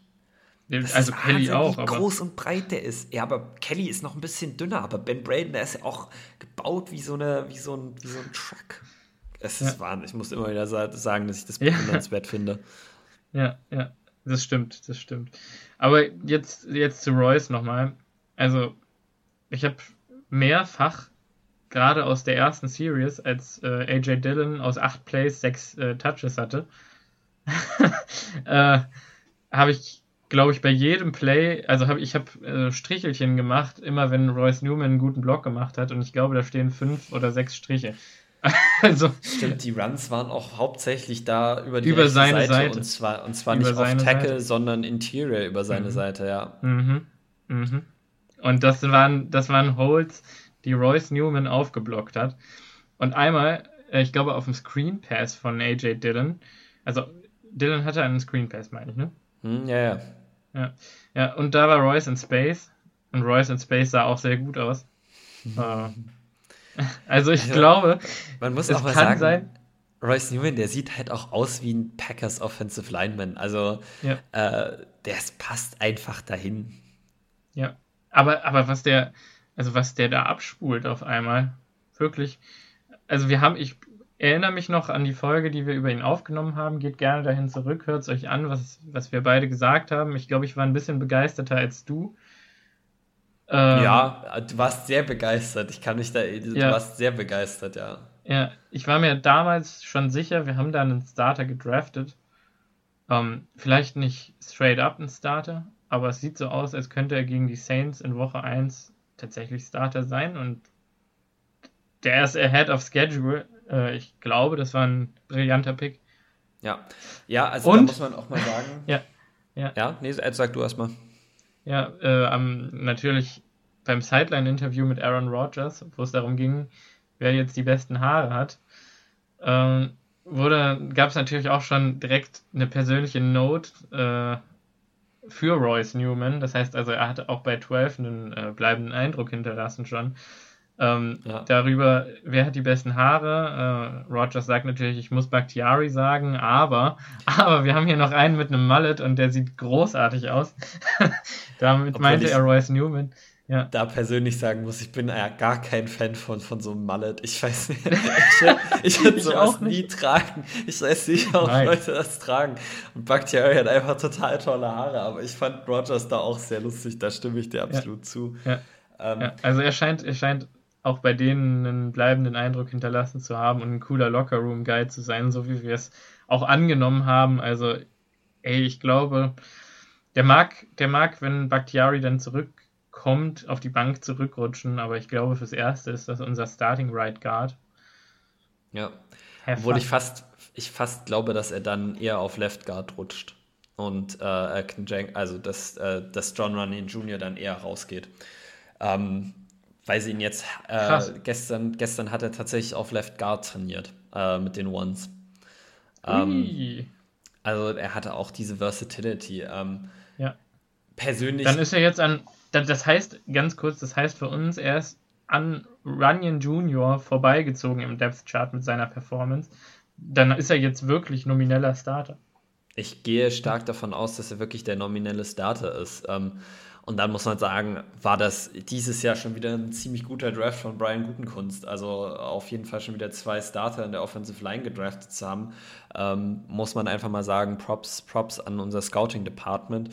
Das also ist Kelly auch. Wie groß und breit der ist. Ja, aber Kelly ist noch ein bisschen dünner, aber Ben Braden, der ist ja auch gebaut wie so, eine, wie so, ein, wie so ein Truck. Es ist ja. Wahnsinn. Ich muss immer wieder sagen, dass ich das bewundernswert ja. finde. Ja, ja, das stimmt, das stimmt. Aber jetzt, jetzt zu Royce nochmal. Also, ich habe mehrfach, gerade aus der ersten Series, als äh, AJ Dillon aus acht Plays sechs äh, Touches hatte, äh, habe ich, glaube ich, bei jedem Play, also habe ich habe äh, Strichelchen gemacht, immer wenn Royce Newman einen guten Block gemacht hat, und ich glaube, da stehen fünf oder sechs Striche. also, Stimmt, die Runs waren auch hauptsächlich da über die über seine Seite, Seite, und zwar, und zwar nicht auf Tackle, Seite. sondern Interior über seine mhm. Seite, ja. Mhm. Mhm. Und das waren, das waren Holds, die Royce Newman aufgeblockt hat. Und einmal, äh, ich glaube, auf dem Screen Pass von AJ Dillon, also Dillon hatte einen Screen Pass, meine ich, ne? Hm, ja, ja. Ja, ja und da war Royce in Space. Und Royce in Space sah auch sehr gut aus. Mhm. also ich also, glaube, man muss auch mal sagen, sein, Royce Newman, der sieht halt auch aus wie ein Packers Offensive Lineman. Also ja. äh, der passt einfach dahin. Ja, aber, aber was der, also was der da abspult auf einmal, wirklich. Also wir haben, ich erinnere mich noch an die Folge, die wir über ihn aufgenommen haben. Geht gerne dahin zurück, hört es euch an, was, was wir beide gesagt haben. Ich glaube, ich war ein bisschen begeisterter als du. Ähm, ja, du warst sehr begeistert. Ich kann mich da, du ja. warst sehr begeistert, ja. Ja, ich war mir damals schon sicher, wir haben da einen Starter gedraftet. Ähm, vielleicht nicht straight up einen Starter, aber es sieht so aus, als könnte er gegen die Saints in Woche 1 tatsächlich Starter sein und der ist ahead of schedule. Äh, ich glaube, das war ein brillanter Pick. Ja, ja also und, da muss man auch mal sagen. ja, ja. Ja, nee, sag du erstmal. Ja, äh, am, natürlich beim Sideline-Interview mit Aaron Rodgers, wo es darum ging, wer jetzt die besten Haare hat, ähm, gab es natürlich auch schon direkt eine persönliche Note äh, für Royce Newman. Das heißt also, er hat auch bei 12 einen äh, bleibenden Eindruck hinterlassen schon. Ähm, ja. Darüber, wer hat die besten Haare? Äh, Rogers sagt natürlich, ich muss Bakhtiari sagen, aber, aber wir haben hier noch einen mit einem Mullet und der sieht großartig aus. Damit Obwohl meinte er Royce Newman ja. da persönlich sagen muss, ich bin ja gar kein Fan von, von so einem Mallet. Ich weiß nicht, ich, würde sowas nie tragen. Ich weiß nicht, ob Nein. Leute das tragen. Und Bakhtiari hat einfach total tolle Haare, aber ich fand Rogers da auch sehr lustig, da stimme ich dir absolut ja. zu. Ja. Ähm. Also er scheint, er scheint auch bei denen einen bleibenden Eindruck hinterlassen zu haben und ein cooler Lockerroom-Guide zu sein, so wie wir es auch angenommen haben. Also, ey, ich glaube, der mag, der mag, wenn Bakhtiari dann zurück kommt, auf die Bank zurückrutschen, aber ich glaube, fürs Erste ist das unser Starting Right Guard. Ja. Obwohl ich fast, ich fast glaube, dass er dann eher auf Left Guard rutscht. und äh, also dass, äh, dass John Runyon Jr. dann eher rausgeht. Ähm, weil sie ihn jetzt äh, gestern, gestern hat er tatsächlich auf Left Guard trainiert äh, mit den Ones. Ähm, also er hatte auch diese Versatility. Ähm, ja. Persönlich. Dann ist er jetzt an, das heißt, ganz kurz, das heißt für uns, er ist an Runyon Jr. vorbeigezogen im Depth Chart mit seiner Performance. Dann ist er jetzt wirklich nomineller Starter. Ich gehe stark davon aus, dass er wirklich der nominelle Starter ist. Ähm, und dann muss man sagen, war das dieses Jahr schon wieder ein ziemlich guter Draft von Brian Gutenkunst. Also auf jeden Fall schon wieder zwei Starter in der Offensive Line gedraftet zu haben. Ähm, muss man einfach mal sagen, Props, Props an unser Scouting Department.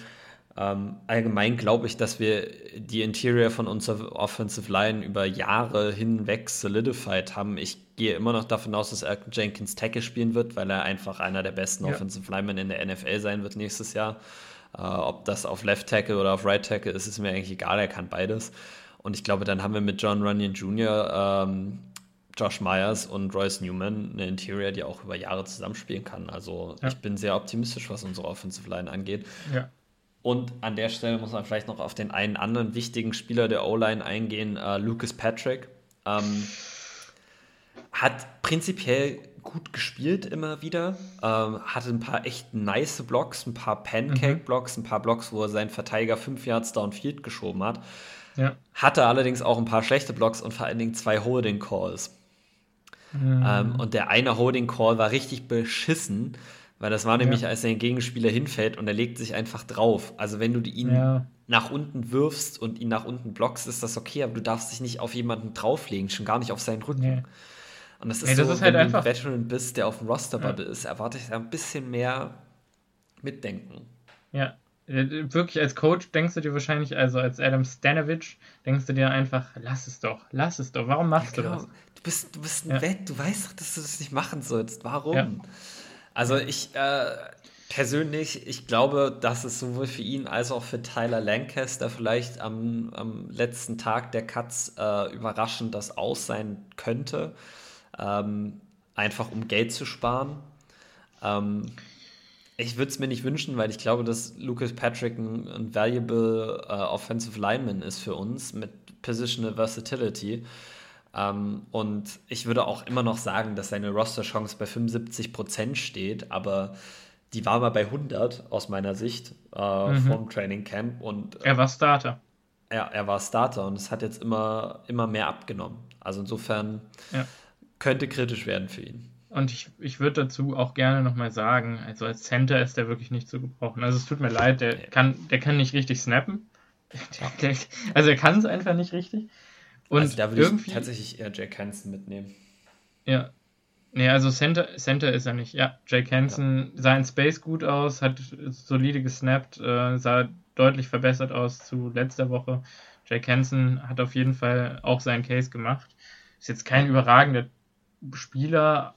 Ähm, allgemein glaube ich, dass wir die Interior von unserer Offensive Line über Jahre hinweg solidified haben. Ich gehe immer noch davon aus, dass Elton Jenkins Tackle spielen wird, weil er einfach einer der besten ja. Offensive Linemen in der NFL sein wird nächstes Jahr. Äh, ob das auf Left Tackle oder auf Right Tackle ist, ist mir eigentlich egal, er kann beides. Und ich glaube, dann haben wir mit John Runyon Jr., ähm, Josh Myers und Royce Newman eine Interior, die auch über Jahre zusammenspielen kann. Also ja. ich bin sehr optimistisch, was unsere Offensive Line angeht. Ja. Und an der Stelle muss man vielleicht noch auf den einen anderen wichtigen Spieler der O-Line eingehen, äh, Lucas Patrick. Ähm, hat prinzipiell gut gespielt immer wieder. Ähm, hatte ein paar echt nice Blocks, ein paar Pancake-Blocks, ein paar Blocks, wo er seinen Verteidiger fünf Yards downfield geschoben hat. Ja. Hatte allerdings auch ein paar schlechte Blocks und vor allen Dingen zwei Holding Calls. Mhm. Ähm, und der eine Holding Call war richtig beschissen, weil das war nämlich, ja. als sein Gegenspieler hinfällt und er legt sich einfach drauf. Also wenn du ihn ja. nach unten wirfst und ihn nach unten blockst, ist das okay, aber du darfst dich nicht auf jemanden drauflegen, schon gar nicht auf seinen Rücken. Nee. Und das ist nee, das so, ist halt wenn einfach, du ein Veteran bist, der auf dem Roster-Bubble ja. ist, erwarte ich ein bisschen mehr Mitdenken. Ja, wirklich als Coach denkst du dir wahrscheinlich, also als Adam Stanovic, denkst du dir einfach, lass es doch, lass es doch, warum machst ja, genau. du das? Du bist, du bist ein ja. Wett, du weißt doch, dass du das nicht machen sollst, warum? Ja. Also ich äh, persönlich, ich glaube, dass es sowohl für ihn als auch für Tyler Lancaster vielleicht am, am letzten Tag der Cuts äh, überraschend das Aus sein könnte ähm, einfach um Geld zu sparen. Ähm, ich würde es mir nicht wünschen, weil ich glaube, dass Lucas Patrick ein, ein valuable uh, Offensive Lineman ist für uns mit Positional Versatility. Ähm, und ich würde auch immer noch sagen, dass seine Roster-Chance bei 75% steht, aber die war mal bei 100 aus meiner Sicht äh, mhm. vom Training Camp. Und, äh, er war Starter. Ja, er war Starter und es hat jetzt immer, immer mehr abgenommen. Also insofern ja könnte kritisch werden für ihn. Und ich, ich würde dazu auch gerne nochmal sagen, also als Center ist der wirklich nicht zu gebrauchen. Also es tut mir leid, der kann, der kann nicht richtig snappen. Der, der, also er kann es einfach nicht richtig. Und also da würde ich tatsächlich eher Jack Hansen mitnehmen. Ja. Nee, also Center, Center ist er nicht. Ja, Jake Hansen ja. sah in Space gut aus, hat solide gesnappt, äh, sah deutlich verbessert aus zu letzter Woche. Jake Hansen hat auf jeden Fall auch seinen Case gemacht. Ist jetzt kein überragender Spieler,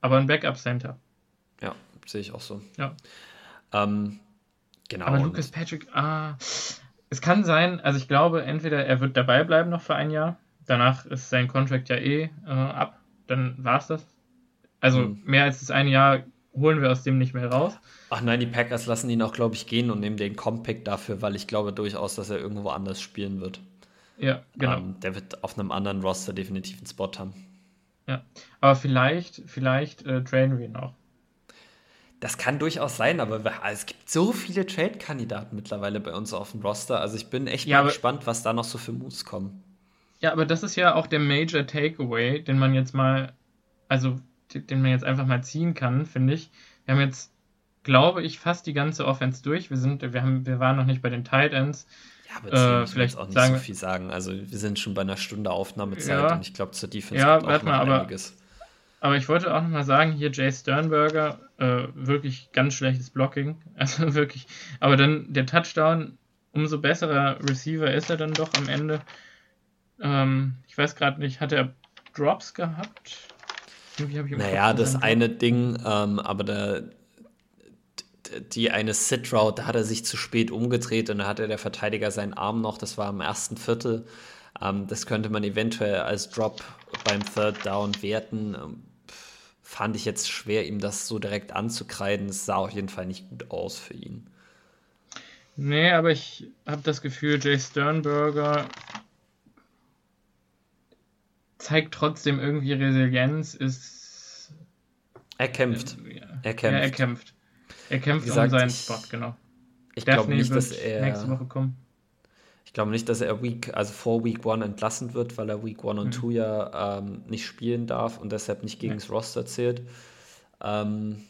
aber ein Backup-Center. Ja, sehe ich auch so. Ja. Ähm, genau. Aber Lucas Patrick, ah, es kann sein, also ich glaube, entweder er wird dabei bleiben noch für ein Jahr, danach ist sein Contract ja eh äh, ab, dann war es das. Also mhm. mehr als das eine Jahr holen wir aus dem nicht mehr raus. Ach nein, die Packers lassen ihn auch, glaube ich, gehen und nehmen den Compact dafür, weil ich glaube durchaus, dass er irgendwo anders spielen wird. Ja, genau. Ähm, der wird auf einem anderen Roster definitiv einen Spot haben. Ja, aber vielleicht, vielleicht äh, traden wir ihn auch. Das kann durchaus sein, aber es gibt so viele Trade-Kandidaten mittlerweile bei uns auf dem Roster. Also ich bin echt ja, mal gespannt, was da noch so für Moves kommen. Ja, aber das ist ja auch der Major Takeaway, den man jetzt mal, also den man jetzt einfach mal ziehen kann, finde ich. Wir haben jetzt, glaube ich, fast die ganze Offense durch. Wir sind, wir haben, wir waren noch nicht bei den Tight Ends. Ja, aber äh, vielleicht auch nicht sagen, so viel sagen. Also wir sind schon bei einer Stunde Aufnahmezeit ja, und ich glaube zur Defense ja, auch noch aber, einiges. Aber ich wollte auch nochmal sagen, hier Jay Sternberger, äh, wirklich ganz schlechtes Blocking. Also wirklich. Aber dann der Touchdown, umso besserer Receiver ist er dann doch am Ende. Ähm, ich weiß gerade nicht, hat er Drops gehabt? naja, das eine Ding, ähm, aber der, die eine Sit-Route, da hat er sich zu spät umgedreht und da hatte der Verteidiger seinen Arm noch, das war im ersten Viertel. Ähm, das könnte man eventuell als Drop beim Third Down werten. Ähm, fand ich jetzt schwer, ihm das so direkt anzukreiden. Es sah auf jeden Fall nicht gut aus für ihn. Nee, aber ich habe das Gefühl, Jay Sternberger zeigt trotzdem irgendwie Resilienz, ist. Er kämpft. Äh, er kämpft. Ja, er kämpft. Er kämpft gesagt, um seinen ich, Spot, genau. Ich glaube nicht, dass er. Nächste Woche kommen. Ich glaube nicht, dass er Week, also vor Week 1 entlassen wird, weil er Week 1 und 2 mhm. ja ähm, nicht spielen darf und deshalb nicht gegen das Roster zählt. Ähm,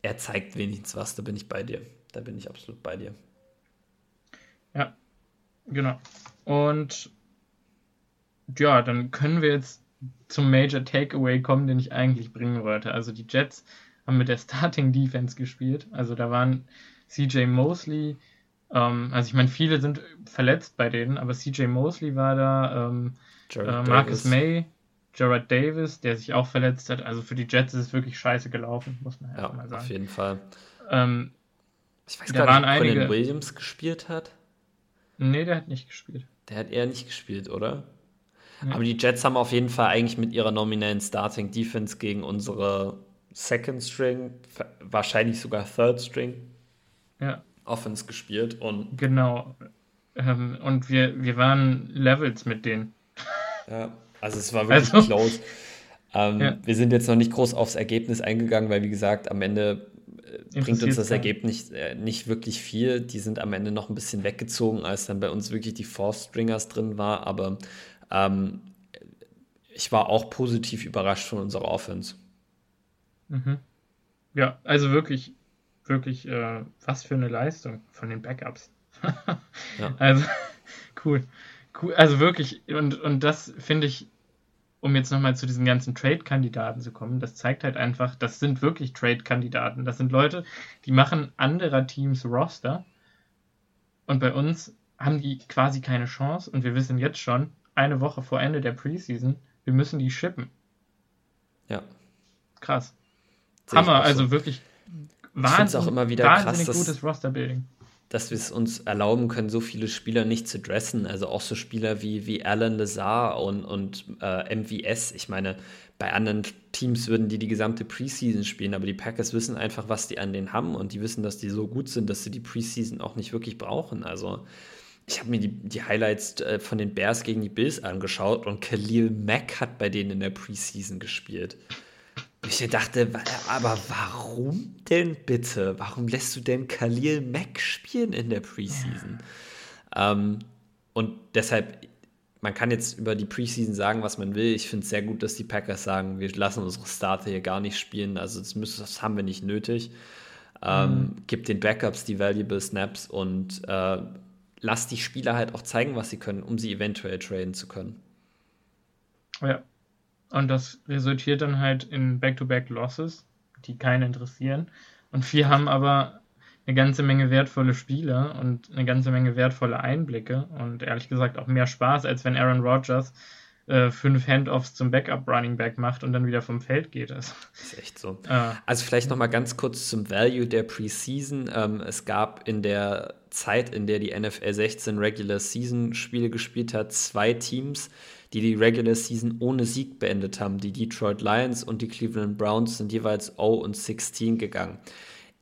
er zeigt wenigstens was, da bin ich bei dir. Da bin ich absolut bei dir. Ja, genau. Und ja, dann können wir jetzt zum Major Takeaway kommen, den ich eigentlich bringen wollte. Also die Jets haben mit der Starting Defense gespielt. Also da waren CJ Mosley, ähm, also ich meine, viele sind verletzt bei denen, aber CJ Mosley war da, ähm, äh, Marcus Davis. May, Jared Davis, der sich auch verletzt hat. Also für die Jets ist es wirklich scheiße gelaufen, muss man ja, mal sagen. Auf jeden Fall. Ähm, ich weiß gar nicht, ob einige... Williams gespielt hat. Nee, der hat nicht gespielt. Der hat eher nicht gespielt, oder? Aber die Jets haben auf jeden Fall eigentlich mit ihrer nominellen Starting Defense gegen unsere Second String, wahrscheinlich sogar Third String ja. Offense gespielt. Und genau. Ähm, und wir, wir waren Levels mit denen. Ja, also es war wirklich also, close. Ähm, ja. Wir sind jetzt noch nicht groß aufs Ergebnis eingegangen, weil wie gesagt, am Ende äh, bringt uns das Ergebnis äh, nicht wirklich viel. Die sind am Ende noch ein bisschen weggezogen, als dann bei uns wirklich die Fourth Stringers drin war. Aber ähm, ich war auch positiv überrascht von unserer Offense. Mhm. Ja, also wirklich, wirklich, äh, was für eine Leistung von den Backups. ja. Also, cool. cool. Also wirklich, und, und das finde ich, um jetzt nochmal zu diesen ganzen Trade-Kandidaten zu kommen, das zeigt halt einfach, das sind wirklich Trade-Kandidaten. Das sind Leute, die machen anderer Teams Roster und bei uns haben die quasi keine Chance und wir wissen jetzt schon, eine Woche vor Ende der Preseason, wir müssen die shippen. Ja. Krass. Hammer, also wirklich wahnsinnig, auch immer wieder wahnsinnig krass, gutes Roster-Building. Dass wir es uns erlauben können, so viele Spieler nicht zu dressen. Also auch so Spieler wie, wie Alan Lazar und, und äh, MVS. Ich meine, bei anderen Teams würden die die gesamte Preseason spielen, aber die Packers wissen einfach, was die an denen haben und die wissen, dass die so gut sind, dass sie die Preseason auch nicht wirklich brauchen. Also ich habe mir die, die Highlights äh, von den Bears gegen die Bills angeschaut und Khalil Mack hat bei denen in der Preseason gespielt. Ich dachte, aber warum denn bitte? Warum lässt du denn Khalil Mack spielen in der Preseason? Ja. Ähm, und deshalb, man kann jetzt über die Preseason sagen, was man will. Ich finde es sehr gut, dass die Packers sagen, wir lassen unsere Starter hier gar nicht spielen. Also das, müssen, das haben wir nicht nötig. Ähm, mhm. Gibt den Backups die valuable Snaps und äh, lass die Spieler halt auch zeigen, was sie können, um sie eventuell traden zu können. Ja. Und das resultiert dann halt in Back-to-Back-Losses, die keinen interessieren. Und wir haben aber eine ganze Menge wertvolle Spieler und eine ganze Menge wertvolle Einblicke und ehrlich gesagt auch mehr Spaß, als wenn Aaron Rodgers äh, fünf Handoffs zum Backup-Running Back macht und dann wieder vom Feld geht. Also, das ist echt so. Äh, also vielleicht noch mal ganz kurz zum Value der Preseason. Ähm, es gab in der Zeit, in der die NFL 16 Regular Season Spiele gespielt hat, zwei Teams, die die Regular Season ohne Sieg beendet haben. Die Detroit Lions und die Cleveland Browns sind jeweils 0 und 16 gegangen.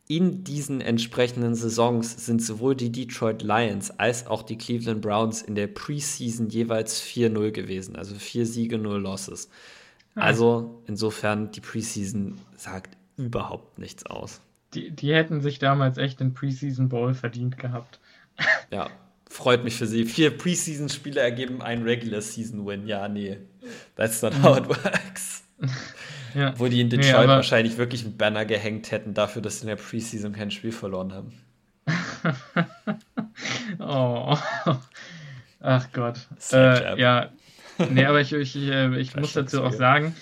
In diesen entsprechenden Saisons sind sowohl die Detroit Lions als auch die Cleveland Browns in der Preseason jeweils 4-0 gewesen, also vier Siege, null Losses. Ah. Also insofern, die Preseason sagt überhaupt nichts aus. Die, die hätten sich damals echt den Preseason Bowl verdient gehabt. Ja, freut mich für sie. Vier Preseason-Spiele ergeben einen Regular Season Win. Ja, nee, that's not how it works. ja. Wo die in Detroit nee, wahrscheinlich wirklich einen Banner gehängt hätten dafür, dass sie in der Preseason kein Spiel verloren haben. oh. Ach Gott. Äh, ja, nee, aber ich, ich, ich, ich muss dazu auch sagen,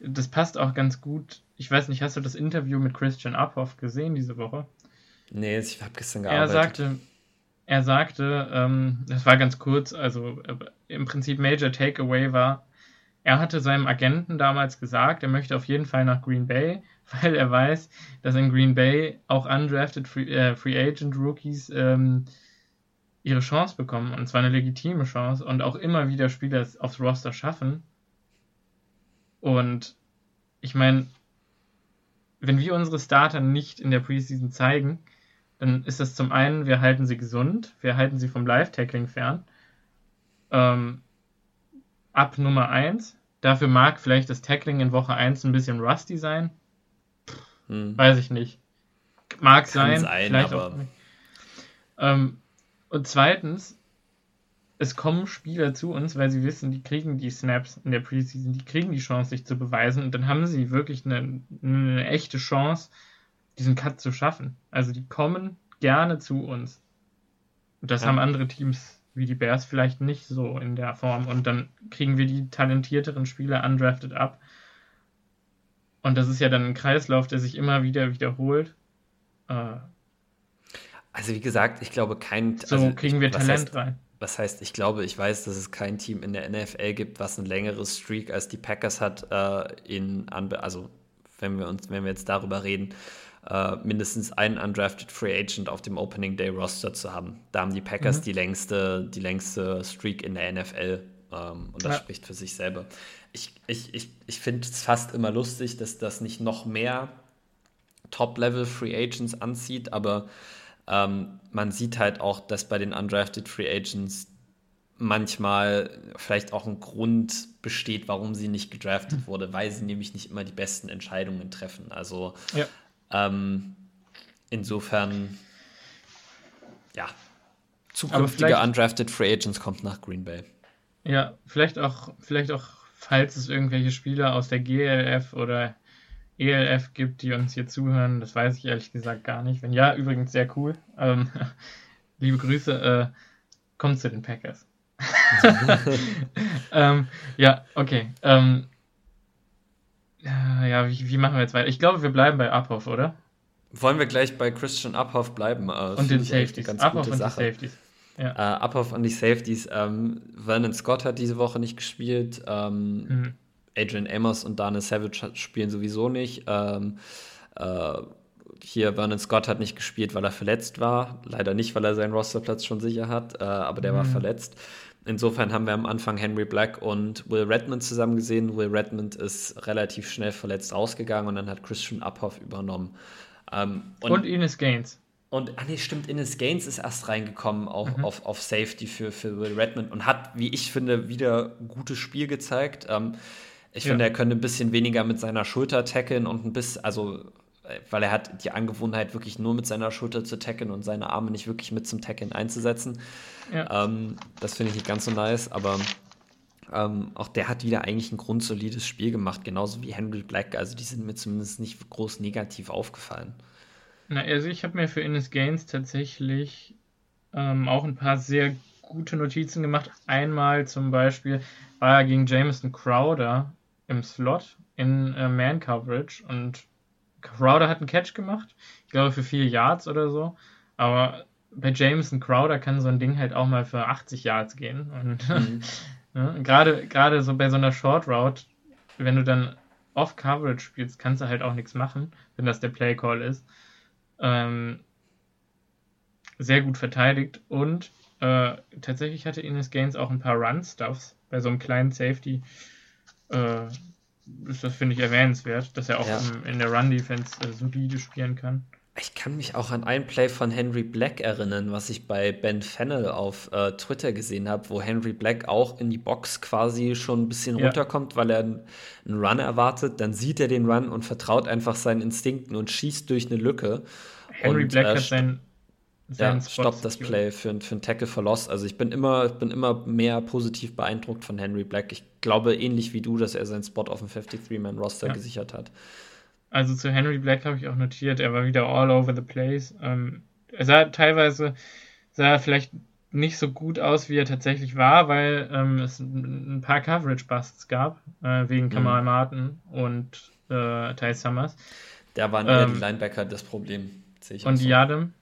das passt auch ganz gut ich weiß nicht, hast du das Interview mit Christian Uphoff gesehen diese Woche? Nee, ich habe gestern gearbeitet. Er sagte, er sagte, ähm, das war ganz kurz, also äh, im Prinzip Major Takeaway war, er hatte seinem Agenten damals gesagt, er möchte auf jeden Fall nach Green Bay, weil er weiß, dass in Green Bay auch undrafted Free, äh, Free Agent Rookies ähm, ihre Chance bekommen, und zwar eine legitime Chance und auch immer wieder Spieler aufs Roster schaffen. Und ich meine, wenn wir unsere Starter nicht in der Preseason zeigen, dann ist das zum einen, wir halten sie gesund, wir halten sie vom Live-Tackling fern. Ähm, ab Nummer 1. Dafür mag vielleicht das Tackling in Woche 1 ein bisschen rusty sein. Hm. Weiß ich nicht. Mag sein, sein, vielleicht aber... auch nicht. Ähm, und zweitens, es kommen Spieler zu uns, weil sie wissen, die kriegen die Snaps in der Preseason, die kriegen die Chance, sich zu beweisen und dann haben sie wirklich eine, eine echte Chance, diesen Cut zu schaffen. Also die kommen gerne zu uns. Und das ja. haben andere Teams wie die Bears vielleicht nicht so in der Form. Und dann kriegen wir die talentierteren Spieler undrafted ab. Und das ist ja dann ein Kreislauf, der sich immer wieder wiederholt. Äh, also wie gesagt, ich glaube kein. So also kriegen wir Talent heißt, rein. Was heißt, ich glaube, ich weiß, dass es kein Team in der NFL gibt, was ein längeres Streak als die Packers hat, äh, in also wenn wir uns, wenn wir jetzt darüber reden, äh, mindestens einen undrafted Free Agent auf dem Opening Day Roster zu haben. Da haben die Packers mhm. die längste, die längste Streak in der NFL ähm, und das ja. spricht für sich selber. Ich, ich, ich, ich finde es fast immer lustig, dass das nicht noch mehr Top-Level Free Agents anzieht, aber ähm, man sieht halt auch, dass bei den undrafted Free Agents manchmal vielleicht auch ein Grund besteht, warum sie nicht gedraftet wurde, weil sie nämlich nicht immer die besten Entscheidungen treffen. Also ja. Ähm, insofern, ja, zukünftige undrafted Free Agents kommt nach Green Bay. Ja, vielleicht auch, vielleicht auch, falls es irgendwelche Spieler aus der GLF oder ELF gibt, die uns hier zuhören. Das weiß ich ehrlich gesagt gar nicht. Wenn ja, übrigens sehr cool. Ähm, liebe Grüße. Äh, kommt zu den Packers. ähm, ja, okay. Ähm, ja, wie, wie, machen wir jetzt weiter? Ich glaube, wir bleiben bei Abhoff, oder? Wollen wir gleich bei Christian Abhoff bleiben? Äh, und den Safeties. Ganz Abhoff und Sache. die Safeties. Ja. Äh, Abhoff und die Safeties. Ähm, Vernon Scott hat diese Woche nicht gespielt. Ähm, mhm. Adrian Amos und Daniel Savage spielen sowieso nicht. Ähm, äh, hier Vernon Scott hat nicht gespielt, weil er verletzt war. Leider nicht, weil er seinen Rosterplatz schon sicher hat, äh, aber der mhm. war verletzt. Insofern haben wir am Anfang Henry Black und Will Redmond zusammen gesehen. Will Redmond ist relativ schnell verletzt rausgegangen und dann hat Christian Uphoff übernommen. Ähm, und, und Ines Gaines. Und, ah nee, stimmt, Ines Gaines ist erst reingekommen auf, mhm. auf, auf Safety für, für Will Redmond und hat, wie ich finde, wieder gutes Spiel gezeigt. Ähm, ich ja. finde, er könnte ein bisschen weniger mit seiner Schulter tackeln und ein bisschen, also, weil er hat die Angewohnheit, wirklich nur mit seiner Schulter zu tackeln und seine Arme nicht wirklich mit zum Tackeln einzusetzen. Ja. Ähm, das finde ich nicht ganz so nice, aber ähm, auch der hat wieder eigentlich ein grundsolides Spiel gemacht, genauso wie Henry Black. Also die sind mir zumindest nicht groß negativ aufgefallen. Na, also ich habe mir für Ines Gaines tatsächlich ähm, auch ein paar sehr gute Notizen gemacht. Einmal zum Beispiel war er gegen Jameson Crowder im Slot in äh, Man Coverage und Crowder hat einen Catch gemacht. Ich glaube für vier Yards oder so. Aber bei Jameson Crowder kann so ein Ding halt auch mal für 80 Yards gehen. Und mhm. ne, gerade, gerade so bei so einer Short Route, wenn du dann off Coverage spielst, kannst du halt auch nichts machen, wenn das der Play Call ist. Ähm, sehr gut verteidigt und äh, tatsächlich hatte Ines Gaines auch ein paar Run-Stuffs bei so einem kleinen Safety äh, ist das, finde ich, erwähnenswert, dass er auch ja. im, in der Run-Defense äh, solide spielen kann. Ich kann mich auch an ein Play von Henry Black erinnern, was ich bei Ben Fennel auf äh, Twitter gesehen habe, wo Henry Black auch in die Box quasi schon ein bisschen ja. runterkommt, weil er einen, Run erwartet. Dann sieht er den Run und vertraut einfach seinen Instinkten und schießt durch eine Lücke. Henry und, Black äh, hat sein ja, stoppt das Play für, für einen Tackle for Loss. Also ich bin immer, bin immer mehr positiv beeindruckt von Henry Black. Ich glaube ähnlich wie du, dass er seinen Spot auf dem 53-Man-Roster ja. gesichert hat. Also zu Henry Black habe ich auch notiert, er war wieder all over the place. Ähm, er sah teilweise sah er vielleicht nicht so gut aus, wie er tatsächlich war, weil ähm, es ein paar Coverage-Busts gab, äh, wegen Kamal mhm. Martin und äh, Ty Summers. Da waren ähm, die Linebacker das Problem. und so. Yadam,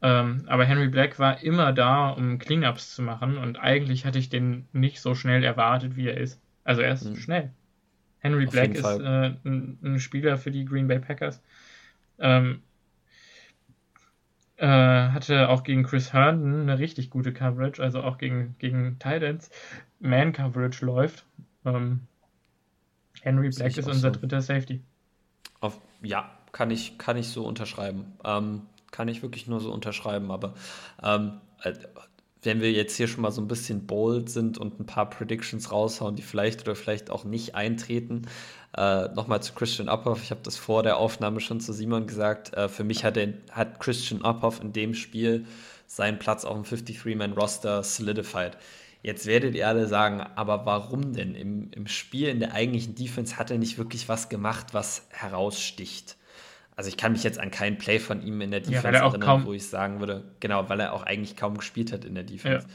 ähm, aber Henry Black war immer da, um Cleanups zu machen und eigentlich hatte ich den nicht so schnell erwartet, wie er ist. Also er ist mhm. schnell. Henry Auf Black ist äh, ein, ein, Spieler für die Green Bay Packers. Ähm, äh, hatte auch gegen Chris Herndon eine richtig gute Coverage, also auch gegen, gegen Titans. Man-Coverage läuft. Ähm, Henry Black ist unser so. dritter Safety. Auf, ja, kann ich, kann ich so unterschreiben. Ähm, kann ich wirklich nur so unterschreiben, aber ähm, äh, wenn wir jetzt hier schon mal so ein bisschen bold sind und ein paar Predictions raushauen, die vielleicht oder vielleicht auch nicht eintreten, äh, nochmal zu Christian Uphoff. Ich habe das vor der Aufnahme schon zu Simon gesagt. Äh, für mich hat, er, hat Christian Uphoff in dem Spiel seinen Platz auf dem 53-Man-Roster solidified. Jetzt werdet ihr alle sagen, aber warum denn? Im, Im Spiel, in der eigentlichen Defense hat er nicht wirklich was gemacht, was heraussticht. Also ich kann mich jetzt an keinen Play von ihm in der Defense ja, erinnern, wo ich sagen würde, genau, weil er auch eigentlich kaum gespielt hat in der Defense.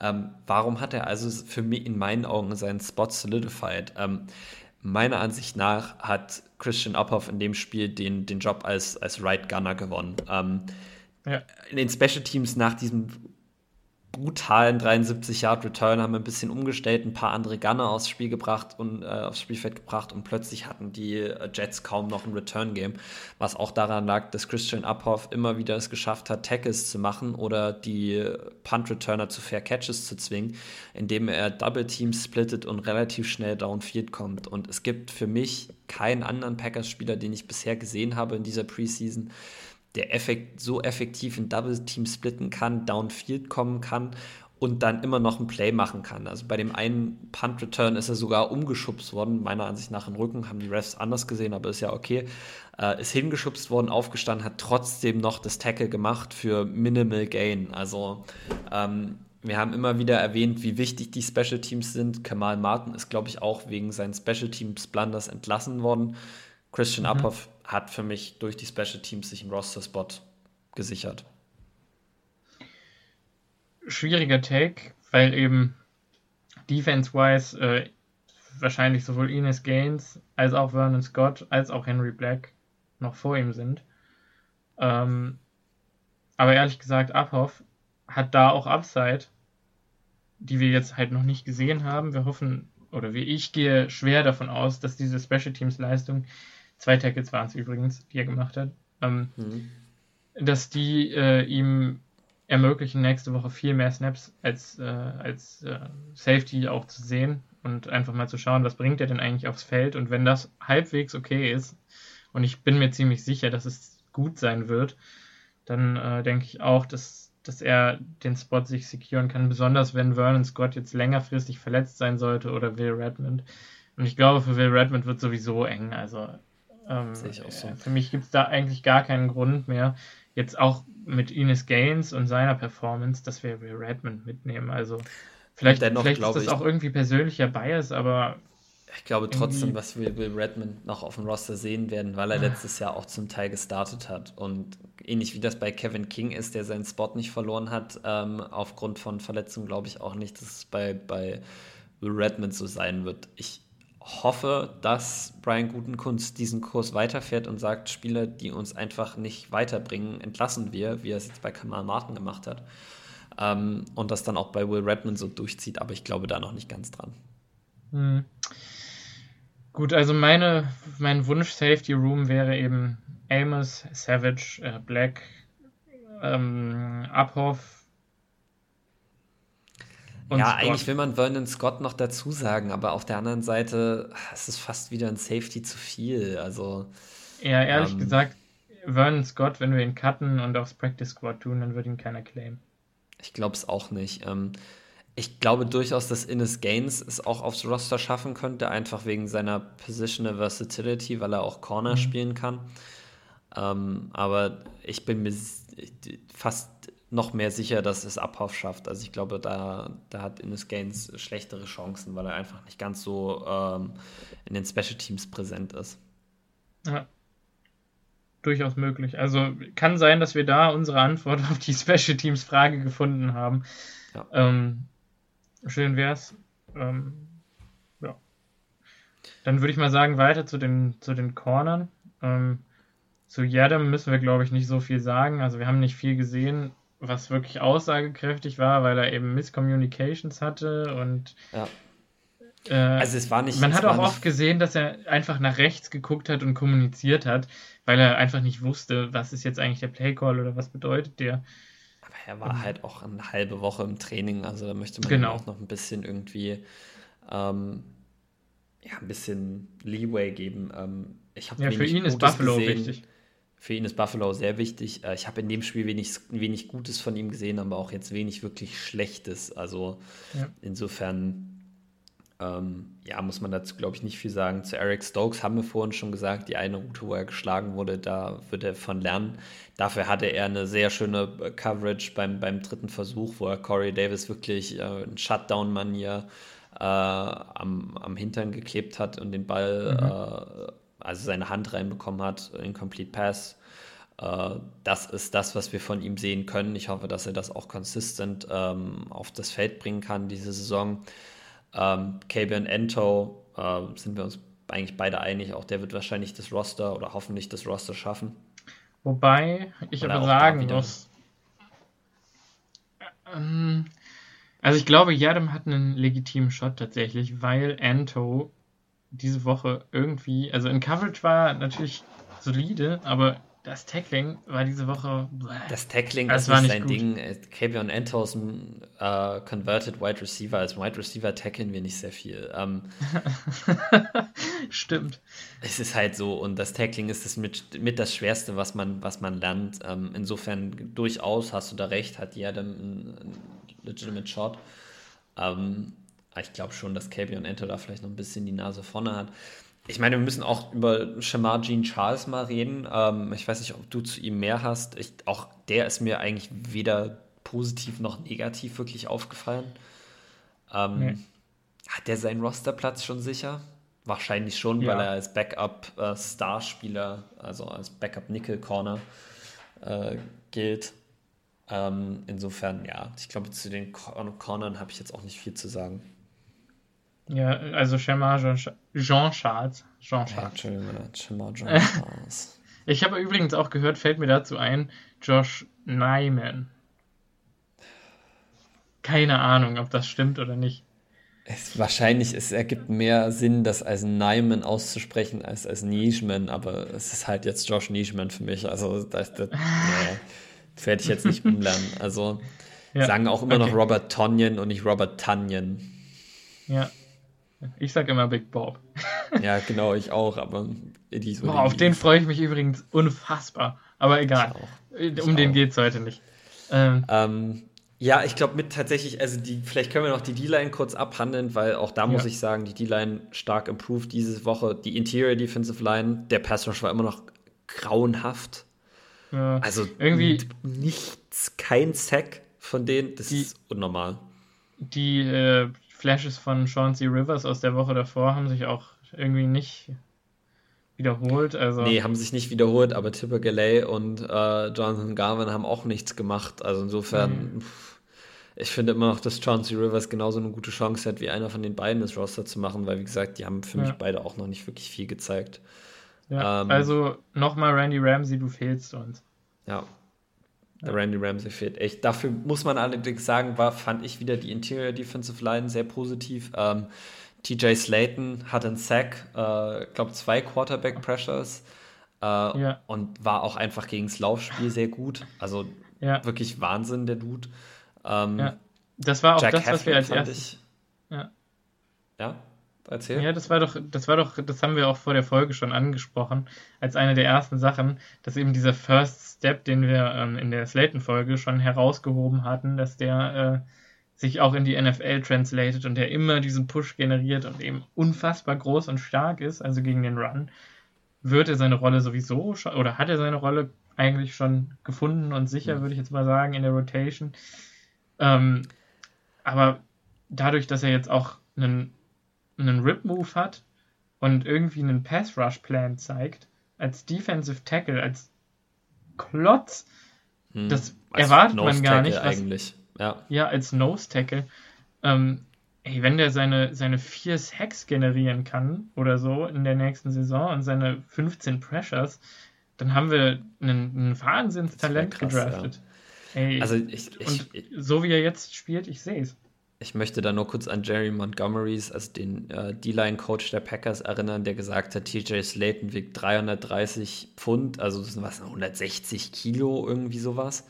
Ja. Ähm, warum hat er also für mich in meinen Augen seinen Spot solidified? Ähm, meiner Ansicht nach hat Christian Uphoff in dem Spiel den, den Job als, als Right Gunner gewonnen. Ähm, ja. In den Special Teams nach diesem brutalen 73 Yard Return haben wir ein bisschen umgestellt, ein paar andere Gunner aufs Spiel gebracht und äh, aufs Spielfeld gebracht und plötzlich hatten die äh, Jets kaum noch ein Return Game, was auch daran lag, dass Christian Uphoff immer wieder es geschafft hat, Tackles zu machen oder die Punt Returner zu Fair Catches zu zwingen, indem er Double Teams splittet und relativ schnell downfield kommt. Und es gibt für mich keinen anderen Packers Spieler, den ich bisher gesehen habe in dieser Preseason, der effekt, so effektiv in Double Team splitten kann, downfield kommen kann und dann immer noch ein Play machen kann. Also bei dem einen Punt Return ist er sogar umgeschubst worden, meiner Ansicht nach im Rücken, haben die Refs anders gesehen, aber ist ja okay. Äh, ist hingeschubst worden, aufgestanden, hat trotzdem noch das Tackle gemacht für Minimal Gain. Also ähm, wir haben immer wieder erwähnt, wie wichtig die Special Teams sind. Kamal Martin ist, glaube ich, auch wegen seinen Special Teams Blunders entlassen worden. Christian mhm. Uphoff hat für mich durch die Special Teams sich einen Roster-Spot gesichert. Schwieriger Take, weil eben defense-wise äh, wahrscheinlich sowohl Ines Gaines als auch Vernon Scott als auch Henry Black noch vor ihm sind. Ähm, aber ehrlich gesagt, Abhoff hat da auch Upside, die wir jetzt halt noch nicht gesehen haben. Wir hoffen, oder wie ich gehe schwer davon aus, dass diese Special Teams Leistung zwei Tackles waren es übrigens, die er gemacht hat, ähm, mhm. dass die äh, ihm ermöglichen, nächste Woche viel mehr Snaps als, äh, als äh, Safety auch zu sehen und einfach mal zu schauen, was bringt er denn eigentlich aufs Feld und wenn das halbwegs okay ist und ich bin mir ziemlich sicher, dass es gut sein wird, dann äh, denke ich auch, dass, dass er den Spot sich securen kann, besonders wenn Vernon Scott jetzt längerfristig verletzt sein sollte oder Will Redmond. Und ich glaube, für Will Redmond wird sowieso eng. Also ähm, Sehe ich auch so. Für mich gibt es da eigentlich gar keinen Grund mehr, jetzt auch mit Ines Gaines und seiner Performance, dass wir Will Redmond mitnehmen. Also vielleicht, dennoch, vielleicht ist das auch irgendwie persönlicher Bias, aber ich glaube trotzdem, dass wir Will Redmond noch auf dem Roster sehen werden, weil er ah. letztes Jahr auch zum Teil gestartet hat. Und ähnlich wie das bei Kevin King ist, der seinen Spot nicht verloren hat, ähm, aufgrund von Verletzungen, glaube ich auch nicht, dass es bei, bei Will Redmond so sein wird. Ich hoffe, dass Brian Gutenkunst diesen Kurs weiterfährt und sagt, Spieler, die uns einfach nicht weiterbringen, entlassen wir, wie er es jetzt bei Kamal Martin gemacht hat. Ähm, und das dann auch bei Will Redmond so durchzieht, aber ich glaube da noch nicht ganz dran. Hm. Gut, also meine, mein Wunsch Safety Room wäre eben Amos, Savage, äh, Black, ähm, Abhoff, und ja, Scott. eigentlich will man Vernon Scott noch dazu sagen, aber auf der anderen Seite es ist es fast wieder ein Safety zu viel. Also. Ja, ehrlich ähm, gesagt, Vernon Scott, wenn wir ihn cutten und aufs Practice Squad tun, dann wird ihn keiner claimen. Ich glaube es auch nicht. Ähm, ich glaube durchaus, dass Innes Gaines es auch aufs Roster schaffen könnte, einfach wegen seiner Positional Versatility, weil er auch Corner mhm. spielen kann. Ähm, aber ich bin mir fast noch mehr sicher, dass es Abhauf schafft. Also ich glaube, da, da hat Ines Gaines schlechtere Chancen, weil er einfach nicht ganz so ähm, in den Special Teams präsent ist. Ja. Durchaus möglich. Also kann sein, dass wir da unsere Antwort auf die Special Teams Frage gefunden haben. Ja. Ähm, schön wär's. Ähm, ja. Dann würde ich mal sagen, weiter zu den, zu den Cornern. Ähm, zu Yadam müssen wir, glaube ich, nicht so viel sagen. Also wir haben nicht viel gesehen was wirklich aussagekräftig war, weil er eben Miscommunications hatte und ja. äh, also es war nicht. Man hat auch oft gesehen, dass er einfach nach rechts geguckt hat und kommuniziert hat, weil er einfach nicht wusste, was ist jetzt eigentlich der Playcall oder was bedeutet der. Aber er war um, halt auch eine halbe Woche im Training, also da möchte man genau. auch noch ein bisschen irgendwie ähm, ja, ein bisschen Leeway geben. Ähm, ich ja, für ihn ist Buffalo gesehen. wichtig. Für ihn ist Buffalo sehr wichtig. Äh, ich habe in dem Spiel wenig, wenig Gutes von ihm gesehen, aber auch jetzt wenig wirklich Schlechtes. Also ja. insofern, ähm, ja, muss man dazu, glaube ich, nicht viel sagen. Zu Eric Stokes haben wir vorhin schon gesagt, die eine Route, wo er geschlagen wurde, da wird er von lernen. Dafür hatte er eine sehr schöne äh, Coverage beim, beim dritten Versuch, wo er Corey Davis wirklich äh, in Shutdown-Manier äh, am, am Hintern geklebt hat und den Ball mhm. äh, also seine Hand reinbekommen hat, Incomplete Pass. Äh, das ist das, was wir von ihm sehen können. Ich hoffe, dass er das auch konsistent ähm, auf das Feld bringen kann diese Saison. Ähm, und Ento äh, sind wir uns eigentlich beide einig, auch der wird wahrscheinlich das Roster oder hoffentlich das Roster schaffen. Wobei ich aber sagen muss, ähm, also ich glaube, Yadam hat einen legitimen Shot tatsächlich, weil Ento diese Woche irgendwie, also in Coverage war natürlich solide, aber das Tackling war diese Woche. Das Tackling das ist war nicht sein gut. Ding. Kavion Entos, äh, Converted Wide Receiver. Als Wide Receiver tackeln wir nicht sehr viel. Ähm, Stimmt. Es ist halt so und das Tackling ist das mit, mit das Schwerste, was man, was man lernt. Ähm, insofern durchaus hast du da recht, hat jeder einen, einen legitimate Shot. Ähm, ich glaube schon, dass Kavion Ento da vielleicht noch ein bisschen die Nase vorne hat. Ich meine, wir müssen auch über Shamar Jean Charles mal reden. Ähm, ich weiß nicht, ob du zu ihm mehr hast. Ich, auch der ist mir eigentlich weder positiv noch negativ wirklich aufgefallen. Ähm, nee. Hat der seinen Rosterplatz schon sicher? Wahrscheinlich schon, ja. weil er als Backup-Starspieler, äh, also als Backup-Nickel-Corner äh, gilt. Ähm, insofern, ja, ich glaube, zu den Cornern habe ich jetzt auch nicht viel zu sagen. Ja, also Schema Jean, Jean Charles. Jean Charles. Ja, Jean Charles. ich habe übrigens auch gehört, fällt mir dazu ein, Josh Nyman. Keine Ahnung, ob das stimmt oder nicht. Es, wahrscheinlich, es ergibt mehr Sinn, das als Nyman auszusprechen als als Nischman, aber es ist halt jetzt Josh Nischman für mich. Also das, das, nee, werde ich jetzt nicht umlernen. Also ja, sagen auch immer okay. noch Robert Tonyan und nicht Robert Tanyan. Ja, ich sag immer Big Bob. ja, genau, ich auch, aber Eddie so Boah, auf den freue ich mich übrigens unfassbar. Aber egal. Ich um den geht es heute nicht. Ähm, ähm, ja, ich glaube mit tatsächlich, also die, vielleicht können wir noch die D-Line kurz abhandeln, weil auch da ja. muss ich sagen, die D-Line stark improved diese Woche. Die Interior Defensive Line, der Pass Rush war immer noch grauenhaft. Ja. Also irgendwie nichts, kein Sack von denen, das die, ist unnormal. Die äh, Flashes von Sean C. Rivers aus der Woche davor haben sich auch irgendwie nicht wiederholt. Also nee, haben sich nicht wiederholt, aber Tipper Galay und äh, Jonathan Garvin haben auch nichts gemacht. Also insofern, mhm. ich finde immer noch, dass John C. Rivers genauso eine gute Chance hat, wie einer von den beiden das Roster zu machen, weil wie gesagt, die haben für ja. mich beide auch noch nicht wirklich viel gezeigt. Ja, ähm, also nochmal Randy Ramsey, du fehlst uns. Ja, der Randy Ramsey fehlt echt. Dafür muss man allerdings sagen, war, fand ich wieder die Interior Defensive Line sehr positiv. Ähm, TJ Slayton hat einen Sack, äh, glaube zwei Quarterback Pressures äh, ja. und war auch einfach gegen das Laufspiel sehr gut. Also ja. wirklich Wahnsinn, der Dude. Ähm, ja. Das war auch Jack das, was wir als erstes. Ja. ja. Erzähl. Ja, das war doch, das war doch, das haben wir auch vor der Folge schon angesprochen, als eine der ersten Sachen, dass eben dieser First Step, den wir ähm, in der Slayton-Folge schon herausgehoben hatten, dass der äh, sich auch in die NFL translated und der immer diesen Push generiert und eben unfassbar groß und stark ist, also gegen den Run, wird er seine Rolle sowieso schon, oder hat er seine Rolle eigentlich schon gefunden und sicher, ja. würde ich jetzt mal sagen, in der Rotation. Ähm, aber dadurch, dass er jetzt auch einen einen Rip-Move hat und irgendwie einen Pass-Rush-Plan zeigt, als Defensive Tackle, als Klotz, hm, das erwartet man gar nicht. Was, eigentlich. Ja. ja, als Nose-Tackle. Ähm, ey, wenn der seine, seine vier Sacks generieren kann oder so in der nächsten Saison und seine 15 Pressures, dann haben wir einen, ein Wahnsinnstalent gedraftet. Ja. Ey, also ich, ich, und so wie er jetzt spielt, ich sehe es. Ich möchte da nur kurz an Jerry Montgomerys, also den äh, D-Line-Coach der Packers, erinnern, der gesagt hat, TJ Slayton wiegt 330 Pfund, also das sind was, 160 Kilo, irgendwie sowas,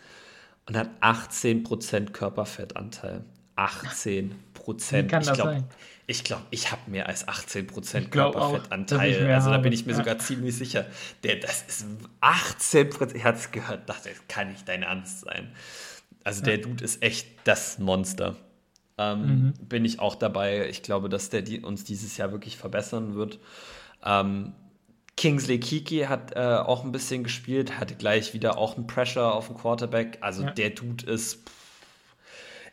und hat 18% Körperfettanteil. 18 Prozent. Wie kann das ich glaub, sein? ich glaube, ich habe mehr als 18% Körperfettanteil. Also da bin ich mir ja. sogar ziemlich sicher. Der, das ist 18%. Ich hatte es gehört, dachte, das kann nicht dein Ernst sein. Also der Dude ist echt das Monster. Ähm, mhm. Bin ich auch dabei. Ich glaube, dass der die, uns dieses Jahr wirklich verbessern wird. Ähm, Kingsley Kiki hat äh, auch ein bisschen gespielt, hatte gleich wieder auch einen Pressure auf den Quarterback. Also ja. der Dude ist. Pff,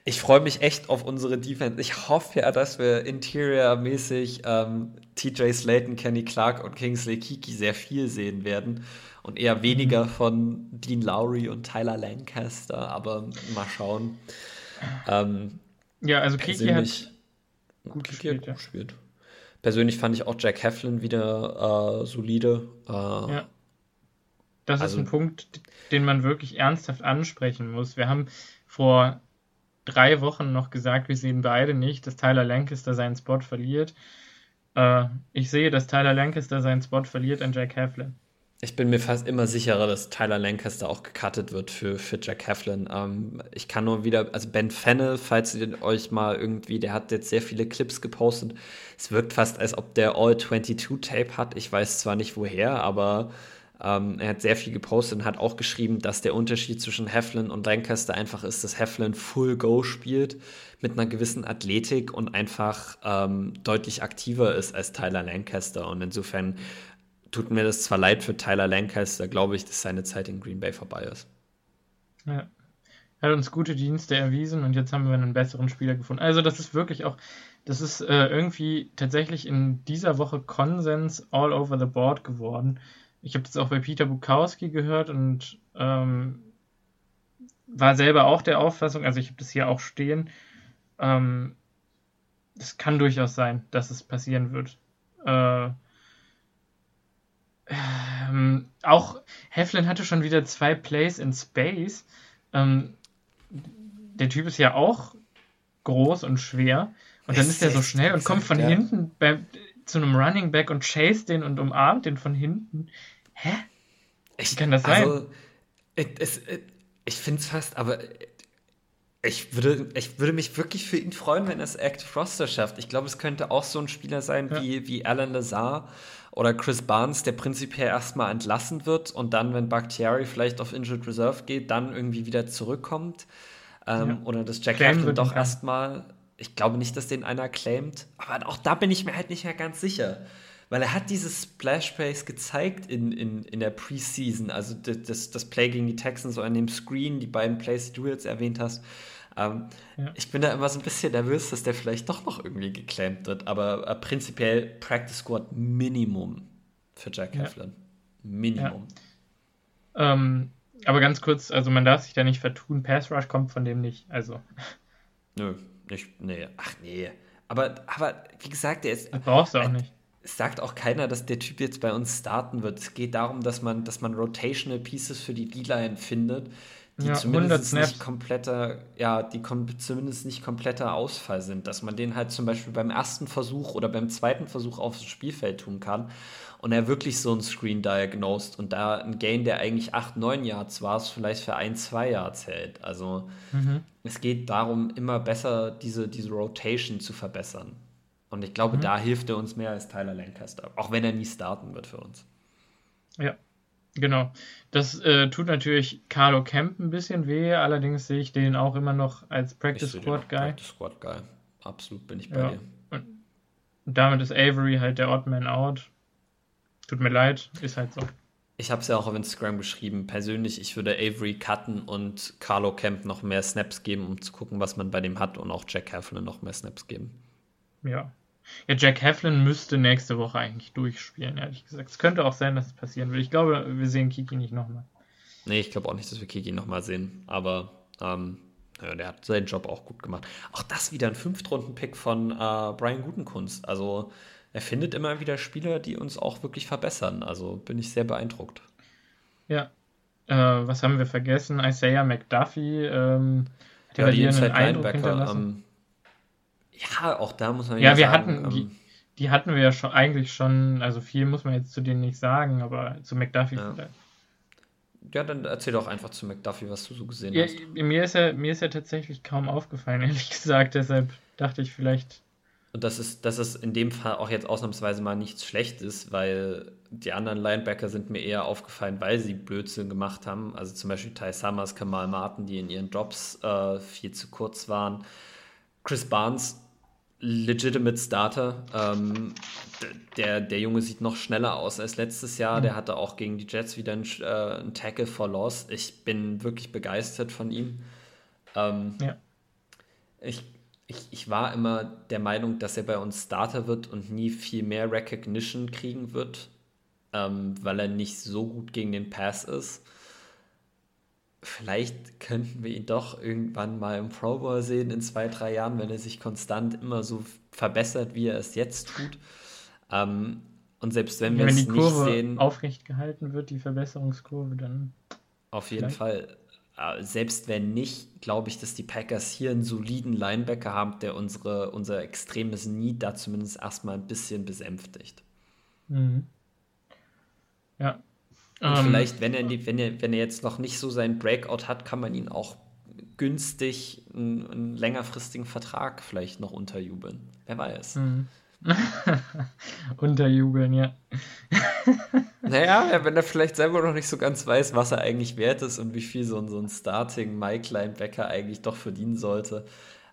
ich freue mich echt auf unsere Defense. Ich hoffe ja, dass wir Interior-mäßig ähm, TJ Slayton, Kenny Clark und Kingsley Kiki sehr viel sehen werden und eher weniger mhm. von Dean Lowry und Tyler Lancaster, aber mal schauen. Ähm, ja, also Kiki hat gut gespielt, hat gut gespielt. Persönlich fand ich auch Jack Heflin wieder äh, solide. Äh, ja. Das also, ist ein Punkt, den man wirklich ernsthaft ansprechen muss. Wir haben vor drei Wochen noch gesagt, wir sehen beide nicht, dass Tyler Lancaster seinen Spot verliert. Äh, ich sehe, dass Tyler Lancaster seinen Spot verliert an Jack Heflin. Ich bin mir fast immer sicherer, dass Tyler Lancaster auch gecuttet wird für, für Jack Heflin. Ähm, ich kann nur wieder, also Ben Fennel, falls ihr euch mal irgendwie, der hat jetzt sehr viele Clips gepostet. Es wirkt fast, als ob der All-22-Tape hat. Ich weiß zwar nicht woher, aber ähm, er hat sehr viel gepostet und hat auch geschrieben, dass der Unterschied zwischen Heflin und Lancaster einfach ist, dass Heflin Full Go spielt mit einer gewissen Athletik und einfach ähm, deutlich aktiver ist als Tyler Lancaster. Und insofern tut mir das zwar leid für Tyler Lancaster, glaube ich, dass seine Zeit in Green Bay vorbei ist. Ja. Er hat uns gute Dienste erwiesen und jetzt haben wir einen besseren Spieler gefunden. Also das ist wirklich auch, das ist äh, irgendwie tatsächlich in dieser Woche Konsens all over the board geworden. Ich habe das auch bei Peter Bukowski gehört und ähm, war selber auch der Auffassung, also ich habe das hier auch stehen, ähm, es kann durchaus sein, dass es passieren wird. Äh, ähm, auch Heflin hatte schon wieder zwei Plays in Space. Ähm, der Typ ist ja auch groß und schwer. Und dann ist er so schnell und kommt von ja. hinten bei, zu einem Running Back und chase den und umarmt den von hinten. Hä? Ich, Wie kann das sein? Also, es, ich finde es fast, aber ich würde, ich würde mich wirklich für ihn freuen, wenn er es Active Roster schafft. Ich glaube, es könnte auch so ein Spieler sein ja. wie, wie Alan Lazar oder Chris Barnes, der prinzipiell erstmal entlassen wird und dann, wenn Bakhtiari vielleicht auf Injured Reserve geht, dann irgendwie wieder zurückkommt. Ähm, ja. Oder dass Jack Heflin doch erstmal, ich glaube nicht, dass den einer claimt, aber auch da bin ich mir halt nicht mehr ganz sicher. Weil er hat dieses Splash Plays gezeigt in, in, in der Preseason, also das, das Play gegen die Texans oder in dem Screen, die beiden Plays, die du jetzt erwähnt hast. Ähm, ja. Ich bin da immer so ein bisschen nervös, dass der vielleicht doch noch irgendwie geclaimt wird, aber äh, prinzipiell Practice Squad Minimum für Jack ja. Heflin. Minimum. Ja. Ähm, aber ganz kurz, also man darf sich da nicht vertun, Pass Rush kommt von dem nicht, also. Nö, nicht, nee, ach nee. Aber, aber wie gesagt, der ist. Das brauchst du auch nicht. Es sagt auch keiner, dass der Typ jetzt bei uns starten wird. Es geht darum, dass man, dass man Rotational Pieces für die D-Line findet, die ja, zumindest nicht kompletter, ja, die zumindest nicht kompletter Ausfall sind, dass man den halt zum Beispiel beim ersten Versuch oder beim zweiten Versuch aufs Spielfeld tun kann und er wirklich so ein Screen diagnosed und da ein Gain, der eigentlich 8, 9 Yards war, es vielleicht für 1, 2 Yards hält. Also mhm. es geht darum, immer besser diese, diese Rotation zu verbessern. Und ich glaube, mhm. da hilft er uns mehr als Tyler Lancaster, auch wenn er nie starten wird für uns. Ja, Genau. Das äh, tut natürlich Carlo Kemp ein bisschen weh, allerdings sehe ich den auch immer noch als Practice Squad Guy. Practice Squad Guy. Absolut bin ich bei ja. dir. Und damit ist Avery halt der Odd Man Out. Tut mir leid, ist halt so. Ich habe es ja auch auf Instagram geschrieben. Persönlich, ich würde Avery cutten und Carlo Kemp noch mehr Snaps geben, um zu gucken, was man bei dem hat und auch Jack Heflin noch mehr Snaps geben. Ja, ja, Jack Heflin müsste nächste Woche eigentlich durchspielen, ehrlich gesagt. Es könnte auch sein, dass es passieren wird. Ich glaube, wir sehen Kiki nicht nochmal. Nee, ich glaube auch nicht, dass wir Kiki nochmal sehen. Aber ähm, ja, der hat seinen Job auch gut gemacht. Auch das wieder ein Fünftrunden-Pick von äh, Brian Gutenkunst. Also er findet immer wieder Spieler, die uns auch wirklich verbessern. Also bin ich sehr beeindruckt. Ja. Äh, was haben wir vergessen? Isaiah McDuffie. Ähm, hat ja, die Eindruck hinterlassen? Ähm, ja, auch da muss man ja, ja wir sagen, hatten die, ähm, die, hatten wir ja schon eigentlich schon, also viel muss man jetzt zu denen nicht sagen, aber zu McDuffie ja. vielleicht. Ja, dann erzähl doch einfach zu McDuffie, was du so gesehen ja, hast. Mir ist, er, mir ist er tatsächlich kaum aufgefallen, ehrlich gesagt. Deshalb dachte ich vielleicht. und das ist, das ist in dem Fall auch jetzt ausnahmsweise mal nichts Schlechtes, weil die anderen Linebacker sind mir eher aufgefallen, weil sie Blödsinn gemacht haben. Also zum Beispiel Ty Summers, Kamal Martin, die in ihren Jobs äh, viel zu kurz waren. Chris Barnes, legitimate Starter. Ähm, der, der Junge sieht noch schneller aus als letztes Jahr. Mhm. Der hatte auch gegen die Jets wieder einen, äh, einen Tackle for Loss. Ich bin wirklich begeistert von ihm. Ähm, ja. Ich ich, ich war immer der Meinung, dass er bei uns Starter wird und nie viel mehr Recognition kriegen wird, ähm, weil er nicht so gut gegen den Pass ist. Vielleicht könnten wir ihn doch irgendwann mal im Pro Bowl sehen in zwei, drei Jahren, wenn er sich konstant immer so verbessert, wie er es jetzt tut. Ähm, und selbst wenn wir wenn es nicht sehen. aufrecht gehalten wird, die Verbesserungskurve, dann. Auf jeden vielleicht. Fall. Äh, selbst wenn nicht, glaube ich, dass die Packers hier einen soliden Linebacker haben, der unsere, unser extremes Need da zumindest erstmal ein bisschen besänftigt. Mhm. Ja. Und ähm, vielleicht, wenn er, wenn, er, wenn er jetzt noch nicht so seinen Breakout hat, kann man ihn auch günstig einen, einen längerfristigen Vertrag vielleicht noch unterjubeln. Wer weiß. Mhm. Unterjubeln, ja. naja, wenn er vielleicht selber noch nicht so ganz weiß, was er eigentlich wert ist und wie viel so ein, so ein Starting Mike Linebacker eigentlich doch verdienen sollte.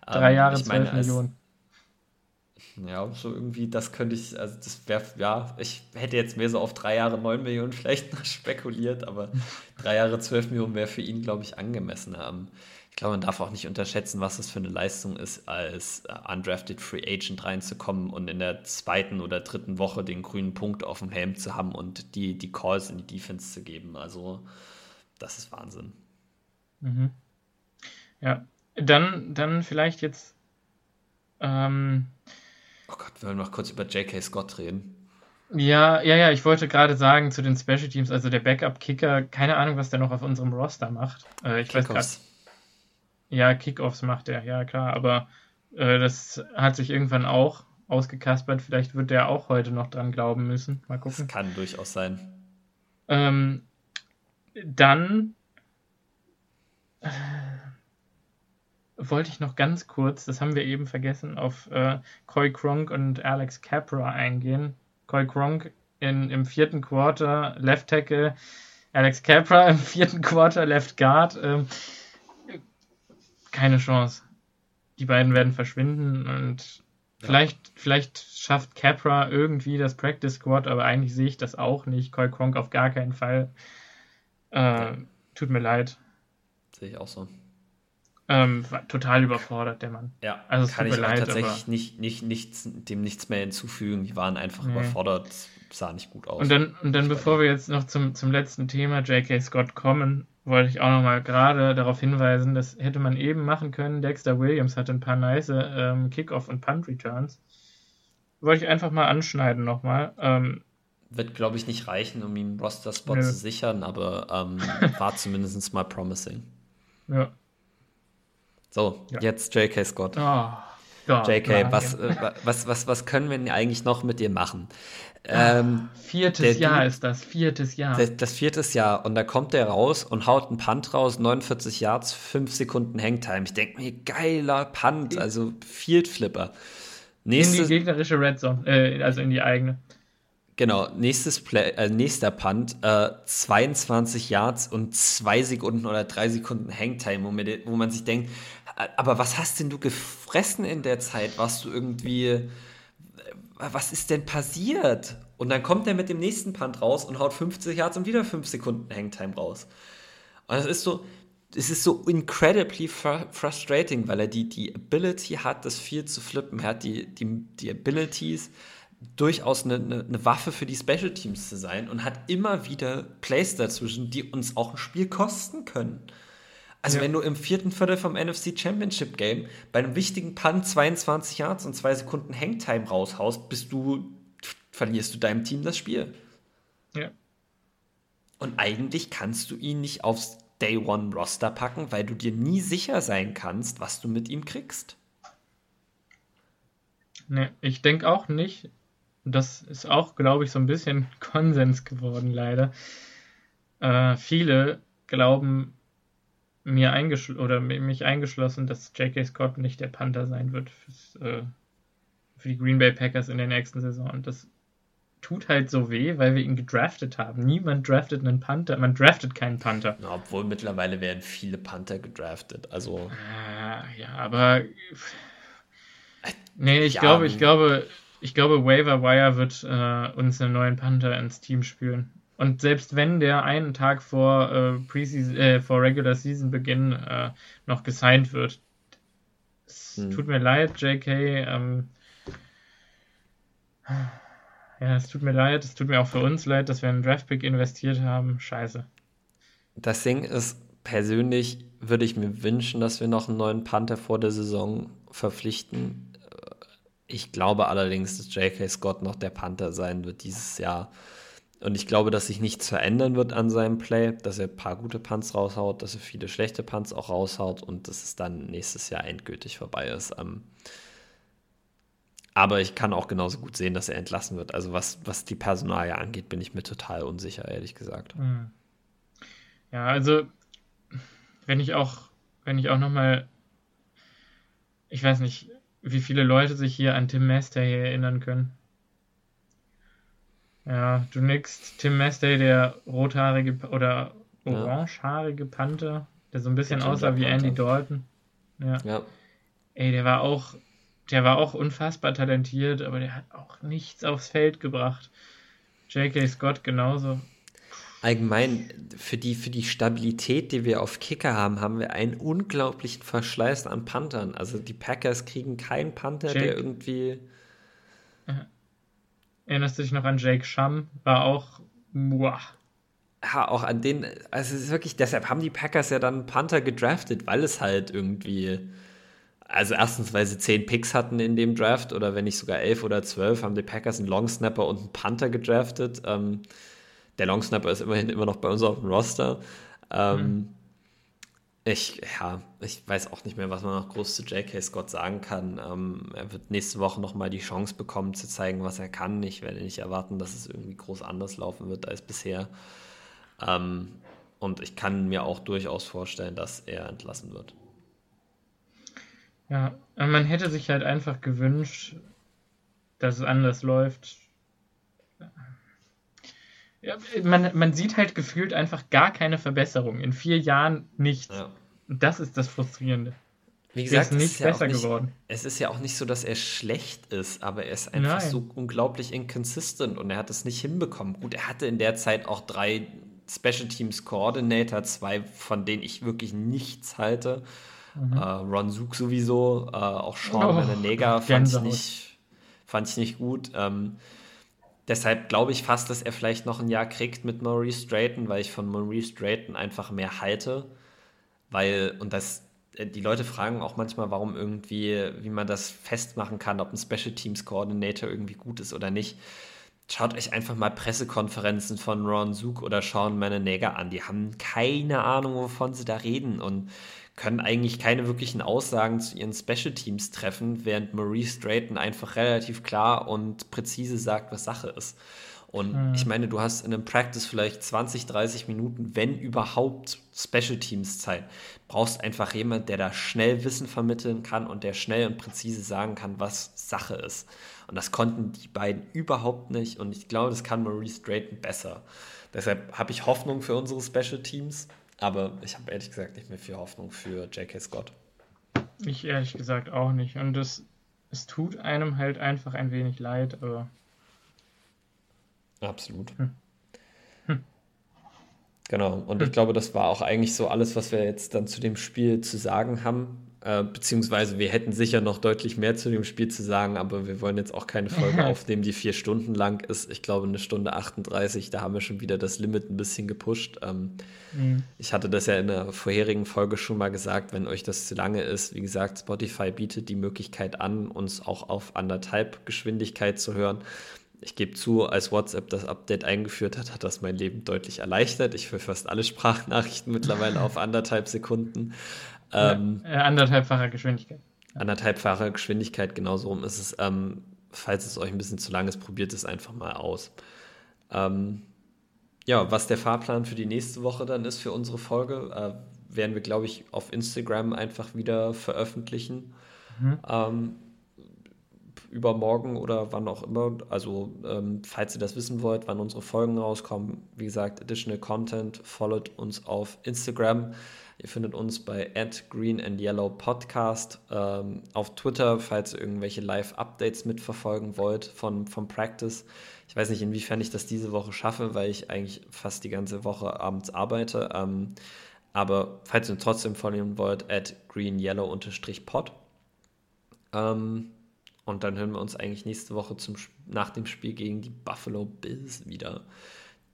Drei ähm, Jahre, zwölf Millionen. Ja, so irgendwie, das könnte ich, also das wäre, ja, ich hätte jetzt mehr so auf drei Jahre neun Millionen vielleicht spekuliert, aber drei Jahre zwölf Millionen wäre für ihn, glaube ich, angemessen haben. Ich glaube, man darf auch nicht unterschätzen, was es für eine Leistung ist, als äh, undrafted Free Agent reinzukommen und in der zweiten oder dritten Woche den grünen Punkt auf dem Helm zu haben und die, die Calls in die Defense zu geben. Also, das ist Wahnsinn. Mhm. Ja, dann, dann vielleicht jetzt. Ähm, oh Gott, wir wollen noch kurz über J.K. Scott reden. Ja, ja, ja, ich wollte gerade sagen zu den Special Teams, also der Backup-Kicker, keine Ahnung, was der noch auf unserem Roster macht. Äh, ich weiß gerade ja, Kickoffs macht er, ja klar, aber äh, das hat sich irgendwann auch ausgekaspert. Vielleicht wird der auch heute noch dran glauben müssen. Mal gucken. Das kann durchaus sein. Ähm, dann äh, wollte ich noch ganz kurz, das haben wir eben vergessen, auf äh, Coy Kronk und Alex Capra eingehen. Coy Kronk in, im vierten Quarter Left Tackle, Alex Capra im vierten Quarter Left Guard. Ähm, keine Chance. Die beiden werden verschwinden und ja. vielleicht, vielleicht schafft Capra irgendwie das Practice Squad, aber eigentlich sehe ich das auch nicht. Koi Kronk auf gar keinen Fall. Äh. Tut mir leid. Sehe ich auch so. Ähm, total überfordert, der Mann. Ja, also kann ich leid, tatsächlich nicht, nicht, nichts, dem nichts mehr hinzufügen. Die waren einfach nee. überfordert, sah nicht gut aus. Und dann, und dann bevor wir jetzt noch zum, zum letzten Thema J.K. Scott kommen, wollte ich auch nochmal gerade darauf hinweisen, das hätte man eben machen können. Dexter Williams hatte ein paar nice ähm, Kickoff- und Punt-Returns. Wollte ich einfach mal anschneiden nochmal. Ähm, Wird, glaube ich, nicht reichen, um ihm Roster-Spot zu sichern, aber ähm, war zumindest mal promising. Ja. So, ja. jetzt J.K. Scott. Oh, J.K., was, äh, was, was, was können wir denn eigentlich noch mit dir machen? Ähm, viertes der, Jahr ist das, viertes Jahr. Das, das viertes Jahr. Und da kommt der raus und haut einen Punt raus, 49 Yards, 5 Sekunden Hangtime. Ich denke mir, geiler Punt, also Field Flipper. Nächste, in die gegnerische Red Zone, äh, also in die eigene. Genau, nächstes Play, äh, nächster Punt, äh, 22 Yards und 2 Sekunden oder 3 Sekunden Hangtime, wo, mir, wo man sich denkt, aber was hast denn du gefressen in der Zeit? Warst du irgendwie was ist denn passiert? Und dann kommt er mit dem nächsten Punt raus und haut 50 Yards und wieder 5 Sekunden Hangtime raus. Und das ist so, es ist so incredibly fr frustrating, weil er die, die Ability hat, das viel zu flippen. Er hat die, die, die Abilities, durchaus eine, eine, eine, Waffe für die Special Teams zu sein und hat immer wieder Plays dazwischen, die uns auch ein Spiel kosten können. Also ja. wenn du im vierten Viertel vom NFC Championship Game bei einem wichtigen Punt 22 Yards und zwei Sekunden Hangtime raushaust, bist du, verlierst du deinem Team das Spiel. Ja. Und eigentlich kannst du ihn nicht aufs Day One Roster packen, weil du dir nie sicher sein kannst, was du mit ihm kriegst. Ne, ich denke auch nicht. Das ist auch, glaube ich, so ein bisschen Konsens geworden, leider. Äh, viele glauben, mir eingeschlossen oder mich eingeschlossen, dass J.K. Scott nicht der Panther sein wird fürs, äh, für die Green Bay Packers in der nächsten Saison. Und das tut halt so weh, weil wir ihn gedraftet haben. Niemand draftet einen Panther. Man draftet keinen Panther. Ja, obwohl mittlerweile werden viele Panther gedraftet. Also. Äh, ja, aber. Nee, ich ja, glaube, ich glaube, ich glaube, Waiver Wire wird äh, uns einen neuen Panther ins Team spüren. Und selbst wenn der einen Tag vor, äh, Preseason, äh, vor Regular Season Beginn äh, noch gesigned wird, es hm. tut mir leid, JK. Ähm, ja, es tut mir leid, es tut mir auch für uns leid, dass wir einen Draftpick investiert haben. Scheiße. Das Ding ist, persönlich würde ich mir wünschen, dass wir noch einen neuen Panther vor der Saison verpflichten. Ich glaube allerdings, dass J.K. Scott noch der Panther sein wird dieses Jahr. Und ich glaube, dass sich nichts verändern wird an seinem Play, dass er ein paar gute Punts raushaut, dass er viele schlechte Punts auch raushaut und dass es dann nächstes Jahr endgültig vorbei ist. Ähm, aber ich kann auch genauso gut sehen, dass er entlassen wird. Also was, was die Personalie angeht, bin ich mir total unsicher, ehrlich gesagt. Hm. Ja, also wenn ich auch, wenn ich auch nochmal, ich weiß nicht, wie viele Leute sich hier an Tim Mastey erinnern können. Ja, du nix. Tim Mastey, der rothaarige oder orangehaarige Panther, der so ein bisschen aussah wie Andy Dalton. Ja. ja. Ey, der war auch der war auch unfassbar talentiert, aber der hat auch nichts aufs Feld gebracht. J.K. Scott genauso. Allgemein, für die, für die Stabilität, die wir auf Kicker haben, haben wir einen unglaublichen Verschleiß an Panthern. Also die Packers kriegen keinen Panther, Jake. der irgendwie. Erinnerst du dich noch an Jake Shum? War auch. Boah. Ja, auch an den. Also es ist wirklich, deshalb haben die Packers ja dann Panther gedraftet, weil es halt irgendwie also erstens, weil sie zehn Picks hatten in dem Draft oder wenn nicht sogar elf oder zwölf, haben die Packers einen Longsnapper und einen Panther gedraftet. Ähm, der Longsnapper ist immerhin immer noch bei uns auf dem Roster. Ähm, mhm. Ich, ja, ich weiß auch nicht mehr, was man noch groß zu J.K. Scott sagen kann. Ähm, er wird nächste Woche nochmal die Chance bekommen, zu zeigen, was er kann. Ich werde nicht erwarten, dass es irgendwie groß anders laufen wird als bisher. Ähm, und ich kann mir auch durchaus vorstellen, dass er entlassen wird. Ja, man hätte sich halt einfach gewünscht, dass es anders läuft. Man, man sieht halt gefühlt einfach gar keine Verbesserung. In vier Jahren nichts. Ja. Das ist das Frustrierende. Wie gesagt, er ist nicht besser ja nicht, geworden. Es ist ja auch nicht so, dass er schlecht ist, aber er ist einfach Nein. so unglaublich inconsistent und er hat es nicht hinbekommen. Gut, er hatte in der Zeit auch drei Special Teams Coordinator, zwei von denen ich wirklich nichts halte. Mhm. Äh, Ron Zook sowieso, äh, auch Sean oh, Menenega fand ich, nicht, fand ich nicht gut. Ähm, deshalb glaube ich fast, dass er vielleicht noch ein Jahr kriegt mit Maurice Drayton, weil ich von Maurice Drayton einfach mehr halte. Weil, und das, äh, die Leute fragen auch manchmal, warum irgendwie, wie man das festmachen kann, ob ein Special Teams Coordinator irgendwie gut ist oder nicht. Schaut euch einfach mal Pressekonferenzen von Ron Zook oder Sean Menenega an. Die haben keine Ahnung, wovon sie da reden. Und können eigentlich keine wirklichen Aussagen zu ihren Special Teams treffen, während Maurice Drayton einfach relativ klar und präzise sagt, was Sache ist. Und hm. ich meine, du hast in einem Practice vielleicht 20, 30 Minuten, wenn überhaupt Special Teams Zeit. Brauchst einfach jemand, der da schnell Wissen vermitteln kann und der schnell und präzise sagen kann, was Sache ist. Und das konnten die beiden überhaupt nicht. Und ich glaube, das kann Maurice Drayton besser. Deshalb habe ich Hoffnung für unsere Special Teams. Aber ich habe ehrlich gesagt nicht mehr viel Hoffnung für J.K. Scott. Ich ehrlich gesagt auch nicht. Und es, es tut einem halt einfach ein wenig leid, aber. Absolut. Hm. Hm. Genau, und hm. ich glaube, das war auch eigentlich so alles, was wir jetzt dann zu dem Spiel zu sagen haben. Äh, beziehungsweise wir hätten sicher noch deutlich mehr zu dem Spiel zu sagen, aber wir wollen jetzt auch keine Folge aufnehmen, die vier Stunden lang ist. Ich glaube, eine Stunde 38, da haben wir schon wieder das Limit ein bisschen gepusht. Ähm, mhm. Ich hatte das ja in der vorherigen Folge schon mal gesagt, wenn euch das zu lange ist. Wie gesagt, Spotify bietet die Möglichkeit an, uns auch auf anderthalb Geschwindigkeit zu hören. Ich gebe zu, als WhatsApp das Update eingeführt hat, hat das mein Leben deutlich erleichtert. Ich führe fast alle Sprachnachrichten mittlerweile auf anderthalb Sekunden. Ähm, ja, anderthalbfacher Geschwindigkeit. Anderthalbfache Geschwindigkeit, genau so rum ist es. Ähm, falls es euch ein bisschen zu lang ist, probiert es einfach mal aus. Ähm, ja, was der Fahrplan für die nächste Woche dann ist für unsere Folge, äh, werden wir, glaube ich, auf Instagram einfach wieder veröffentlichen. Mhm. Ähm, übermorgen oder wann auch immer. Also, ähm, falls ihr das wissen wollt, wann unsere Folgen rauskommen, wie gesagt, Additional Content, followt uns auf Instagram. Ihr findet uns bei Green and Yellow Podcast ähm, auf Twitter, falls ihr irgendwelche Live-Updates mitverfolgen wollt von, vom Practice. Ich weiß nicht, inwiefern ich das diese Woche schaffe, weil ich eigentlich fast die ganze Woche abends arbeite. Ähm, aber falls ihr trotzdem folgen wollt, at greenyellow-pod. Ähm, und dann hören wir uns eigentlich nächste Woche zum, nach dem Spiel gegen die Buffalo Bills wieder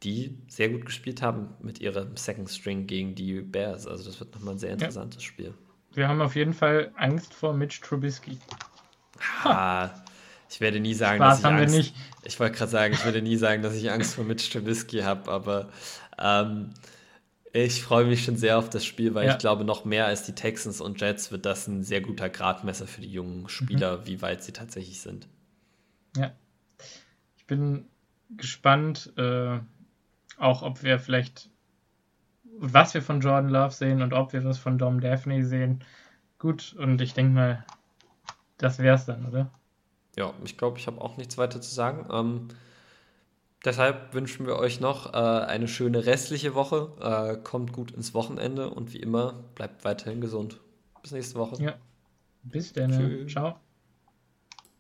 die sehr gut gespielt haben mit ihrem Second String gegen die Bears. Also das wird nochmal ein sehr interessantes ja. Spiel. Wir haben auf jeden Fall Angst vor Mitch Trubisky. Ah, ich werde nie sagen, Spaß dass ich Angst, nicht. Ich wollte gerade sagen, ich werde nie sagen, dass ich Angst vor Mitch Trubisky habe, aber ähm, ich freue mich schon sehr auf das Spiel, weil ja. ich glaube, noch mehr als die Texans und Jets wird das ein sehr guter Gradmesser für die jungen Spieler, mhm. wie weit sie tatsächlich sind. Ja. Ich bin gespannt, äh, auch ob wir vielleicht, was wir von Jordan Love sehen und ob wir was von Dom Daphne sehen. Gut, und ich denke mal, das wäre es dann, oder? Ja, ich glaube, ich habe auch nichts weiter zu sagen. Ähm, deshalb wünschen wir euch noch äh, eine schöne restliche Woche. Äh, kommt gut ins Wochenende und wie immer, bleibt weiterhin gesund. Bis nächste Woche. Ja. Bis dann. Ciao.